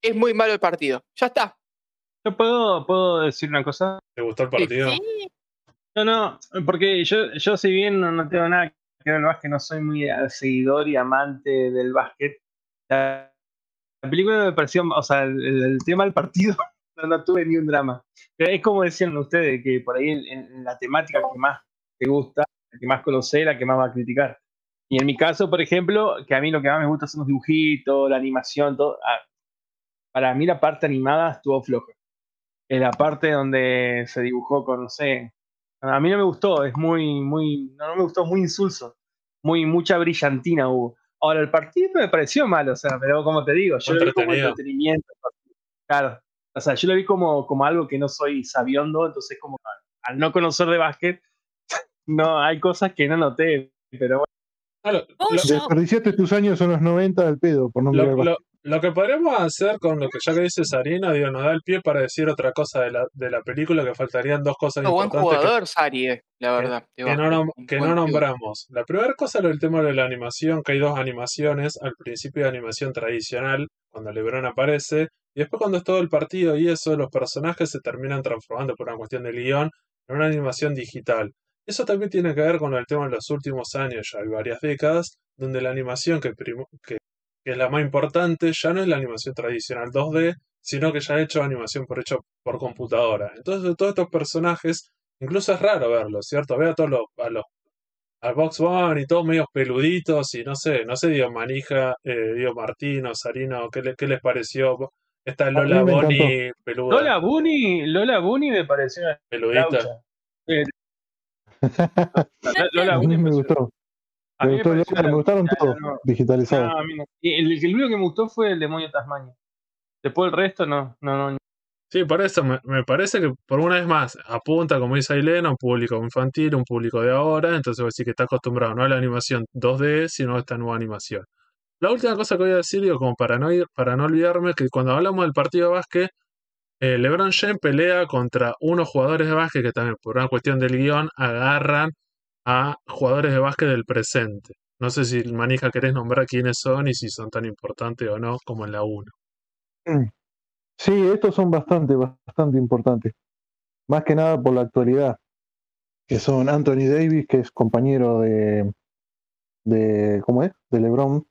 es muy malo el partido. Ya está. Yo puedo, puedo decir una cosa. ¿Te gustó el partido? Sí, No, no, porque yo, yo si bien no, no tengo nada que ver el básquet, no soy muy seguidor y amante del básquet. La, la película me pareció, o sea, el, tema del partido no, no tuve ni un drama. Pero es como decían ustedes, que por ahí en, la temática que más te gusta, la que más conoce, la que más va a criticar. Y en mi caso, por ejemplo, que a mí lo que más me gusta son los dibujitos, la animación, todo. ah, para mí la parte animada estuvo floja. En la parte donde se dibujó con, no sé, a mí no me gustó, es muy, muy, no, no me gustó, muy insulso, muy, mucha brillantina hubo. Ahora, el partido me pareció mal, o sea, pero como te digo, yo lo vi como entretenimiento. Claro, o sea, yo lo vi como, como algo que no soy sabiondo, entonces como al no conocer de básquet, no, hay cosas que no noté, pero bueno, Ah, lo- Desperdiciaste tus años en los 90 al pedo por no Lo, mirar lo- Lo que podríamos hacer con lo que ya que dice Sarina, digo, nos da el pie para decir otra cosa de la, de la película, que faltarían dos cosas buen importantes que- jugador, Sari, eh, la que- verdad. de que, no, nom- que buen no nombramos. La primera cosa es el tema de la animación, que hay dos animaciones, al principio de animación tradicional, cuando LeBron aparece, y después cuando es todo el partido y eso, los personajes se terminan transformando por una cuestión de guion en una animación digital. Eso también tiene que ver con el tema de los últimos años, ya hay varias décadas, donde la animación que, que, que es la más importante ya no es la animación tradicional 2D, sino que ya ha hecho animación por hecho por computadora. Entonces, de todos estos personajes, incluso es raro verlos, ¿cierto? Ve a todos los, a los al Box Bunny y todos medios peluditos y no sé, no sé, digo Manija, eh, digo Martino, Sarino, ¿qué, le- qué les pareció? Esta Lola Bonnie peluda, Lola Bunny, Lola Bunny me pareció peludita. Eh, Lola Bunny me gustó. A Me, gustó, gustaron todos no, digitalizados. no, no. Y el, el único que me gustó fue el demonio Tasmania. Después el resto no, no, no. Sí, por eso me, me parece que por una vez más apunta, como dice Ailena, a un público infantil, un público de ahora, entonces voy a decir que está acostumbrado no a la animación 2D, sino a esta nueva animación. La última cosa que voy a decir, digo, como para no, ir, para no olvidarme, que cuando hablamos del partido de básquet, eh, LeBron James pelea contra unos jugadores de básquet que también, por una cuestión del guion, agarran a jugadores de básquet del presente. No sé si, Manija, querés nombrar quiénes son y si son tan importantes o no como en la 1. Sí, estos son bastante, bastante importantes. Más que nada por la actualidad. Que son Anthony Davis, que es compañero de, de ¿cómo es? De LeBron.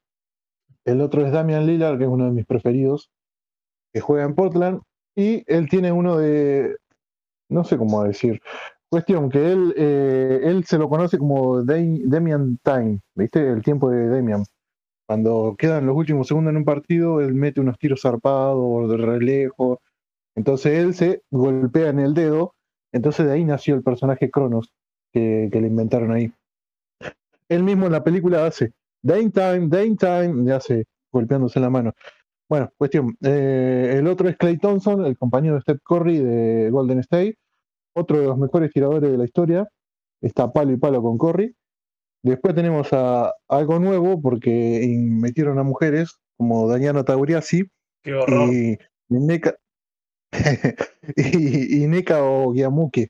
El otro es Damian Lillard, que es uno de mis preferidos, que juega en Portland. Y él tiene uno de, no sé cómo decir. Cuestión que él, eh, él se lo conoce como Damian Time, ¿viste? El tiempo de Damian. Cuando quedan los últimos segundos en un partido, él mete unos tiros zarpados de re lejos. Entonces él se golpea en el dedo. Entonces de ahí nació el personaje Cronos que, le inventaron ahí. Él mismo en la película hace Dame Time, Dame Time, y hace golpeándose la mano. Bueno, cuestión. eh, el otro es Clay Thompson, el compañero de Steph Curry de Golden State. Otro de los mejores tiradores de la historia. Está palo y palo con Curry. Después tenemos a algo nuevo porque metieron a mujeres como Daniela Tauriasi Qué horror. y Neka y, y Neka Ogiamuke,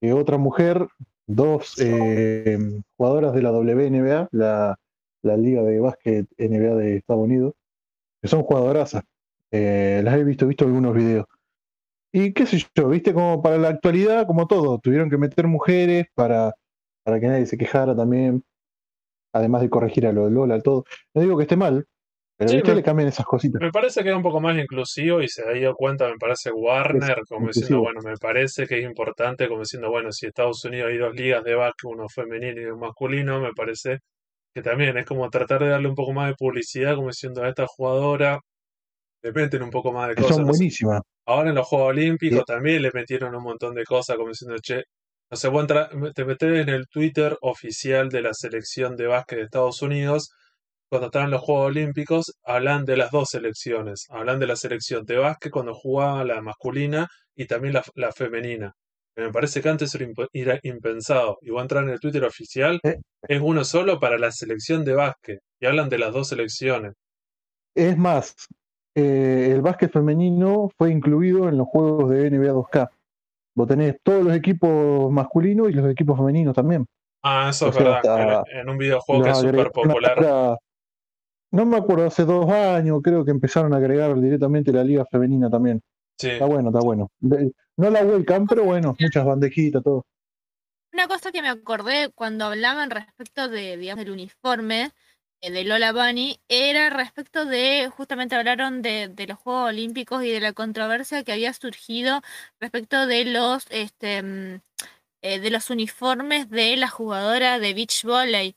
que otra mujer, dos eh, jugadoras de la WNBA, la, la Liga de Básquet NBA de Estados Unidos, que son jugadorazas. Eh, las he visto, he visto algunos videos. Y qué sé yo, viste, como para la actualidad, como todo, tuvieron que meter mujeres para, para que nadie se quejara también, además de corregir a lo de Lola, todo. No digo que esté mal, pero Sí, viste, me- le cambian esas cositas. Me parece que es un poco más inclusivo y se ha dado cuenta, me parece, Warner, como diciendo, bueno, me parece que es importante, como diciendo, bueno, si Estados Unidos hay dos ligas de básquet, uno femenino y uno masculino, me parece que también es como tratar de darle un poco más de publicidad, como diciendo a esta jugadora, le meten un poco más de Que cosas. son buenísimas. Ahora en los Juegos Olímpicos Sí. también le metieron un montón de cosas, como diciendo, che, no sé, vos te metés en el Twitter oficial de la selección de básquet de Estados Unidos, cuando estaban los Juegos Olímpicos, hablan de las dos selecciones, hablan de la selección de básquet cuando jugaba la masculina y también la, la femenina. Me parece que antes era, imp- era impensado. Y vos entrar en el Twitter oficial, Eh. es uno solo para la selección de básquet, y hablan de las dos selecciones. Es más, eh, el básquet femenino fue incluido en los juegos de NBA 2K. Vos tenés todos los equipos masculinos y los equipos femeninos también. Ah, eso O es sea, verdad, en, en un videojuego que es súper popular. no me acuerdo, hace dos años creo que empezaron a agregar directamente la liga femenina también. Sí. Está bueno, está bueno. No la welcome, pero bueno, muchas bandejitas, todo. Una cosa que me acordé cuando hablaban respecto de, digamos, del uniforme de Lola Bunny era respecto de, justamente hablaron de, de los Juegos Olímpicos y de la controversia que había surgido respecto de los, este, mm, eh, de los uniformes de la jugadora de beach volley.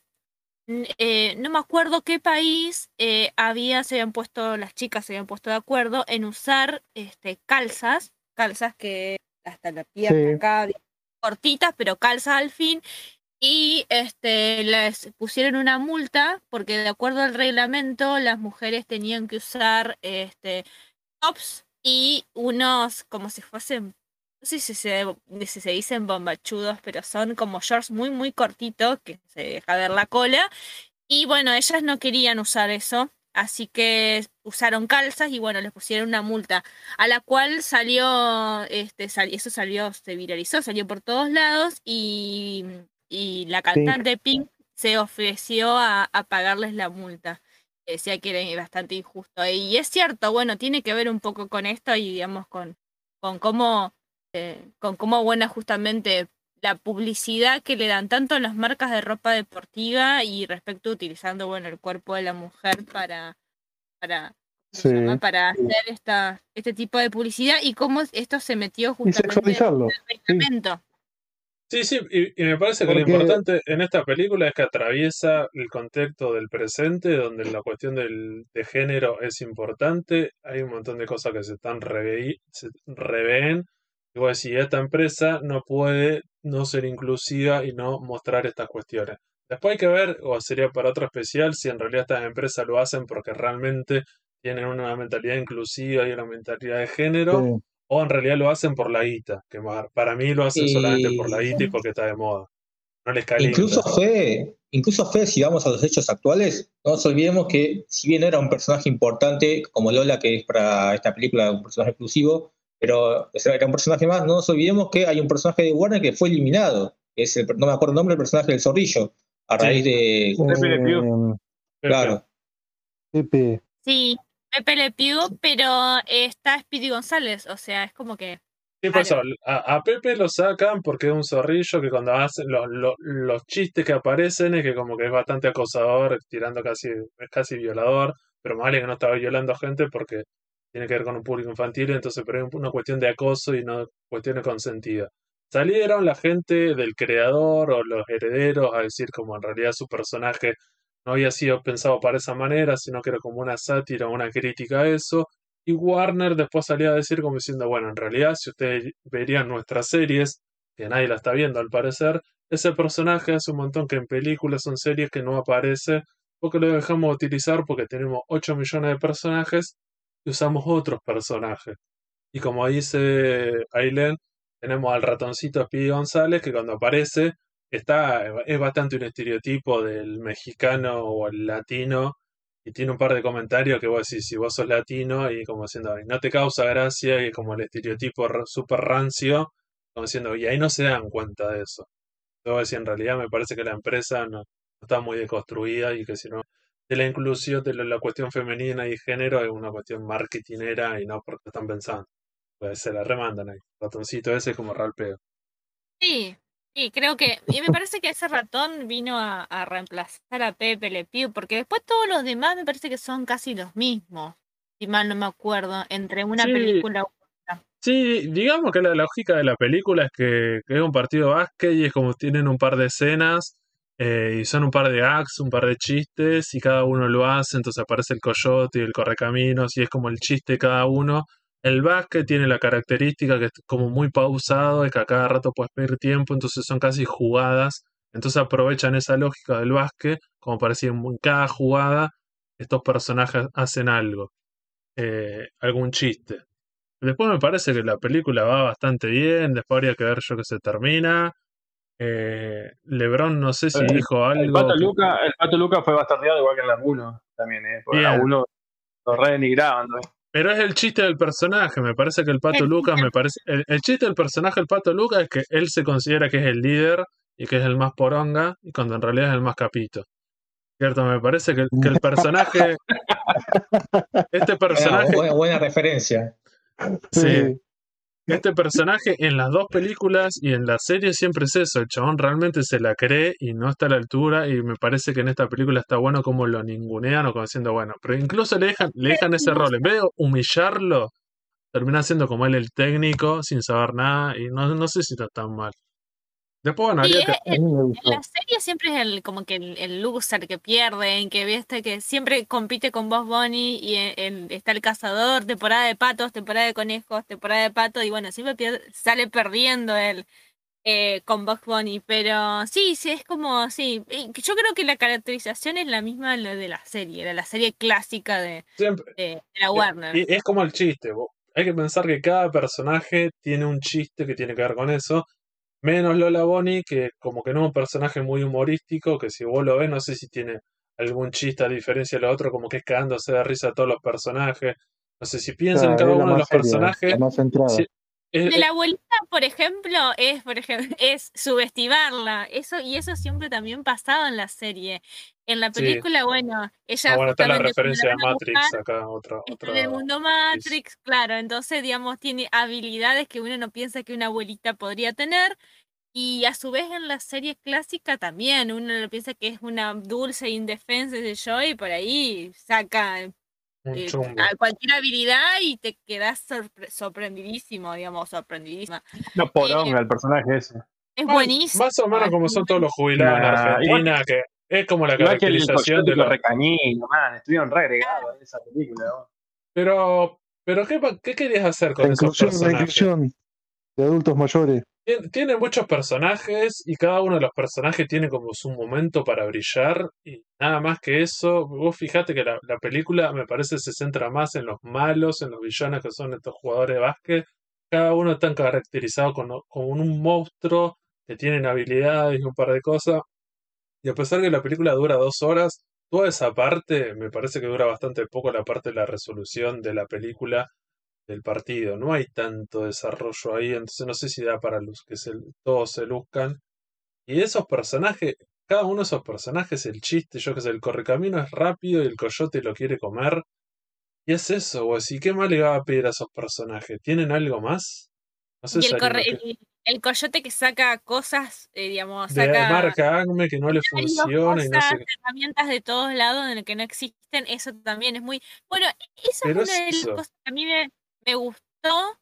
Eh, no me acuerdo qué país eh, había, se habían puesto, las chicas se habían puesto de acuerdo en usar este, calzas, calzas que hasta la pierna Sí. acá, cortitas, pero calzas al fin. Y este, les pusieron una multa porque de acuerdo al reglamento las mujeres tenían que usar este, tops y unos como si fuesen, no sé si se, se dicen bombachudos, pero son como shorts muy, muy cortitos que se deja ver la cola. Y bueno, ellas no querían usar eso, así que usaron calzas y bueno, les pusieron una multa, a la cual salió, este, eso salió, se viralizó, salió por todos lados y, y la cantante Pink se ofreció a, a pagarles la multa. Decía que era bastante injusto. Y es cierto, bueno, tiene que ver un poco con esto y digamos con, con cómo, eh, con cómo buena justamente la publicidad que le dan tanto a las marcas de ropa deportiva y respecto utilizando bueno el cuerpo de la mujer para para para hacer esta este tipo de publicidad y cómo esto se metió Y justamente en el reglamento. Sí, sí, y, y me parece que lo importante en esta película es que atraviesa el contexto del presente, donde la cuestión del, de género es importante. Hay un montón de cosas que se están reveí- se reveen. Y vos decís, esta empresa no puede no ser inclusiva y no mostrar estas cuestiones. Después hay que ver, o sería para otro especial, si en realidad estas empresas lo hacen porque realmente tienen una mentalidad inclusiva y una mentalidad de género, Sí. O en realidad lo hacen por la guita, que para mí lo hacen solamente por la guita y porque está de moda. No les calienta. Incluso fue, incluso fue, si vamos a los hechos actuales, no nos olvidemos que si bien era un personaje importante, como Lola, que es para esta película un personaje exclusivo, pero era un personaje más, no nos olvidemos que hay un personaje de Warner que fue eliminado, que es el, no me acuerdo el nombre del personaje del zorrillo, a Sí. raíz de... Eh, Claro, Pepe. Sí, Pepe Le Pew, pero está Speedy González, o sea, es como que Sí, por eso, a, a Pepe lo sacan porque es un zorrillo que cuando hacen los, los, los chistes que aparecen es que como que es bastante acosador, tirando casi, es casi violador, pero más vale que no estaba violando a gente porque tiene que ver con un público infantil, entonces pero es una cuestión de acoso y no cuestiones consentidas. Salieron la gente del creador o los herederos a decir como en realidad su personaje no había sido pensado para esa manera, sino que era como una sátira, una crítica a eso. Y Warner después salió a decir como diciendo, bueno, en realidad si ustedes verían nuestras series, que nadie la está viendo al parecer, ese personaje hace un montón que en películas son series que no aparece, porque lo dejamos de utilizar porque tenemos 8 millones de personajes y usamos otros personajes. Y como dice Aileen, tenemos al ratoncito Speedy González que cuando aparece está, es bastante un estereotipo del mexicano o el latino y tiene un par de comentarios que vos decís, si vos sos latino y como diciendo, "Ay, no te causa gracia y como el estereotipo súper rancio, como diciendo, y ahí no se dan cuenta de eso. Decía, en realidad me parece que la empresa no, está muy deconstruida y que si no, de la inclusión de la, la cuestión femenina y género es una cuestión marketinera y no porque están pensando. Pues se la remandan ahí. Ratoncito ese es como real pedo. Sí, sí, creo que. Y me parece que ese ratón vino a, a reemplazar a Pepe Le Pew, porque después todos los demás me parece que son casi los mismos. Si mal no me acuerdo, entre una Sí. película u otra. Sí, digamos que la lógica de la película es que, que es un partido de básquet y es como tienen un par de escenas eh, y son un par de acts, un par de chistes y cada uno lo hace, entonces aparece el coyote y el correcaminos y es como el chiste de cada uno. El básquet tiene la característica que es como muy pausado, es que a cada rato puedes pedir tiempo, entonces son casi jugadas, entonces aprovechan esa lógica del básquet, como parecía en cada jugada estos personajes hacen algo, eh, algún chiste. Después me parece que la película va bastante bien. Después habría que ver yo que se termina. Eh, Lebron no sé si El- dijo algo. El Pato que- Luca, el Pato Luca fue bastardeado igual que en la 1 también, ¿eh? Porque en la Bien. 1 lo re denigraban. Pero es el chiste del personaje. Me parece que el Pato El Lucas me parece. El, el chiste del personaje, el Pato Lucas, es que él se considera que es el líder y que es el más poronga, y cuando en realidad es el más capito. Cierto, me parece que, que el personaje. Este buena, personaje. buena- buena referencia. Sí. Este personaje en las dos películas y en la serie siempre es eso, el chabón realmente se la cree y no está a la altura y me parece que en esta película está bueno como lo ningunean o como diciendo, bueno, pero incluso le dejan, le dejan ese rol, en vez de humillarlo, termina siendo como él el técnico sin saber nada y no, no sé si está tan mal. Después, bueno, Sí, habría que... es- A mí me En gustó. la serie siempre es el, como que el, el loser que pierde, en que viste que siempre compite con Boss Bunny y en- en- está el cazador, temporada de patos, temporada de conejos, temporada de pato, y bueno, siempre pierde- sale perdiendo él eh, con Boss Bunny, pero sí, sí, es como, sí, yo creo que la caracterización es la misma de la de la serie, de la serie clásica de, siempre- de- de la Warner. Y es como el chiste. vos- Hay que pensar que cada personaje tiene un chiste que tiene que ver con eso. Menos Lola Bonnie, que como que no es un personaje muy humorístico, que si vos lo ves, no sé si tiene algún chiste a diferencia de lo otro, como que es cagándose de risa a todos los personajes. No sé si piensan en cada uno de los seria, personajes. De la abuelita, por ejemplo, es, por ejemplo, es subestimarla. Eso, y eso siempre también pasaba en la serie. En la Sí. película, bueno, Ah, ella bueno, está la referencia de Matrix buscar, acá, otra, está otra. en el mundo Matrix, claro. Entonces, digamos, tiene habilidades que uno no piensa que una abuelita podría tener. Y a su vez en la serie clásica también, uno lo piensa que es una dulce indefensa de yo, y por ahí saca eh, cualquier habilidad y te quedas sorpre- sorprendidísimo, digamos, sorprendidísima. Una poronga el personaje ese. Es buenísimo. más o menos como son todos los jubilados en Nah, Argentina, que es como la caracterización de los. Recañino, man, estuvieron regregados en esa película. ¿no? Pero, pero ¿qué, qué querías hacer con La esos inclusión, la inclusión de adultos mayores. Tien- Tiene muchos personajes y cada uno de los personajes tiene como su momento para brillar y nada más que eso. Vos fijate que la, la película me parece se centra más en los malos, en los villanos que son estos jugadores de básquet. Cada uno está caracterizado como, como un monstruo que tienen habilidades y un par de cosas. Y a pesar que la película dura dos horas, toda esa parte me parece que dura bastante poco la parte de la resolución de la película del partido. No hay tanto desarrollo ahí, entonces no sé si da para luz, que se, todos se luzcan. Y esos personajes, cada uno de esos personajes, el chiste, yo que sé, el correcamino es rápido y el coyote lo quiere comer. Y es eso, güey. ¿Y qué más le va a pedir a esos personajes? ¿Tienen algo más? No sé, Y el, corre- ¿qué- el, el coyote que saca cosas, eh, digamos, de saca marca Acme que no le funciona y no sé herramientas de todos lados en el que no existen, eso también es muy... Bueno, Pero es una de las eso. cosas que a mí me, me gustó,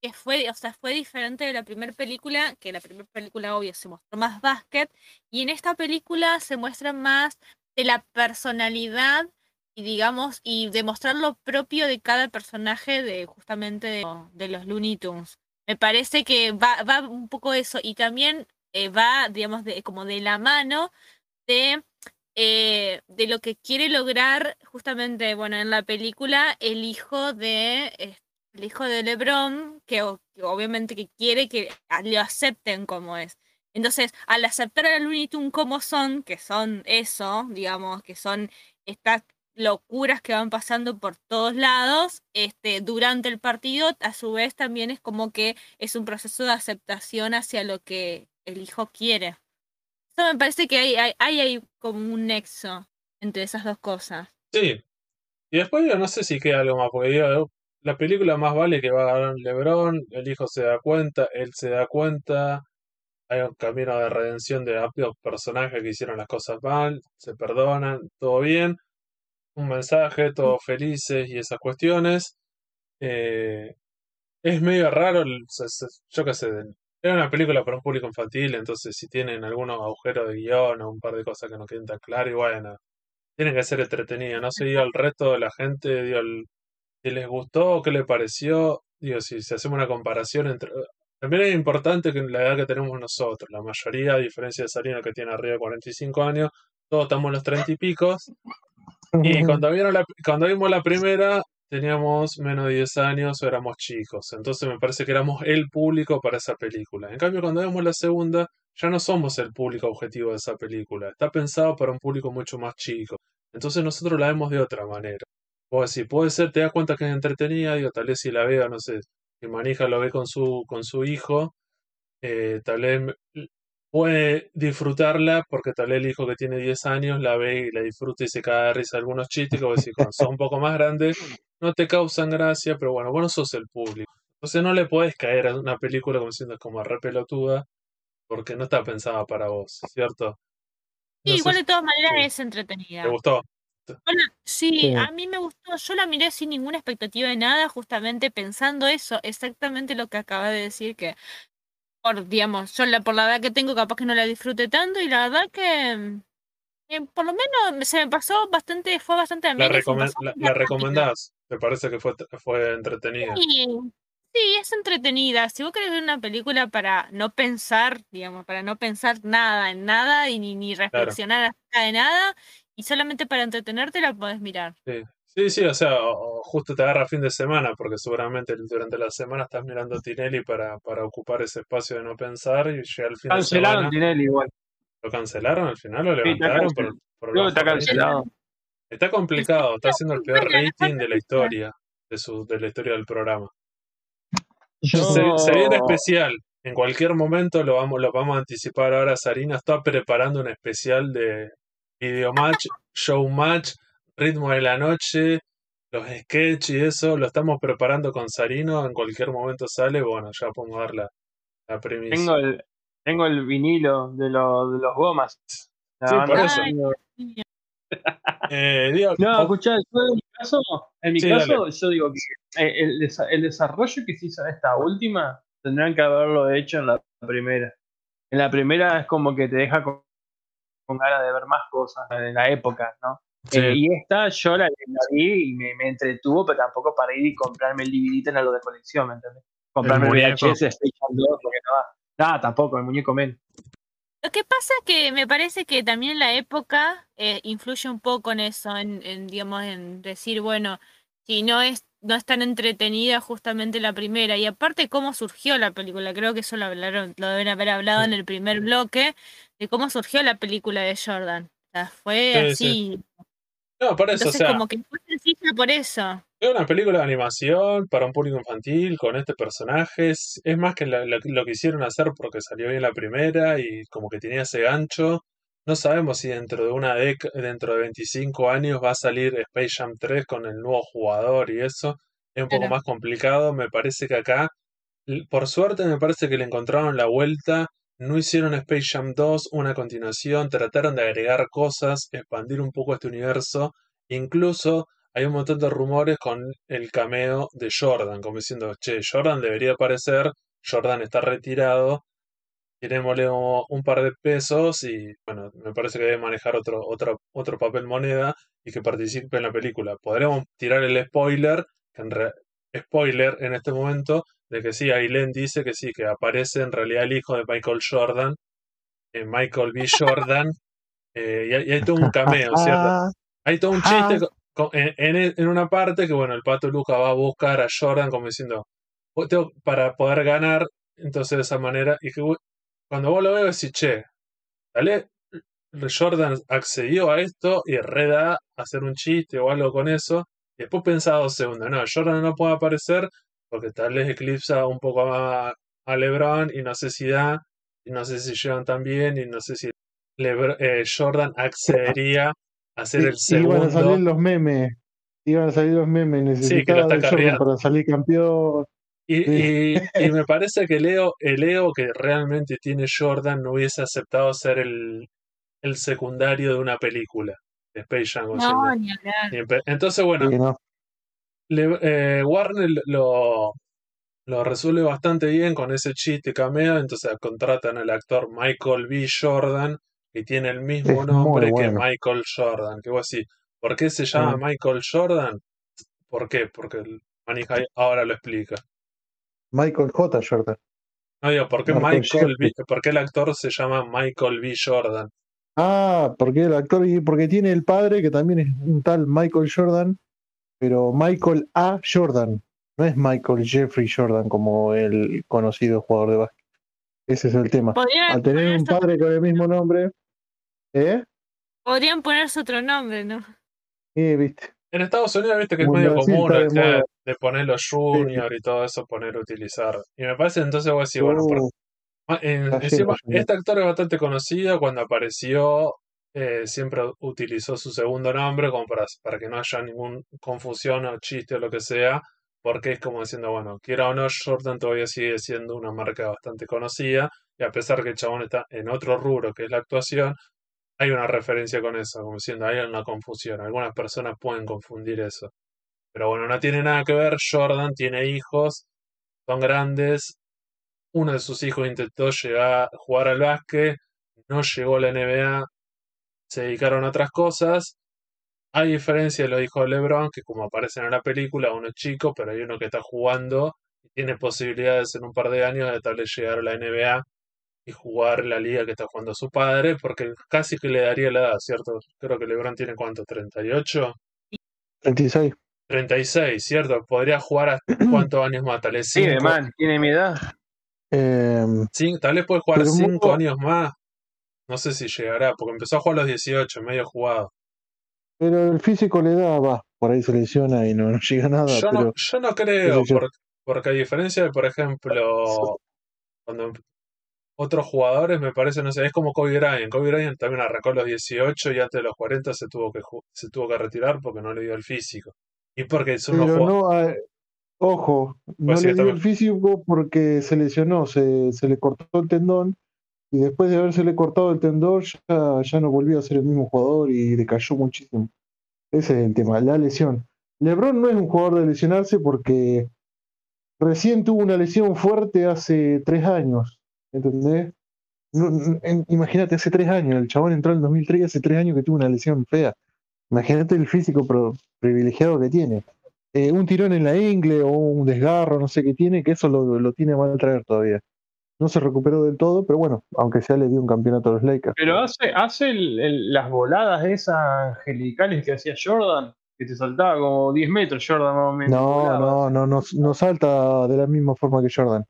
que fue, o sea, fue diferente de la primera película, que la primera película, obvio, se mostró más básquet, y en esta película se muestra más de la personalidad y digamos, y demostrar lo propio de cada personaje de justamente de, los Looney Tunes. Me parece que va, va un poco eso, y también eh, va, digamos, de, como de la mano de, eh, de lo que quiere lograr justamente, bueno, en la película, el hijo de eh, el hijo de LeBron, que, obviamente que quiere que lo acepten como es. Entonces, al aceptar a Looney como son, que son eso, digamos, que son estas locuras que van pasando por todos lados, este, durante el partido, a su vez también es como que es un proceso de aceptación hacia lo que el hijo quiere. Eso me parece que hay, hay, hay, como un nexo entre esas dos cosas. Sí. Y después yo no sé si queda algo más, porque digo, la película más vale que va a ganar LeBron, el hijo se da cuenta, él se da cuenta, hay un camino de redención de amplios personajes que hicieron las cosas mal, se perdonan, todo bien, un mensaje, todos felices y esas cuestiones. Eh, es medio raro, se- se- yo qué sé, era una película para un público infantil, entonces si tienen algunos agujeros de guion o un par de cosas que no queden tan claras, y bueno, tienen que ser entretenidas, no sé, digo, al resto de la gente, digo, el- si les gustó, qué le pareció, digo, si, si hacemos una comparación entre... También es importante que la edad que tenemos nosotros, la mayoría, a diferencia de Sarina que tiene arriba de 45 años, todos estamos en los 30 y picos, y cuando, vieron la, cuando vimos la primera, teníamos menos de 10 años o éramos chicos. Entonces me parece que éramos el público para esa película. En cambio, cuando vemos la segunda, ya no somos el público objetivo de esa película. Está pensado para un público mucho más chico. Entonces nosotros la vemos de otra manera. O así, puede ser, te das cuenta que es entretenida, digo, tal vez si la veo, no sé, si Manija lo ve con su, con su hijo, eh, tal vez puede disfrutarla porque tal vez el hijo que tiene 10 años la ve y la disfruta y se cae de risa algunos chistes vos decís, cuando sos un poco más grande no te causan gracia, pero bueno, vos no sos el público. Entonces no le podés caer a una película como diciendo como re pelotuda porque no está pensada para vos, ¿cierto? Sí, No igual de todas maneras sí. es entretenida. te gustó. La- sí, Sí. a mí me gustó. Yo la miré sin ninguna expectativa de nada, justamente pensando eso, exactamente lo que acaba de decir, que por, digamos, yo la, por la edad que tengo, capaz que no la disfrute tanto, y la verdad que eh, por lo menos se me pasó bastante, fue bastante La, amena la, recomendás, me parece que fue, fue entretenida. Sí, sí, es entretenida. Si vos querés ver una película para no pensar, digamos, para no pensar nada en nada y ni, ni reflexionar acerca de nada, y solamente para entretenerte la podés mirar. Sí, sí, sí, o sea, o- o justo te agarra fin de semana, porque seguramente durante la semana estás mirando Tinelli para, para ocupar ese espacio de no pensar y llega el fin de Cancelaron semana. Tinelli igual. ¿Lo cancelaron al final? ¿Lo Sí, está levantaron? por, por Creo está cancelado. Está complicado, está haciendo el peor rating de la historia, de, su, de la historia del programa. Yo- Se, se viene especial. En cualquier momento lo vamos, lo vamos a anticipar ahora. Sarina está preparando un especial de video match, show match, ritmo de la noche, los sketches y eso. Lo estamos preparando con Sarino. En cualquier momento sale. Bueno, ya podemos dar la, la premisa. Tengo el, tengo el vinilo de, los de los gomas. La Sí, por eso. Eh, digo, No, escuchá, yo en mi caso, en mi Sí, caso yo digo que eh, el, desa- el desarrollo que se hizo en esta última tendrían que haberlo hecho en la primera. En la primera es como que te deja con, con ganas de ver más cosas en la época, ¿no? sí. Eh, y esta yo la, la vi y me, me entretuvo, pero tampoco para ir y comprarme el DVD en algo de colección, ¿me entendés? Comprarme el, muñeco. VHS Jam 2 porque no va. Nada, tampoco, el muñeco menos. Lo que pasa es que me parece que también la época eh, influye un poco en eso, en, en, digamos, en decir, bueno, si no es, no es tan entretenida justamente la primera. Y aparte cómo surgió la película, creo que eso lo hablaron, lo deben haber hablado en el primer bloque, de cómo surgió la película de Jordan. O sea, fue Sí, así. sí. No, por eso, Entonces o sea, como que fue sencilla por eso. Es una película de animación para un público infantil con este personaje. Es, es más que la- lo que hicieron hacer porque salió bien la primera y como que tenía ese gancho. No sabemos si dentro de una década, dentro de 25 años va a salir Space Jam 3 con el nuevo jugador y eso. Es un poco Claro. más complicado. Me parece que acá, por suerte, me parece que le encontraron la vuelta. No hicieron Space Jam 2 una continuación. Trataron de agregar cosas, expandir un poco este universo. Incluso hay un montón de rumores con el cameo de Jordan, como diciendo, che, Jordan debería aparecer, Jordan está retirado, tirémosle un, par de pesos y bueno, me parece que debe manejar otro, otro, otro papel moneda y que participe en la película. Podremos tirar el spoiler, que en re- spoiler en este momento, de que sí, Aileen dice que sí, que aparece en realidad el hijo de Michael Jordan, eh, Michael B. Jordan, eh, y, hay, y hay todo un cameo, ¿cierto? Hay todo un Ah. chiste co- en, en- en una parte que, bueno, el Pato Luca va a buscar a Jordan como diciendo, "Vos tengo- para poder ganar, entonces de esa manera, y que cuando vos lo ves, decís, che, dale, Jordan accedió a esto y reda hacer un chiste o algo con eso, y después pensaba dos segundos, no, Jordan no puede aparecer porque tal vez eclipsa un poco a, a LeBron y no sé si da, y no sé si llegan tan bien, y no sé si Lebr- eh, Jordan accedería a ser el I- Iban a salir segundo. los memes. Iban a salir los memes. Sí, que lo Necesitaba está de Jordan para salir campeón. Y, Sí. y- y me parece que Leo, el Leo que realmente tiene Jordan no hubiese aceptado ser el, el secundario de una película de Space Jam. No, ni hablar. Entonces, bueno, Sí, ¿no? le- eh, Warner lo, lo resuelve bastante bien con ese chiste cameo, entonces contratan al actor Michael B. Jordan, que tiene el mismo Es nombre que. Michael Jordan. Que vos decís, ¿por qué se llama Mm. Michael Jordan? ¿Por qué? Porque el manija ahora lo explica. Michael J. Jordan. No digo, ¿por qué Michael Michael B- Jeffrey. por qué el actor se llama Michael B. Jordan? Ah, porque el actor, y porque tiene el padre que también es un tal Michael Jordan, pero Michael A. Jordan. No es Michael Jeffrey Jordan como el conocido jugador de básquet. Ese es el tema. Al tener un padre con el mismo nombre, ¿eh? podrían ponerse otro nombre, ¿no? Eh, viste. En Estados Unidos, viste que es medio Brasil común de moda. de poner los junior y todo eso, poner utilizar. Y me parece entonces vos decís, bueno, por- Uh, Ah, en- encima, este actor es bastante conocido. Cuando apareció, eh, siempre utilizó su segundo nombre como para, para que no haya ninguna confusión o chiste o lo que sea. Porque es como diciendo, bueno, quiera o no, Jordan todavía sigue siendo una marca bastante conocida. Y a pesar que el chabón está en otro rubro, que es la actuación, hay una referencia con eso, como diciendo, hay una confusión. Algunas personas pueden confundir eso. Pero bueno, no tiene nada que ver. Jordan tiene hijos, son grandes. Uno de sus hijos intentó llegar a jugar al básquet, no llegó a la NBA, se dedicaron a otras cosas. A diferencia de los hijos de LeBron, que como aparecen en la película, uno es chico, pero hay uno que está jugando y tiene posibilidades en un par de años de tal vez llegar a la NBA y jugar la liga que está jugando su padre, porque casi que le daría la edad, ¿cierto? Creo que LeBron tiene cuánto, 38, 36. 36, ¿cierto? Podría jugar hasta cuántos años más, tal vez Sí, de 5, man, tiene mi edad. Eh, tal vez puede jugar Pero 5 mucho- años más. No sé si llegará, porque empezó a jugar a los 18, medio jugado. Pero el físico le da, va, por ahí se lesiona y no, no llega a nada. Yo pero no, yo no creo, qué sé yo. por- porque a diferencia de, por ejemplo, cuando otros jugadores me parece, no sé, es como Kobe Bryant. Kobe Bryant también arrancó a los 18 y antes de los 40 se tuvo que, se tuvo que retirar porque no le dio el físico. Y porque Pero jugó- no, ah, ojo, no Pues sí, le dio también. el físico porque se lesionó, se, se le cortó el tendón y después de haberse cortado el tendón ya, ya no volvió a ser el mismo jugador y decayó muchísimo. Ese es el tema, la lesión. LeBron no es un jugador de lesionarse porque recién tuvo una lesión fuerte hace tres años, ¿entendés? No- no- en- imagínate, hace tres años, el chabón entró en el 2003 y hace tres años que tuvo una lesión fea. Imagínate el físico pro- privilegiado que tiene. Eh, un tirón en la ingle o un desgarro, no sé qué tiene, que eso lo, lo tiene mal traer todavía. No se recuperó del todo, pero bueno, aunque sea le dio un campeonato a los Lakers. Pero hace, hace el- el- las voladas esas angelicales que hacía Jordan, que te saltaba como 10 metros Jordan más o menos. No, no, no, no, no salta de la misma forma que Jordan.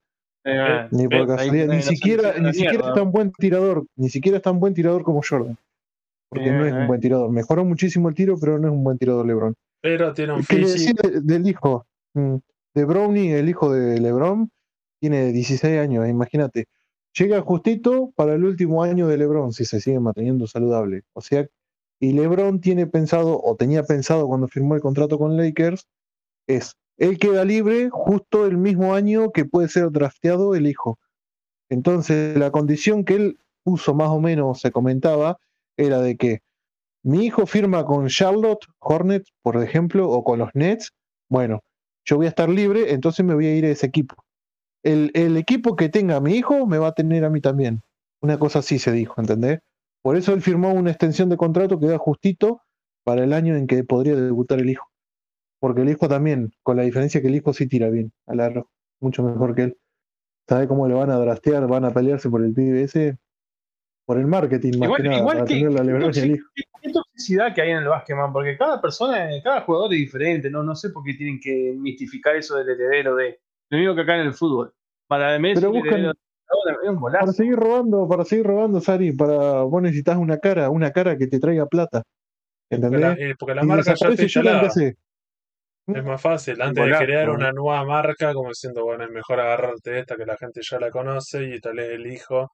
Eh, Ni por ahí casualidad, ni siquiera, ni siquiera es tan buen tirador, ni siquiera es tan buen tirador como Jordan. Porque no es Eh, un eh. buen tirador. Mejoró muchísimo el tiro, pero no es un buen tirador LeBron. pero tiene un ¿Qué físico. de- del hijo? Mm, De Brownie, el hijo de LeBron, tiene 16 años, imagínate. Llega justito para el último año de LeBron, si se sigue manteniendo saludable. O sea, y LeBron tiene pensado, o tenía pensado cuando firmó el contrato con Lakers, es, él queda libre justo el mismo año que puede ser drafteado el hijo. Entonces, la condición que él puso más o menos, se comentaba, era de que mi hijo firma con Charlotte Hornets, por ejemplo, o con los Nets, bueno, yo voy a estar libre, entonces me voy a ir a ese equipo. El, equipo que tenga mi hijo me va a tener a mí también. Una cosa así se dijo, ¿entendés? Por eso él firmó una extensión de contrato que da justito para el año en que podría debutar el hijo. Porque el hijo también, con la diferencia que el hijo sí tira bien al arco, mucho mejor que él. ¿Sabe cómo le van a drastear? Van a pelearse por el pibe ese. Por el marketing, más Igual, que nada, igual para que, tener la el hijo. qué- toxicidad que hay en el básquet, man, porque cada persona, cada jugador es diferente, no, no sé por qué tienen que mistificar eso del heredero de. Lo mismo que acá en el fútbol. Para Messi, Pero buscan- de Para seguir robando, para seguir robando, Sari, para vos necesitas una cara, una cara que te traiga plata. Porque la, ¿Entendés? eh, porque la Y marca ya. Es más fácil, antes de crear una nueva marca, como diciendo, bueno, es mejor agarrarte esta que la gente ya la conoce y tal vez el hijo.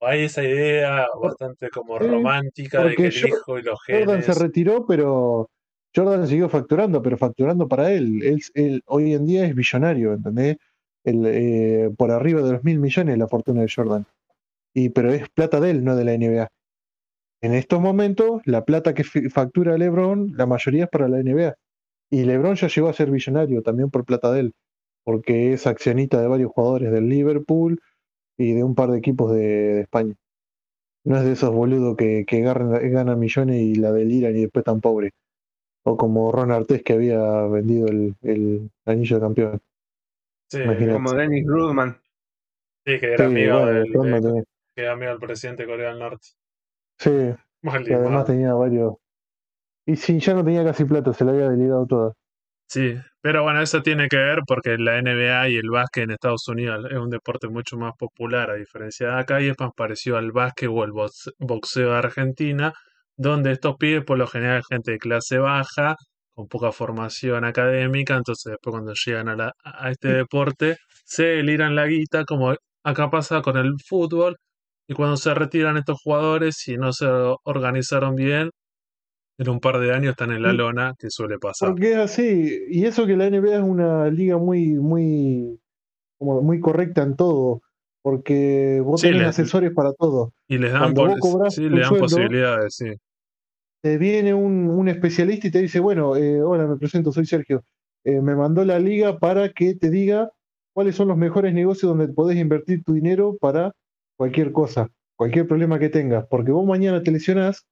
Hay esa idea bastante como romántica de que el hijo y los Jordan se genes. retiró, pero Jordan siguió facturando, pero facturando para él. Él, él hoy en día es billonario, ¿entendés? El, eh, por arriba de los mil millones la fortuna de Jordan. Y, pero es plata de él, no de la NBA. En estos momentos, la plata que factura LeBron, la mayoría es para la NBA. Y LeBron ya llegó a ser billonario también por plata de él, porque es accionista de varios jugadores del Liverpool y de un par de equipos de, de España. No es de esos boludos que, que ganan millones y la deliran y después están pobres. O como Ron Artés que había vendido el, el anillo de campeón. Sí, Imagínate. Como Dennis Rodman. sí, que era Sí, amigo bueno, del, de- también. que era amigo del presidente de Corea del Norte. Sí, Mal y además tenía varios. Y sí, ya no tenía casi plata, se la había delirado toda. Sí, pero bueno, eso tiene que ver porque la NBA y el básquet en Estados Unidos es un deporte mucho más popular a diferencia de acá y es más parecido al básquet o el box- boxeo de Argentina, donde estos pibes por lo general gente de clase baja, con poca formación académica, entonces después cuando llegan a, la- a este deporte se deliran la guita, como acá pasa con el fútbol, y cuando se retiran estos jugadores, si no se organizaron bien, en un par de años están en la lona, que suele pasar. Porque es así. Y eso que la NBA es una liga muy, muy, como muy correcta en todo. Porque vos Sí, tenés le- asesores para todo. Y les dan, cobrás sí, le dan sueldo, posibilidades, sí. te viene un, un especialista y te dice, bueno, eh, hola, me presento, soy Sergio. Eh, me mandó la liga para que te diga cuáles son los mejores negocios donde podés invertir tu dinero para cualquier cosa, cualquier problema que tengas. Porque vos mañana te lesionás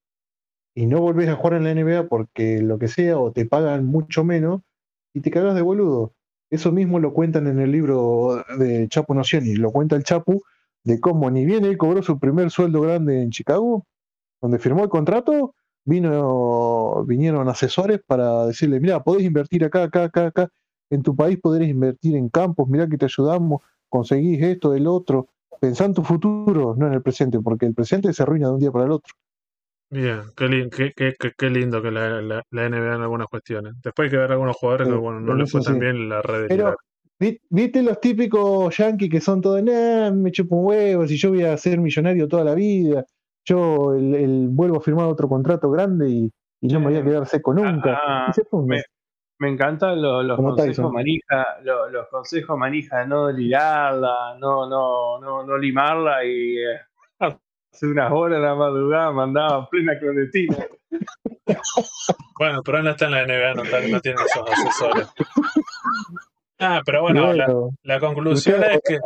y no volvés a jugar en la NBA porque lo que sea, o te pagan mucho menos y te cagas de boludo. Eso mismo lo cuentan en el libro de Chapo Nocioni, lo cuenta el Chapu, de cómo ni bien él cobró su primer sueldo grande en Chicago, donde firmó el contrato, vino, vinieron asesores para decirle, mira, podés invertir acá, acá, acá, acá, en tu país podés invertir en campos, mira que te ayudamos, conseguís esto, el otro, Pensá en tu futuro, no en el presente, porque el presente se arruina de un día para el otro. Bien, qué, lin- qué, qué- qué- qué lindo que la, la, la NBA en algunas cuestiones. Después hay que ver algunos jugadores que, Sí, bueno, no en les fue eso tan sí. bien la red Pero, vi- ¿viste los típicos yankees que son todos, nah, me chupo un huevo, si yo voy a ser millonario toda la vida, yo el, el- vuelvo a firmar otro contrato grande y, y no me voy a quedar seco nunca. Ah, Y se funde. me, me encantan los, los Como consejos Tyson. manija, los, los consejos manija de no ligarla, no, no, no, no limarla y eh, hace unas horas de la madrugada mandaba plena clandestina. Bueno, pero él no está en la NBA, no, está- no tiene esos asesores. Ah, pero bueno, la, Bueno, la conclusión es que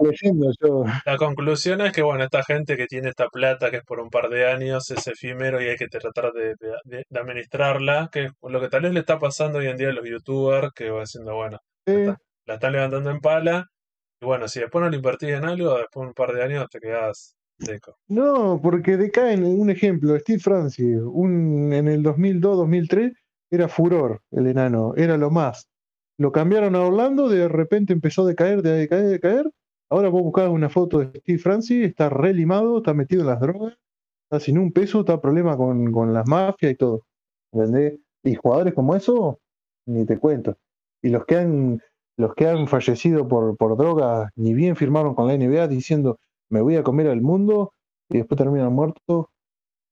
la conclusión es que bueno, esta gente que tiene esta plata que es por un par de años es efímero y hay que tratar de, de- de- de administrarla, que es lo que tal vez le está pasando hoy en día a los youtubers, que va diciendo, bueno, Sí, la están levantando en pala, y bueno, si después no le invertís en algo, después de un par de años te quedás No, porque decaen, un ejemplo, Steve Francis, un, en el 2002-2003 era furor el enano, era lo más. Lo cambiaron a Orlando, de repente empezó a decaer, de decaer, de decaer. Ahora vos buscás una foto de Steve Francis, está re limado, está metido en las drogas, está sin un peso, está problema con, con las mafias y todo. ¿Entendés? Y jugadores como eso, ni te cuento. Y los que han, los que han fallecido por, por drogas, ni bien firmaron con la NBA diciendo me voy a comer al mundo y después terminan muertos.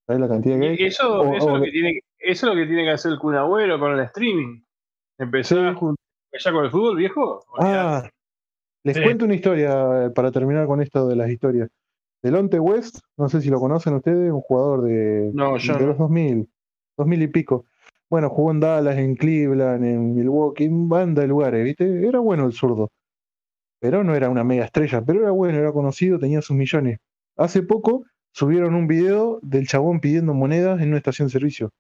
¿Sabes la cantidad que hay? Y eso, O- eso, o- es lo que tiene, eso es lo que tiene que hacer el Kun Agüero con el streaming. Empezar Sí. con el fútbol, viejo. Ah, les Sí. cuento una historia eh, para terminar con esto de las historias. Delonte West, no sé si lo conocen ustedes, un jugador de, No, yo de no. los 2000, 2000 y pico. Bueno, jugó en Dallas, en Cleveland, en Milwaukee, en banda de lugares, ¿viste? Era bueno el zurdo. Pero no era una mega estrella, pero era bueno, era conocido, tenía sus millones. Hace poco subieron un video del chabón pidiendo monedas en una estación de servicio.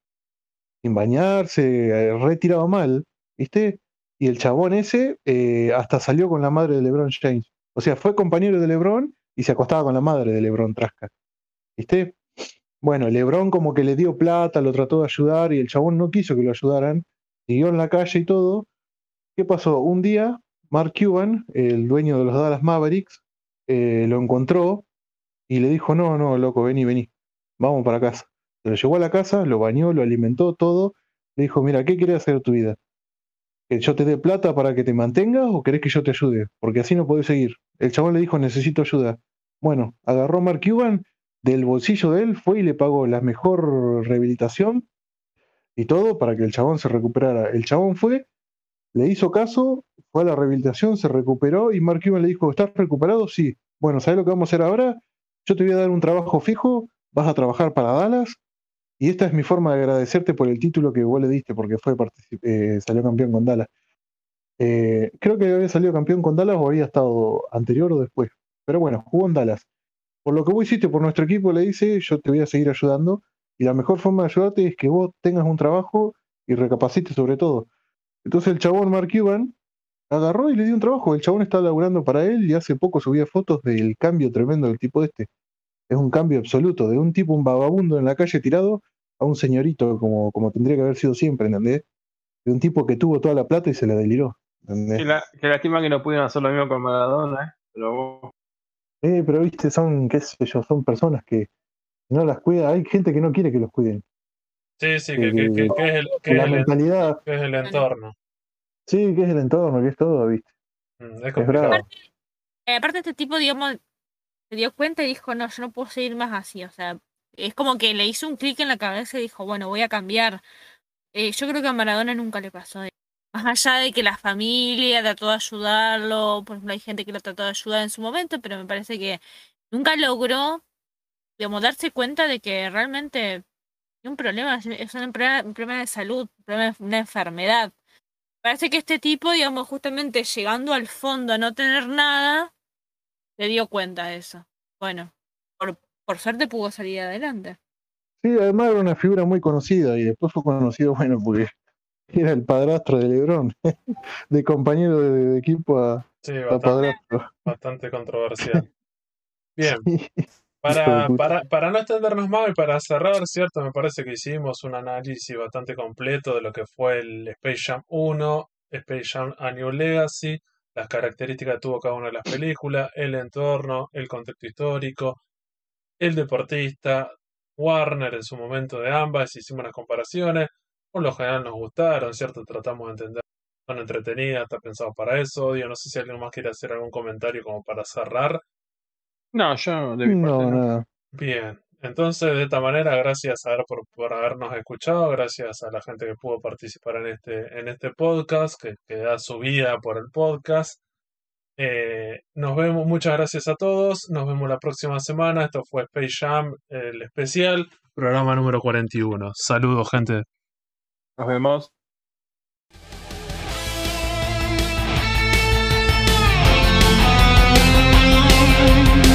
Sin bañarse, eh, retirado mal, ¿viste? Y el chabón ese eh, hasta salió con la madre de LeBron James. O sea, fue compañero de LeBron y se acostaba con la madre de LeBron Trasca. ¿Viste? Bueno, LeBron como que le dio plata, lo trató de ayudar y el chabón no quiso que lo ayudaran. Siguió en la calle y todo. ¿Qué pasó? Un día, Mark Cuban, el dueño de los Dallas Mavericks, eh, lo encontró y le dijo, no, no, loco, vení, vení, vamos para casa. Se lo llevó a la casa, lo bañó, lo alimentó, todo. Le dijo, mira, ¿qué querés hacer de tu vida? ¿Que yo te dé plata para que te mantengas o querés que yo te ayude? Porque así no podés seguir. El chabón le dijo, necesito ayuda. Bueno, agarró a Mark Cuban, del bolsillo de él, fue y le pagó la mejor rehabilitación y todo para que el chabón se recuperara. El chabón fue, le hizo caso, fue a la rehabilitación, se recuperó y Mark Cuban le dijo, ¿estás recuperado? Sí. Bueno, ¿sabes lo que vamos a hacer ahora? Yo te voy a dar un trabajo fijo, vas a trabajar para Dallas y esta es mi forma de agradecerte por el título que vos le diste porque fue eh, salió campeón con Dallas. Eh, creo que había salido campeón con Dallas o había estado anterior o después. Pero bueno, jugó en Dallas. Por lo que vos hiciste por nuestro equipo, le dice, yo te voy a seguir ayudando. Y la mejor forma de ayudarte es que vos tengas un trabajo y recapacites sobre todo. Entonces el chabón Mark Cuban agarró y le dio un trabajo. El chabón está laburando para él y hace poco subía fotos del cambio tremendo del tipo este. Es un cambio absoluto, de un tipo, un vagabundo en la calle tirado, a un señorito como, como tendría que haber sido siempre, ¿entendés? De un tipo que tuvo toda la plata y se la deliró. ¿entendés? Qué, la- qué lástima que no pudieron hacer lo mismo con Maradona, ¿eh? Pero Eh, pero viste, son, qué sé yo, son personas que no las cuida, hay gente que no quiere que los cuiden. Sí, sí, que, que, que- que es, el, que es la el, mentalidad, que es el entorno. Sí, que es el entorno, que es todo, viste. Mm, Es complicado. bravo. Eh, aparte, este tipo, digamos, se dio cuenta y dijo, no, yo no puedo seguir más así. O sea, es como que le hizo un clic en la cabeza y dijo, bueno, voy a cambiar. Eh, yo creo que a Maradona nunca le pasó. de- Más allá de que la familia trató de ayudarlo, por ejemplo, hay gente que lo trató de ayudar en su momento, pero me parece que nunca logró, digamos, darse cuenta de que realmente un problema, es- es un problema, un problema de salud, un problema de una enfermedad. Parece que este tipo, digamos, justamente llegando al fondo a no tener nada, se dio cuenta de eso. Bueno, por, por suerte pudo salir adelante. Sí, además era una figura muy conocida y después fue conocido, bueno, porque era el padrastro de Lebron, de compañero de, de equipo a, Sí, a bastante, padrastro. bastante controversial. Bien, para, para, para no extendernos más y para cerrar, ¿cierto? Me parece que hicimos un análisis bastante completo de lo que fue el Space Jam 1, Space Jam A New Legacy, las características que tuvo cada una de las películas, el entorno, el contexto histórico, el deportista, Warner en su momento de ambas, hicimos las comparaciones, por lo general nos gustaron, ¿cierto? Tratamos de entender, son entretenidas, está pensado para eso, yo no sé si alguien más quiere hacer algún comentario como para cerrar. No, yo de mi No, parte no. nada. Bien, entonces de esta manera, gracias a ver por, por habernos escuchado, gracias a la gente que pudo participar en este, en este podcast, que, que da su vida por el podcast. Eh, nos vemos, muchas gracias a todos, nos vemos la próxima semana. Esto fue Space Jam, el especial, programa número 41. Saludos, gente. Nos vemos.